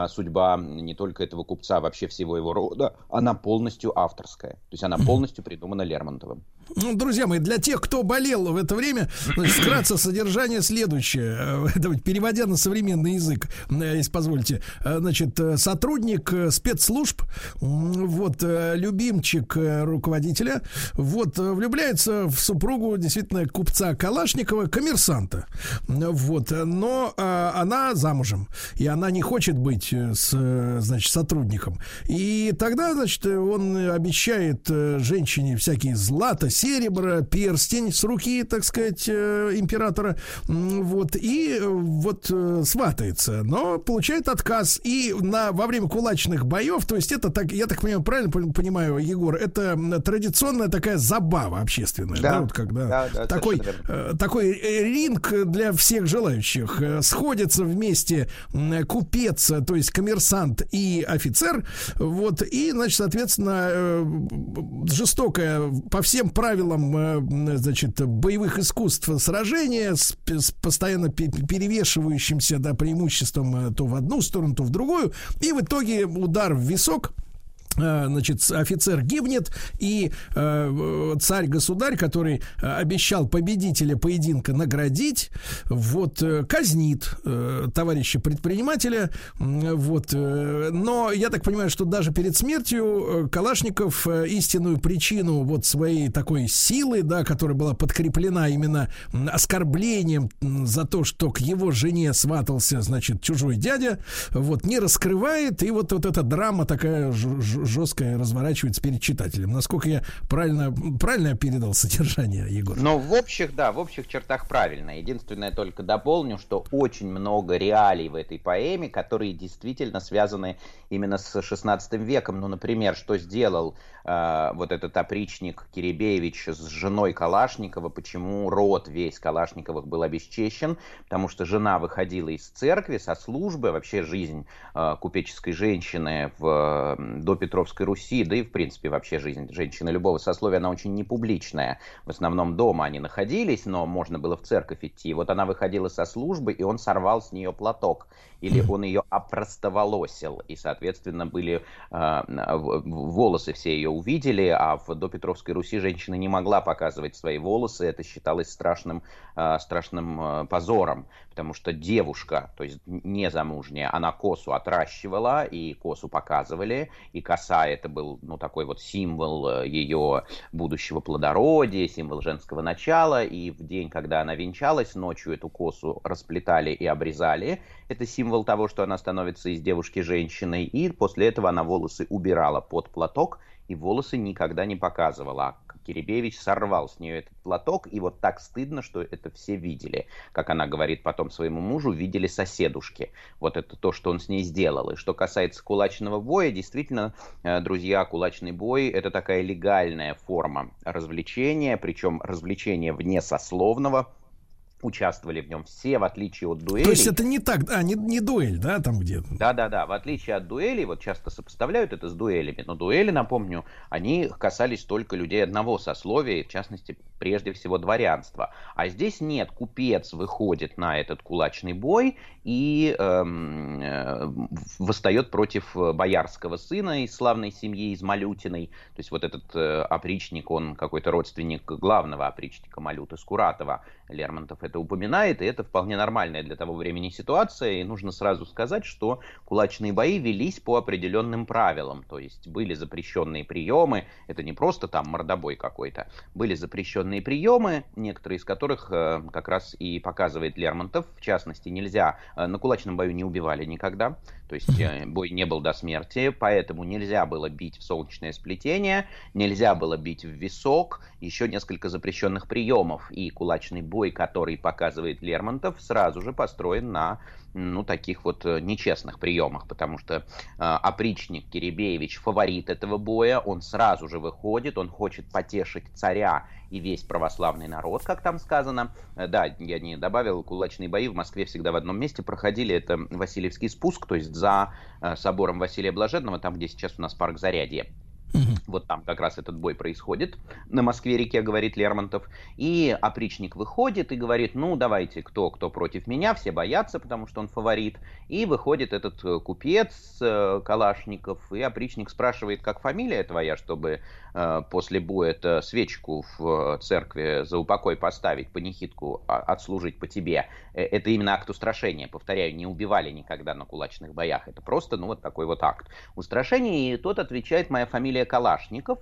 судьба не только этого купца, а вообще всего его рода, она полностью авторская. То есть она полностью придумана Лермонтовым.
Ну, друзья мои, для тех, кто болел в это время, значит, вкратце содержание следующее. Э, переводя на современный язык, э, если позволите. Э, значит, сотрудник спецслужб, вот, любимчик руководителя, вот, влюбляется в супругу действительно купца Калашникова, коммерсанта. Вот, но она замужем, и она не хочет быть с, значит, сотрудником. И тогда, значит, он обещает женщине всякие злато, серебро, перстень с руки, так сказать, э, императора, вот, и э, вот э, сватается, но получает отказ, и на, во время кулачных боев, то есть это, так, я так понимаю, правильно понимаю, Егор, это традиционная такая забава общественная, да, да вот когда да, да, такой, такой ринг для всех желающих, сходятся вместе купец, то есть коммерсант и офицер, вот, и, значит, соответственно, жестокая по всем правилам э, значит, боевых искусств сражения с, с постоянно перевешивающимся да, преимуществом э, то в одну сторону, то в другую. И в итоге удар в висок Э, значит, офицер гибнет, и э, царь-государь, который э, обещал победителя поединка наградить, вот, э, казнит э, товарища предпринимателя, вот, э, но я так понимаю, что даже перед смертью Калашников э, истинную причину вот своей такой силы, да, которая была подкреплена именно оскорблением за то, что к его жене сватался, значит, чужой дядя, вот, не раскрывает, и вот, вот эта драма такая жесткое разворачивается перед читателем. Насколько я правильно, правильно передал содержание, Егор?
Ну, в общих, да, в общих чертах правильно. Единственное, только дополню, что очень много реалий в этой поэме, которые действительно связаны именно с 16 веком. Ну, например, что сделал э, вот этот опричник Киребеевич с женой Калашникова, почему род весь Калашниковых был обесчещен, потому что жена выходила из церкви со службы, вообще жизнь э, купеческой женщины в, до Петровской Руси, да и, в принципе, вообще жизнь женщины любого сословия, она очень непубличная. В основном дома они находились, но можно было в церковь идти. Вот она выходила со службы, и он сорвал с нее платок. Или он ее опростоволосил. И, соответственно, были э, волосы все ее увидели, а в допетровской Руси женщина не могла показывать свои волосы. Это считалось страшным, страшным э, позором, потому что девушка, то есть незамужняя, она косу отращивала, и косу показывали, и коса это был, ну, такой вот символ ее будущего плодородия, символ женского начала, и в день, когда она венчалась, ночью эту косу расплетали и обрезали, это символ того, что она становится из девушки женщиной, и после этого она волосы убирала под платок, и волосы никогда не показывала. Киребевич сорвал с нее этот платок, и вот так стыдно, что это все видели. Как она говорит потом своему мужу, видели соседушки. Вот это то, что он с ней сделал. И что касается кулачного боя, действительно, э, друзья, кулачный бой – это такая легальная форма развлечения, причем развлечения вне сословного, участвовали в нем все, в отличие от дуэли.
То есть это не так, а, не, не дуэль, да, там где?
Да-да-да, в отличие от дуэли, вот часто сопоставляют это с дуэлями, но дуэли, напомню, они касались только людей одного сословия, в частности, прежде всего дворянства. А здесь нет, купец выходит на этот кулачный бой и эм, э, восстает против боярского сына из славной семьи, из Малютиной. То есть вот этот э, опричник, он какой-то родственник главного опричника Малюты Скуратова. Лермонтов это упоминает, и это вполне нормальная для того времени ситуация. И нужно сразу сказать, что кулачные бои велись по определенным правилам. То есть были запрещенные приемы, это не просто там мордобой какой-то, были запрещенные приемы, некоторые из которых э, как раз и показывает Лермонтов. В частности, нельзя, э, на кулачном бою не убивали никогда, то есть э, бой не был до смерти, поэтому нельзя было бить в солнечное сплетение, нельзя было бить в висок, еще несколько запрещенных приемов. И кулачный бой, который показывает Лермонтов, сразу же построен на ну, таких вот э, нечестных приемах, потому что э, опричник Киребеевич фаворит этого боя, он сразу же выходит, он хочет потешить царя и весь православный народ, как там сказано. Э, да, я не добавил, кулачные бои в Москве всегда в одном месте проходили, это Васильевский спуск, то есть за э, собором Василия Блаженного, там, где сейчас у нас парк Зарядье. Вот там как раз этот бой происходит. На Москве-реке, говорит Лермонтов. И опричник выходит и говорит, ну, давайте, кто, кто против меня, все боятся, потому что он фаворит. И выходит этот э, купец э, Калашников, и опричник спрашивает, как фамилия твоя, чтобы э, после боя это свечку в церкви за упокой поставить, панихидку а, отслужить по тебе. Это именно акт устрашения. Повторяю, не убивали никогда на кулачных боях. Это просто, ну, вот такой вот акт устрашения. И тот отвечает, моя фамилия Калашников,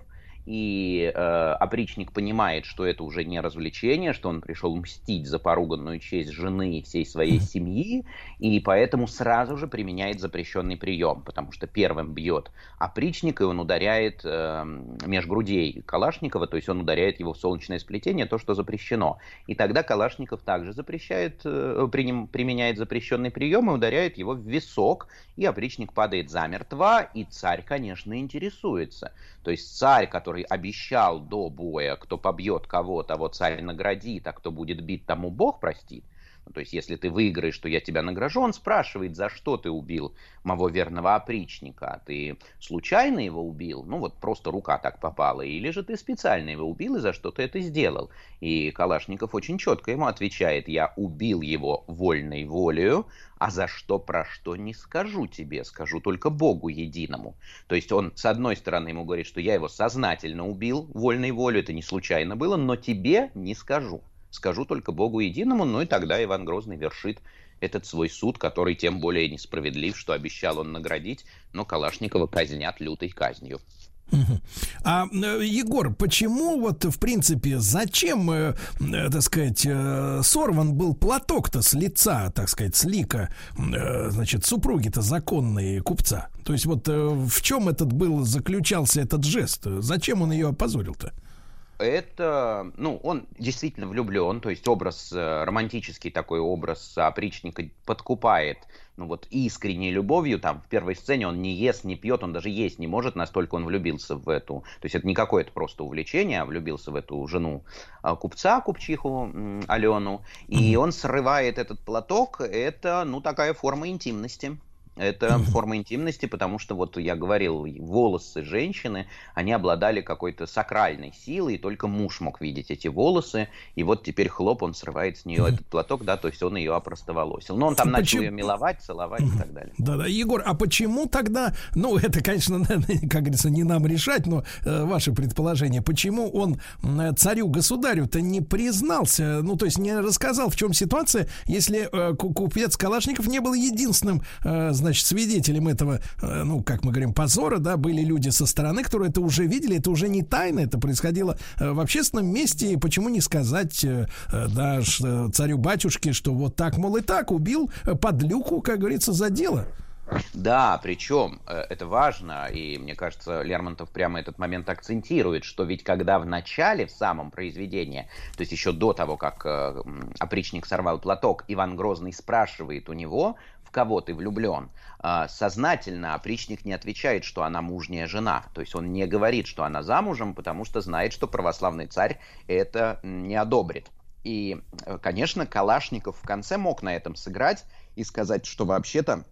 и э, опричник понимает, что это уже не развлечение, что он пришел мстить за поруганную честь жены и всей своей семьи, и поэтому сразу же применяет запрещенный прием, потому что первым бьет опричник, и он ударяет э, меж грудей Калашникова, то есть он ударяет его в солнечное сплетение, то, что запрещено. И тогда Калашников также запрещает, э, применяет запрещенный прием и ударяет его в висок, и опричник падает замертво, и царь, конечно, интересуется. То есть царь, который обещал до боя, кто побьет кого, того царь наградит, а кто будет бит, тому Бог простит. Ну, то есть, если ты выиграешь, то я тебя награжу. Он спрашивает, за что ты убил моего верного опричника. Ты случайно его убил? Ну, вот просто рука так попала. Или же ты специально его убил, и за что ты это сделал? И Калашников очень четко ему отвечает, я убил его вольной волею, а за что, про что не скажу тебе, скажу только Богу единому. То есть он, с одной стороны, ему говорит, что я его сознательно убил вольной волей, это не случайно было, но тебе не скажу. Скажу только Богу единому, ну и тогда Иван Грозный вершит этот свой суд, который тем более несправедлив, что обещал он наградить, но Калашникова казнят лютой казнью.
А, э, Егор, почему вот, в принципе, зачем, э, э, так сказать, сорван был платок-то с лица, так сказать, с лика, значит, супруги-то законные купца? То есть вот в чем этот был, заключался этот жест? Зачем он ее опозорил-то?
Это, ну, он действительно влюблен, то есть образ, э, романтический такой образ опричника подкупает, ну вот искренней любовью, там в первой сцене он не ест, не пьет, он даже есть не может, настолько он влюбился в эту, то есть это не какое-то просто увлечение, а влюбился в эту жену а, купца, купчиху Алену, и он срывает этот платок, это, ну, такая форма интимности, Это форма интимности, потому что вот я говорил, волосы женщины, они обладали какой-то сакральной силой, и только муж мог видеть эти волосы, и вот теперь хлоп, он срывает с нее этот платок, да, то есть он ее опростоволосил. Но он там начал
Почему?
ее миловать, целовать и так далее.
Да-да, Егор, а почему тогда, ну, это, конечно, как говорится, не нам решать, но э, ваше предположение, почему он э, царю-государю-то не признался, ну, то есть не рассказал, в чем ситуация, если э, ку- купец Калашников не был единственным, э, значит, свидетелем этого, э, ну, как мы говорим, позора, да, были люди со стороны, которые это уже видели, это уже не тайна, это происходило э, в общественном месте, и почему не сказать, э, да, царю-батюшке, что вот так, мол, и так, убил э, подлюку, как говорится, за дело.
Да, причем это важно, и мне кажется, Лермонтов прямо этот момент акцентирует, что ведь когда в начале, в самом произведении, то есть еще до того, как опричник сорвал платок, Иван Грозный спрашивает у него, в кого ты влюблен, а, сознательно опричник не отвечает, что она мужняя жена. То есть он не говорит, что она замужем, потому что знает, что православный царь это не одобрит. И, э, конечно, Калашников в конце мог на этом сыграть и сказать, что вообще-то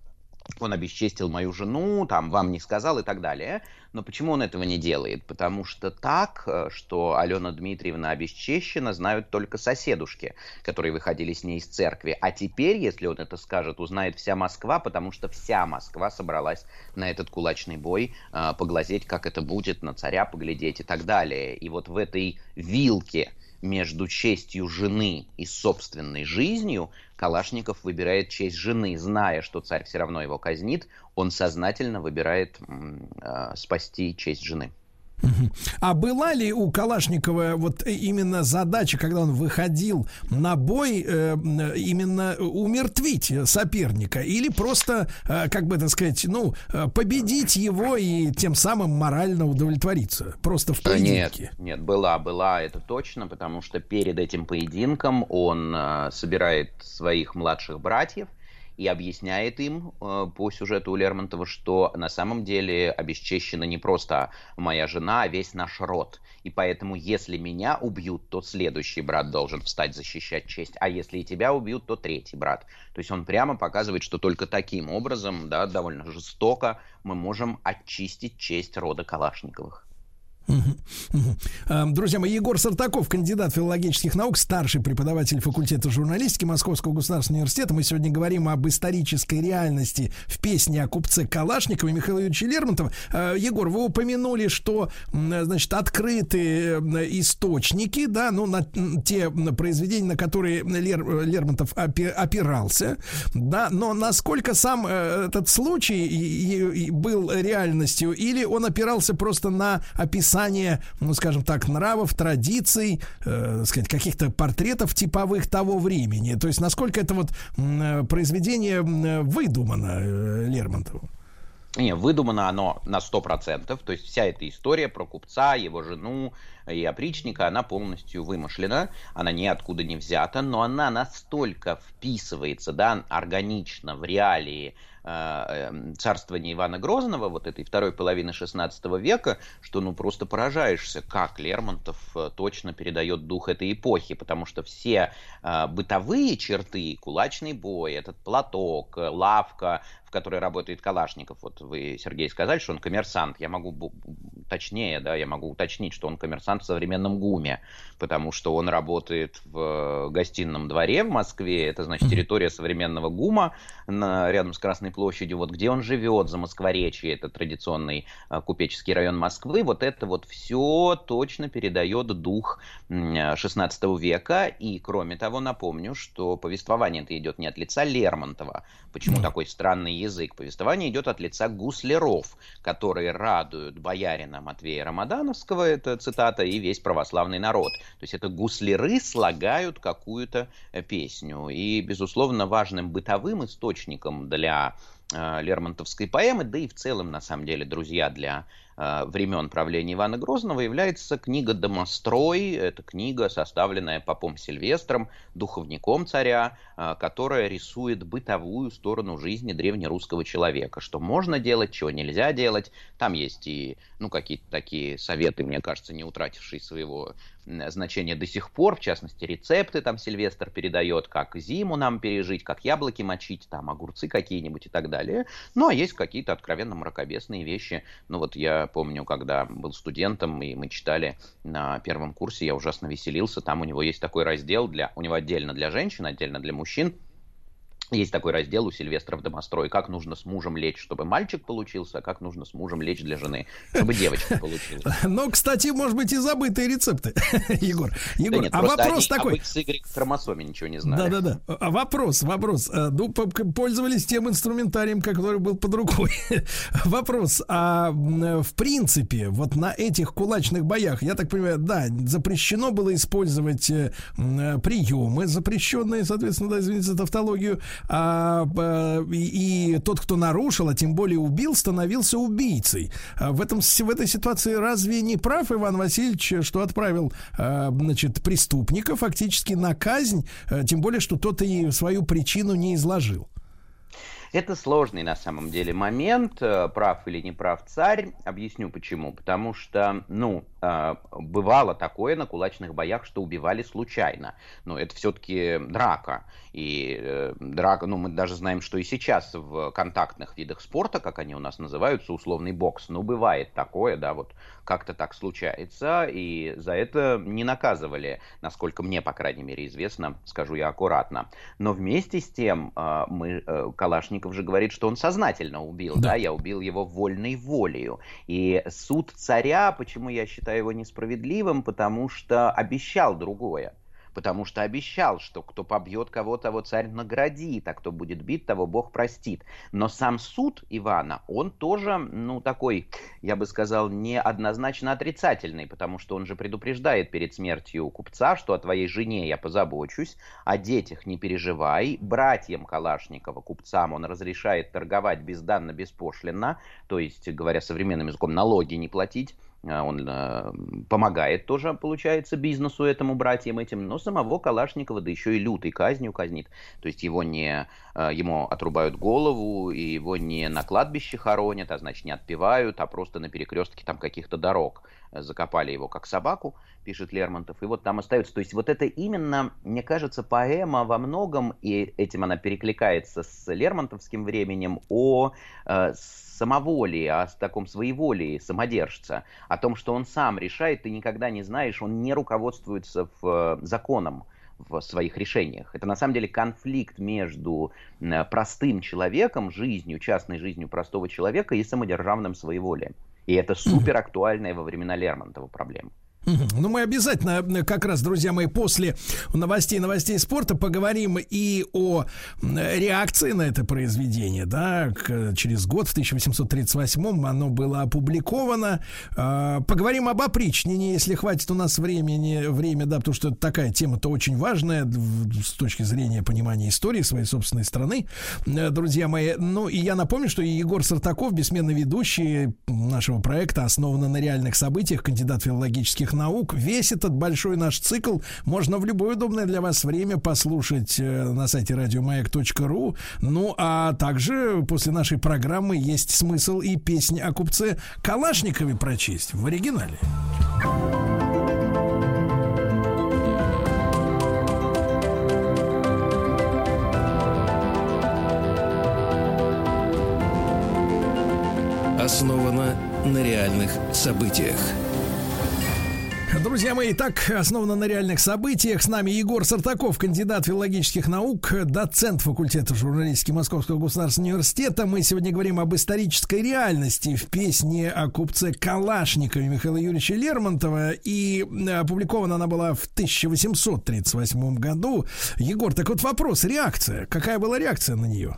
он обесчестил мою жену, там, вам не сказал и так далее. Но почему он этого не делает? Потому что так, э, что Алена Дмитриевна обесчещена, знают только соседушки, которые выходили с ней из церкви. А теперь, если он это скажет, узнает вся Москва, потому что вся Москва собралась на этот кулачный бой, э, поглазеть, как это будет, на царя поглядеть и так далее. И вот в этой вилке между честью жены и собственной жизнью Калашников выбирает честь жены, зная, что царь все равно его казнит, он сознательно выбирает э, спасти честь жены.
А была ли у Калашникова вот именно задача, когда он выходил на бой, э, именно умертвить соперника? Или просто, э, как бы так сказать, ну, э, победить его и тем самым морально удовлетвориться? Просто в поединке?
Нет, нет, была, была, это точно, потому что перед этим поединком он собирает своих младших братьев и объясняет им э, по сюжету у Лермонтова, что на самом деле обесчещена не просто моя жена, а весь наш род. И поэтому, если меня убьют, то следующий брат должен встать защищать честь, а если и тебя убьют, то третий брат. То есть он прямо показывает, что только таким образом, да, довольно жестоко, мы можем очистить честь рода Калашниковых.
Э, Друзья мои, Егор Сартаков, кандидат филологических наук, старший преподаватель факультета журналистики Московского государственного университета. Мы сегодня говорим об исторической реальности в песне о купце Калашникове Михаила Юрьевича Лермонтова. Э, Егор, вы упомянули, что, значит, открыты м, источники, да, ну, на те произведения, на которые Лер- Лермонтов опи- опирался, да, но насколько сам э, этот случай был реальностью, или он опирался просто на описание, ну, скажем так, нравов, традиций, э, сказать, каких-то портретов типовых того времени. То есть, насколько это вот э, произведение м, выдумано э, Лермонтовым?
Не, выдумано оно на 100%, то есть вся эта история про купца, его жену и опричника, она полностью вымышлена, она ниоткуда не взята, но она настолько вписывается, да, органично в реалии э, э, царствования Ивана Грозного, вот этой второй половины 16 века, что ну просто поражаешься, как Лермонтов э, точно передает дух этой эпохи, потому что все э, бытовые черты, кулачный бой, этот платок, э, лавка, которой работает Калашников, вот вы, Сергей, сказали, что он коммерсант, я могу точнее, да, я могу уточнить, что он коммерсант в современном ГУМе, потому что он работает в гостином дворе в Москве, это значит территория современного ГУМа на, рядом с Красной площадью, вот где он живет, за Москворечье, это традиционный а, купеческий район Москвы, вот это вот все точно передает дух м, 16 века, и кроме того, напомню, что повествование это идет не от лица Лермонтова, почему такой странный язык, повествование идет от лица гусляров, которые радуют боярина Матвея Рамадановского, это цитата, и весь православный народ. То есть это гусляры слагают какую-то э, песню. И, безусловно, важным бытовым источником для э, лермонтовской поэмы, да и в целом, на самом деле, друзья, для времен правления Ивана Грозного является книга «Домострой». Это книга, составленная попом Сильвестром, духовником царя, э, которая рисует бытовую сторону жизни древнерусского человека. Что можно делать, чего нельзя делать. Там есть и ну, какие-то такие советы, мне кажется, не утратившие своего значение до сих пор, в частности, рецепты там Сильвестр передает, как зиму нам пережить, как яблоки мочить, там огурцы какие-нибудь и так далее. Ну, а есть какие-то откровенно мракобесные вещи. Ну, вот я помню, когда был студентом, и мы читали на первом курсе, я ужасно веселился, там у него есть такой раздел, для, у него отдельно для женщин, отдельно для мужчин, есть такой раздел у Сильвестра в домострой, как нужно с мужем лечь, чтобы мальчик получился, а как нужно с мужем лечь для жены, чтобы девочка получилась.
Но, кстати, может быть, и забытые рецепты, Егор. Егор,
Да нет,
а вопрос
они
такой.
об XY хромосоме ничего не знали.
Да-да-да. А Вопрос, вопрос. А, Ну, пользовались тем инструментарием, который был под рукой. Вопрос. А м, в принципе, вот на этих кулачных боях, я так понимаю, да, запрещено было использовать э, э, приемы, запрещенные, соответственно, да, извините за тавтологию, а, и, тот, кто нарушил, а тем более убил, становился убийцей. А в, этом, в этой ситуации разве не прав Иван Васильевич, что отправил э, значит, преступника фактически на казнь, э, тем более, что тот и свою причину не изложил?
Это сложный на самом деле момент, э, прав или не прав царь. Объясню почему. Потому что, ну, э, бывало такое на кулачных боях, что убивали случайно. Но это все-таки драка. И э, драка, ну, мы даже знаем, что и сейчас в контактных видах спорта, как они у нас называются, условный бокс, ну, бывает такое, да, вот как-то так случается, и за это не наказывали, насколько мне, по крайней мере, известно, скажу я аккуратно. Но вместе с тем мы, э, Калашников же говорит, что он сознательно убил, да, я убил его вольной волею. И суд царя, почему я считаю его несправедливым, потому что обещал другое. Потому что обещал, что кто побьет кого, того царь наградит, а кто будет бит, того Бог простит. Но сам суд Ивана, он тоже, ну, такой, я бы сказал, неоднозначно отрицательный, потому что он же предупреждает перед смертью купца, что о твоей жене я позабочусь, о детях не переживай, братьям Калашникова, купцам, он разрешает торговать безданно, беспошлинно, то есть, говоря современным языком, налоги не платить, он э, помогает тоже, получается, бизнесу этому, братьям этим, но самого Калашникова, да еще и лютой казнью казнит. То есть его не, э, ему отрубают голову, и его не на кладбище хоронят, а значит не отпевают, а просто на перекрестке там каких-то дорог. Закопали его как собаку, пишет Лермонтов, и вот там остается. То есть вот это именно, мне кажется, поэма во многом, и этим она перекликается с лермонтовским временем, о э, самоволии, о таком своеволии самодержца, о том, что он сам решает, ты никогда не знаешь, он не руководствуется в, э, законом в своих решениях. Это на самом деле конфликт между простым человеком, жизнью, частной жизнью простого человека и самодержавным своеволием. И это супер актуальная во времена Лермонтова проблема.
Ну, мы обязательно, э, как раз, друзья мои, после новостей, новостей спорта поговорим и о реакции на это произведение, да, через год, в 1838 оно было опубликовано. А, Поговорим об опричнине, если хватит у нас времени, время, да, потому что такая тема-то очень важная с точки зрения понимания истории своей собственной страны, Э, друзья мои. Ну, и я напомню, что Егор Сартаков, бессменный ведущий нашего проекта, основанный на реальных событиях, кандидат филологических наук. Весь этот большой наш цикл можно в любое удобное для вас время послушать э, на сайте радиомаяк.ру. Ну, а также после нашей программы есть смысл и песни о купце Калашникове прочесть в оригинале.
Основано на реальных событиях.
Друзья мои, так основано на реальных событиях. С нами Егор Сартаков, кандидат филологических наук, доцент факультета журналистики Московского государственного университета. Мы сегодня говорим об исторической реальности в песне о купце Калашникове Михаила Юрьевича Лермонтова. И э, опубликована она была в 1838 году. Егор, так вот вопрос, реакция. Какая была реакция на нее?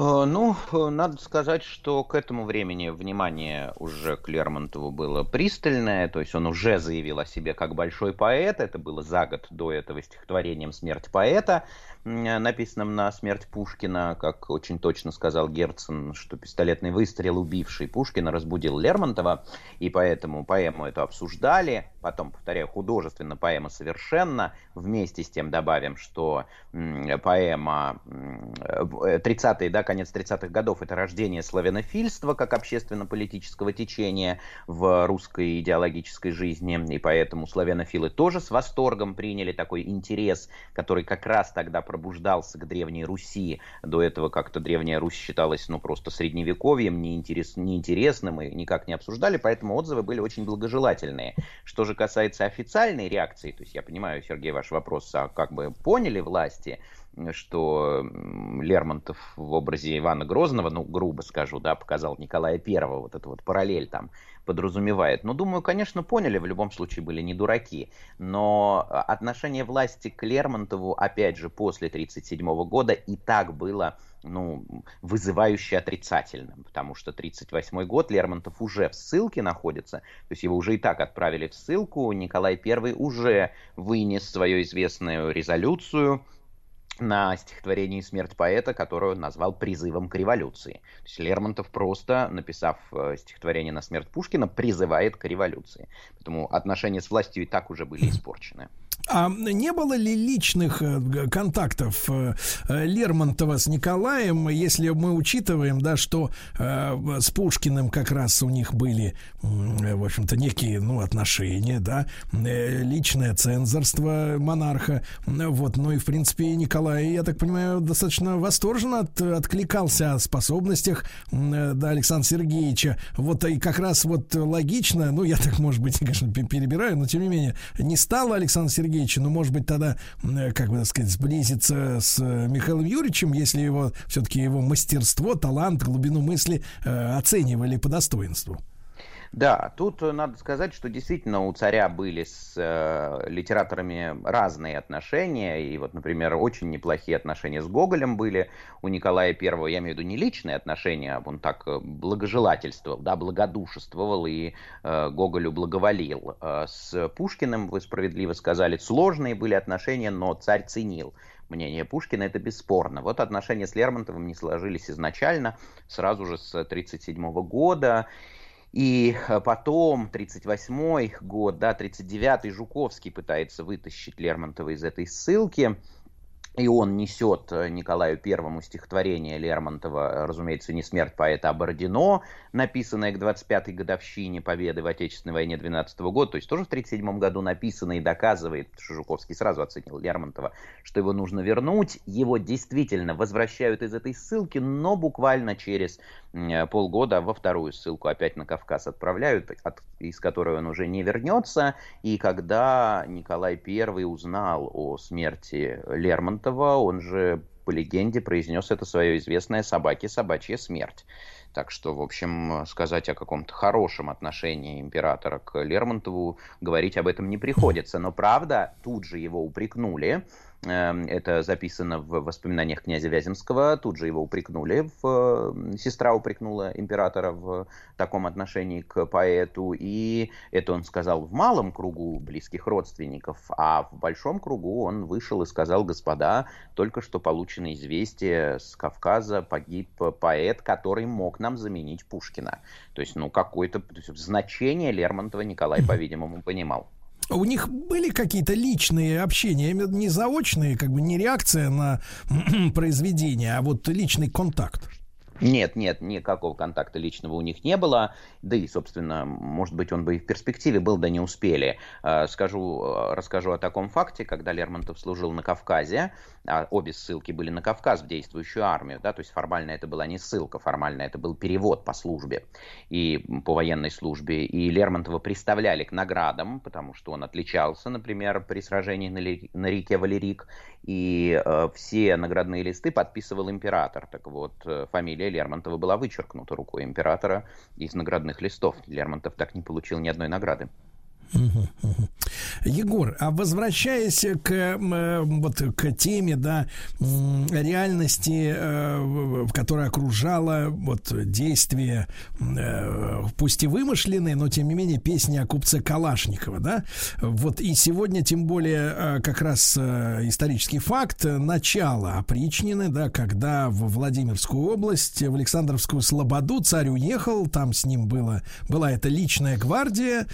Э, Ну, э, надо сказать, что к этому времени внимание уже к Лермонтову было пристальное, то есть он уже заявил о себе как большой поэт, это было за год до этого стихотворением «Смерть поэта», м, написанным на смерть Пушкина, как очень точно сказал Герцен, что пистолетный выстрел, убивший Пушкина, разбудил Лермонтова, и поэтому поэму эту обсуждали, потом, повторяю, художественно поэма совершенно, вместе с тем добавим, что м, поэма м, э, 30-е, да, конец 30-х годов, это рождение славянофильства как общественно-политического течения в русской идеологической жизни, и поэтому славянофилы тоже с восторгом приняли такой интерес, который как раз тогда пробуждался к Древней Руси. До этого как-то Древняя Русь считалась, ну, просто средневековьем, неинтерес, неинтересным и никак не обсуждали, поэтому отзывы были очень благожелательные. Что же касается официальной реакции, то есть я понимаю, Сергей, ваш вопрос, а как бы поняли власти, что Лермонтов в образе Ивана Грозного, ну, грубо скажу, да, показал Николая Первого, вот эту вот параллель там подразумевает. Ну, думаю, конечно, поняли, в любом случае были не дураки. Но отношение власти к Лермонтову, опять же, после 1937 года и так было ну, вызывающе отрицательным, потому что 1938 год Лермонтов уже в ссылке находится, то есть его уже и так отправили в ссылку, Николай I уже вынес свою известную резолюцию, на стихотворении «Смерть поэта», которую он назвал призывом к революции. То есть Лермонтов просто, написав э, стихотворение на смерть Пушкина, призывает к революции. Поэтому отношения с властью и так уже были испорчены.
А не было ли личных э, контактов э, э, Лермонтова с Николаем, если мы учитываем, да, что с Пушкиным как раз у них были, в общем-то, некие, ну, отношения, да, личное цензорство монарха, вот, ну и, в принципе, Николай, я так понимаю, достаточно восторженно от- откликался о способностях, да, Александра Сергеевича, вот, и как раз вот логично, ну, я так, может быть, конечно, пе- перебираю, но, тем не менее, не стало Александр Сергеевич, ну, может быть, тогда, м, как бы так сказать, сблизиться с э, Михаилом Юрьевичем, если его, все-таки его мастерство, талант, глубину мысли э, оценивали по достоинству.
Да, тут э, надо сказать, что действительно у царя были с э, литераторами разные отношения, и вот, например, очень неплохие отношения с Гоголем были у Николая Первого, я имею в виду не личные отношения, он так э, благожелательствовал, да, благодушествовал и э, Гоголю благоволил. Э, с Пушкиным, вы справедливо сказали, сложные были отношения, но царь ценил мнение Пушкина, это бесспорно. Вот отношения с Лермонтовым не сложились изначально, сразу же с 1937 года, и э, потом, 38 год, да, 39-й Жуковский пытается вытащить Лермонтова из этой ссылки. И он несет э, Николаю Первому стихотворение Лермонтова, разумеется, не смерть поэта, а Бородино, написанное к 25-й годовщине победы в Отечественной войне 12 года, то есть тоже в 1937 году написано и доказывает, что Жуковский сразу оценил Лермонтова, что его нужно вернуть. Его действительно возвращают из этой ссылки, но буквально через м, полгода во вторую ссылку опять на Кавказ отправляют, от- из которой он уже не вернется. И когда Николай I узнал о смерти Лермонтова, он же по легенде произнес это свое известное собаке собачья смерть. Так что, в общем, сказать о каком-то хорошем отношении императора к Лермонтову, говорить об этом не приходится. Но правда, тут же его упрекнули. Эм, Это записано в воспоминаниях князя Вяземского. Тут же его упрекнули. В... э, Сестра упрекнула императора в таком отношении к поэту. И это он сказал в малом кругу близких родственников. А в большом кругу он вышел и сказал, господа, только что получено известие с Кавказа, погиб поэт, который мог нам заменить Пушкина. То есть, ну, какое-то значение Лермонтова Николай, по-видимому, понимал.
У них были какие-то личные общения, не заочные, как бы не реакция на произведение, а вот личный контакт.
Нет, нет, никакого контакта личного у них не было. Да и, собственно, может быть, он бы и в перспективе был, да не успели. Э, Скажу, э, расскажу о таком факте, когда Лермонтов служил на Кавказе, а обе ссылки были на Кавказ в действующую армию, да, то есть формально это была не ссылка, формально это был перевод по службе и по военной службе. И Лермонтова представляли к наградам, потому что он отличался, например, при сражении на, реке Валерик, и все наградные листы подписывал император. Так вот, э, фамилия Лермонтова была вычеркнута рукой императора из наградных листов. Лермонтов так не получил ни одной награды.
Егор, а возвращаясь к э, вот к теме, да, реальности, э, которая окружала вот действия, э, пусть и вымышленные, но тем не менее песни о купце Калашникова, да, вот и сегодня тем более как раз исторический факт начала опричнины, да, когда в Владимирскую область, в Александровскую Слободу царь уехал, там с ним было, была эта личная гвардия,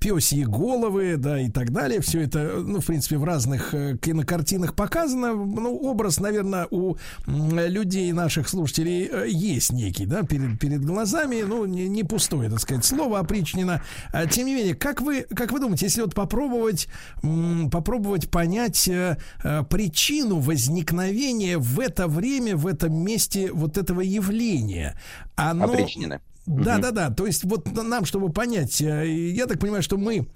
пёсьи головы, да, и так далее. Все это, ну, в принципе, в разных э, кинокартинах показано. Ну, образ, наверное, у людей, наших слушателей, э, есть некий, да, перед, перед глазами. Ну, не, не пустое, так сказать, слово опричнина. А, Тем не менее, как вы, как вы думаете, если вот попробовать, попробовать понять э, причину возникновения в это время, в этом месте вот этого явления? Оно...
Опричнины.
Да, да, да. То есть вот нам, чтобы понять, э, я так понимаю, что мы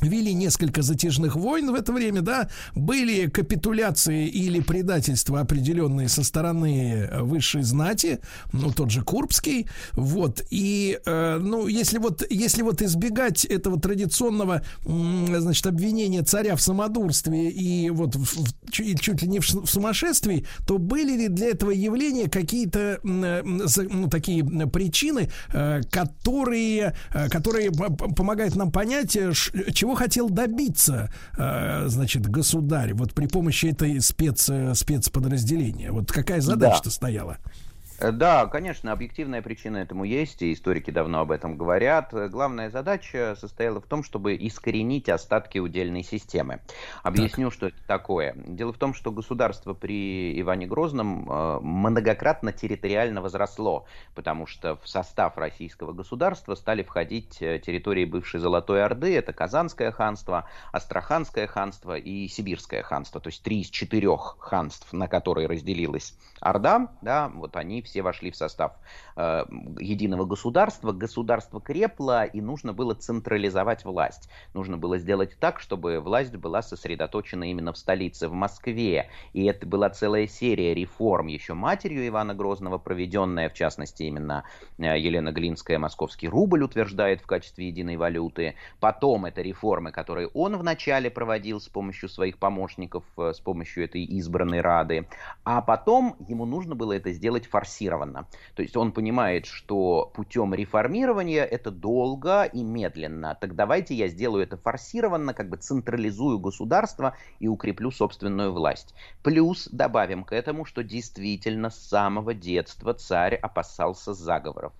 вели несколько затяжных войн в это время, да, были капитуляции или предательства определенные со стороны э, высшей знати, ну, тот же Курбский, вот, и, э, ну, если вот, если вот избегать этого традиционного, значит, обвинения царя в самодурстве и вот в- в- чуть, ли не в, в сумасшествии, то были ли для этого явления какие-то, э, ну, такие причины, э, которые, э, которые помогают нам понять, э, чего хотел добиться, э, значит, государь вот при помощи этой спец, э, спецподразделения? Вот какая задача-то стояла?
Э, Да, конечно, объективная причина этому есть, и историки давно об этом говорят. Главная задача состояла в том, чтобы искоренить остатки удельной системы. Объясню, что это такое. Дело в том, что государство при Иване Грозном э, многократно территориально возросло, потому что в состав российского государства стали входить э, территории бывшей Золотой Орды, это Казанское ханство, Астраханское ханство и Сибирское ханство, то есть три из четырех ханств, на которые разделилась Орда, да, вот они все вошли в состав э, единого государства. Государство крепло, и нужно было централизовать власть. Нужно было сделать так, чтобы власть была сосредоточена именно в столице, в Москве. И это была целая серия реформ еще матерью Ивана Грозного, проведенная, в частности, именно э, Елена Глинская, московский рубль утверждает в качестве единой валюты. Потом это реформы, которые он вначале проводил с помощью своих помощников, э, с помощью этой избранной Рады. А потом ему нужно было это сделать форсированно. То есть он понимает, что путем реформирования это долго и медленно. Так давайте я сделаю это форсированно, как бы централизую государство и укреплю собственную власть. Плюс добавим к этому, что действительно с самого детства царь опасался заговоров.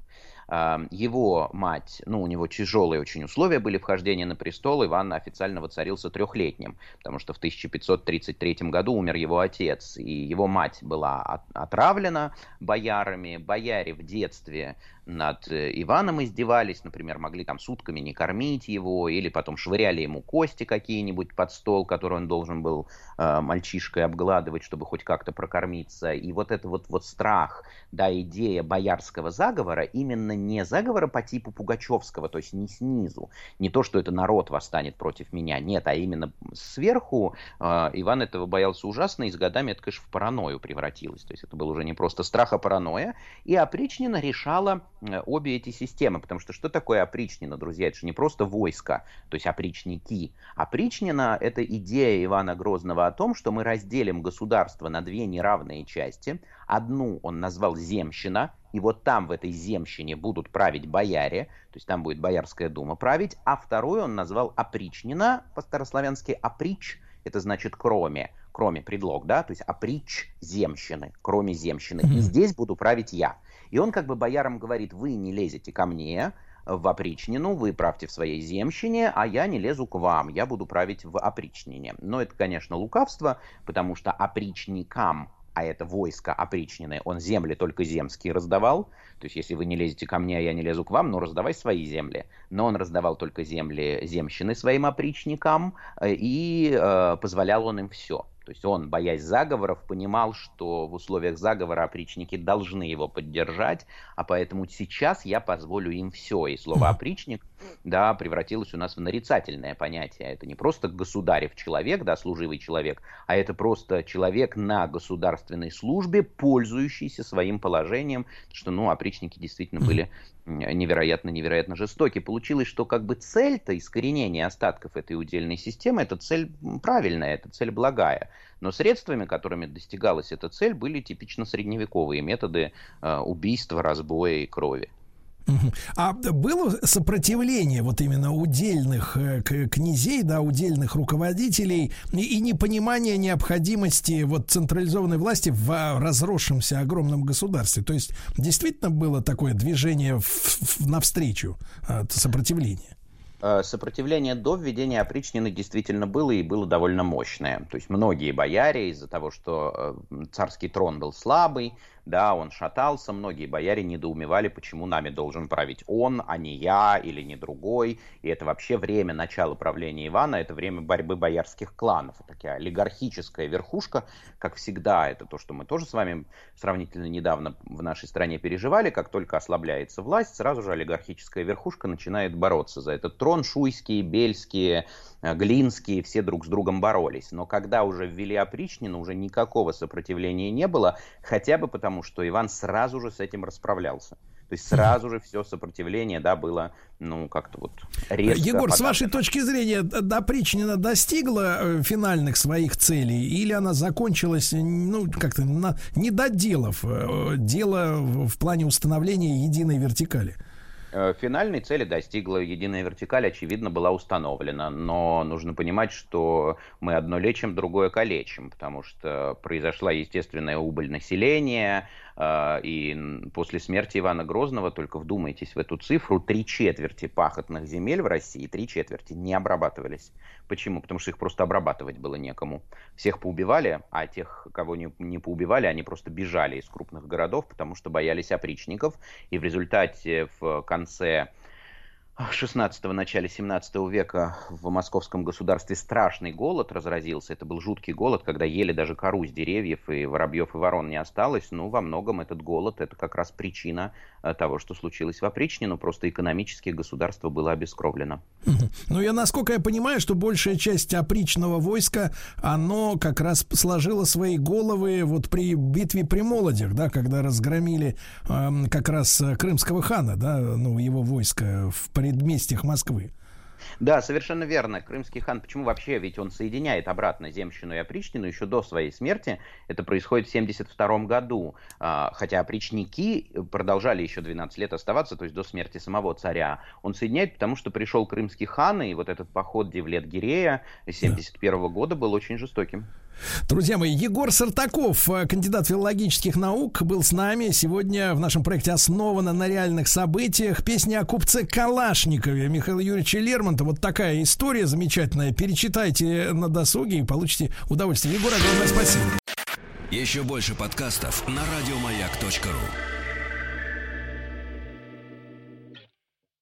Его мать, ну, у него тяжелые очень условия были вхождения на престол. Иван официально воцарился трехлетним, потому что в 1533 году умер его отец, и его мать была от- отравлена боярами. Бояре в детстве над э, Иваном издевались, например, могли там сутками не кормить его, или потом швыряли ему кости какие-нибудь под стол, который он должен был э, мальчишкой обгладывать, чтобы хоть как-то прокормиться. И вот это вот, вот страх, да, идея боярского заговора, именно не заговора по типу Пугачевского, то есть не снизу, не то, что это народ восстанет против меня, нет, а именно сверху э, Иван этого боялся ужасно, и с годами это, конечно, в паранойю превратилось. То есть это был уже не просто страх, а паранойя. И опричнина решала обе эти системы, потому что что такое опричнина, друзья? Это же не просто войско, то есть опричники. Опричнина – это идея Ивана Грозного о том, что мы разделим государство на две неравные части. Одну он назвал земщина, и вот там, в этой земщине, будут править бояре, то есть там будет Боярская дума править, а вторую он назвал опричнина, по-старославянски оприч, это значит кроме, кроме предлог, да, то есть оприч земщины, кроме земщины. И здесь буду править я. И он как бы боярам говорит, вы не лезете ко мне в опричнину, вы правьте в своей земщине, а я не лезу к вам, я буду править в опричнине. Но это, конечно, лукавство, потому что опричникам а это войско опричнины, он земли только земские раздавал. То есть, если вы не лезете ко мне, а я не лезу к вам, ну, раздавай свои земли. Но он раздавал только земли земщины своим опричникам, э, и э, позволял он им все. То есть он, боясь заговоров, понимал, что в условиях заговора опричники должны его поддержать, а поэтому сейчас я позволю им все. И слово опричник да, превратилось у нас в нарицательное понятие. Это не просто государев человек, да, служивый человек, а это просто человек на государственной службе, пользующийся своим положением, что, ну, опричники действительно были невероятно-невероятно жестоки. Получилось, что как бы цель-то искоренения остатков этой удельной системы, эта цель правильная, эта цель благая. Но средствами, которыми достигалась эта цель, были типично средневековые методы э, убийства, разбоя и крови.
А было сопротивление вот именно удельных э, князей, да, удельных руководителей и непонимание необходимости вот централизованной власти в разросшемся огромном государстве? То есть действительно было такое движение в, в, навстречу э, сопротивления?
Э, сопротивление до введения опричнины действительно было и было довольно мощное. То есть многие бояре из-за того, что царский трон был слабый, да, он шатался, многие бояре недоумевали, почему нами должен править он, а не я или не другой, и это вообще время начала правления Ивана, это время борьбы боярских кланов, такая олигархическая верхушка, как всегда, это то, что мы тоже с вами сравнительно недавно в нашей стране переживали, как только ослабляется власть, сразу же олигархическая верхушка начинает бороться за этот трон, шуйские, бельские, Э, Глинские, все друг с другом боролись. Но когда уже ввели опричнину, уже никакого сопротивления не было, хотя бы потому, что Иван сразу же с этим расправлялся. То есть сразу же все сопротивление, да, было, ну, как-то вот резко.
Егор, подавлено. с вашей точки зрения, опричнина достигла э, финальных своих целей или она закончилась, ну, как-то не доделав э, дело в плане установления единой вертикали?
Э, финальной цели достигла, единая вертикаль, очевидно, была установлена, но нужно понимать, что мы одно лечим, другое калечим, потому что произошла естественная убыль населения, и после смерти Ивана Грозного, только вдумайтесь в эту цифру, три четверти пахотных земель в России, три четверти не обрабатывались. Почему? Потому что их просто обрабатывать было некому. Всех поубивали, а тех, кого не, не поубивали, они просто бежали из крупных городов, потому что боялись опричников. И в результате в конце 16-го, начале 17 века в московском государстве страшный голод разразился. Это был жуткий голод, когда ели даже кору с деревьев, и воробьев и ворон не осталось. Ну, во многом этот голод – это как раз причина того, что случилось в опричне, но просто экономически государство было обескровлено.
Ну, я, насколько я понимаю, что большая часть опричного войска, оно как раз сложило свои головы вот при битве при Молодях, да, когда разгромили э, как раз крымского хана, да, ну, его войско в предместьях Москвы.
Да, совершенно верно. Крымский хан, почему вообще? Ведь он соединяет обратно Земщину и Опричнину еще до своей смерти. Это происходит в 72 году. А, хотя опричники продолжали еще 12 лет оставаться, то есть до смерти самого царя. Он соединяет, потому что пришел крымский хан, и вот этот поход Девлет-Гирея 71 да. года был очень жестоким.
Друзья мои, Егор Сартаков, э, кандидат филологических наук, был с нами. Сегодня в нашем проекте основано на реальных событиях. Песня о купце Калашникове Михаила Юрьевича Лермонтова. Вот такая история замечательная. Перечитайте на досуге и получите удовольствие. Егор, огромное спасибо.
Еще больше подкастов на радиомаяк.ру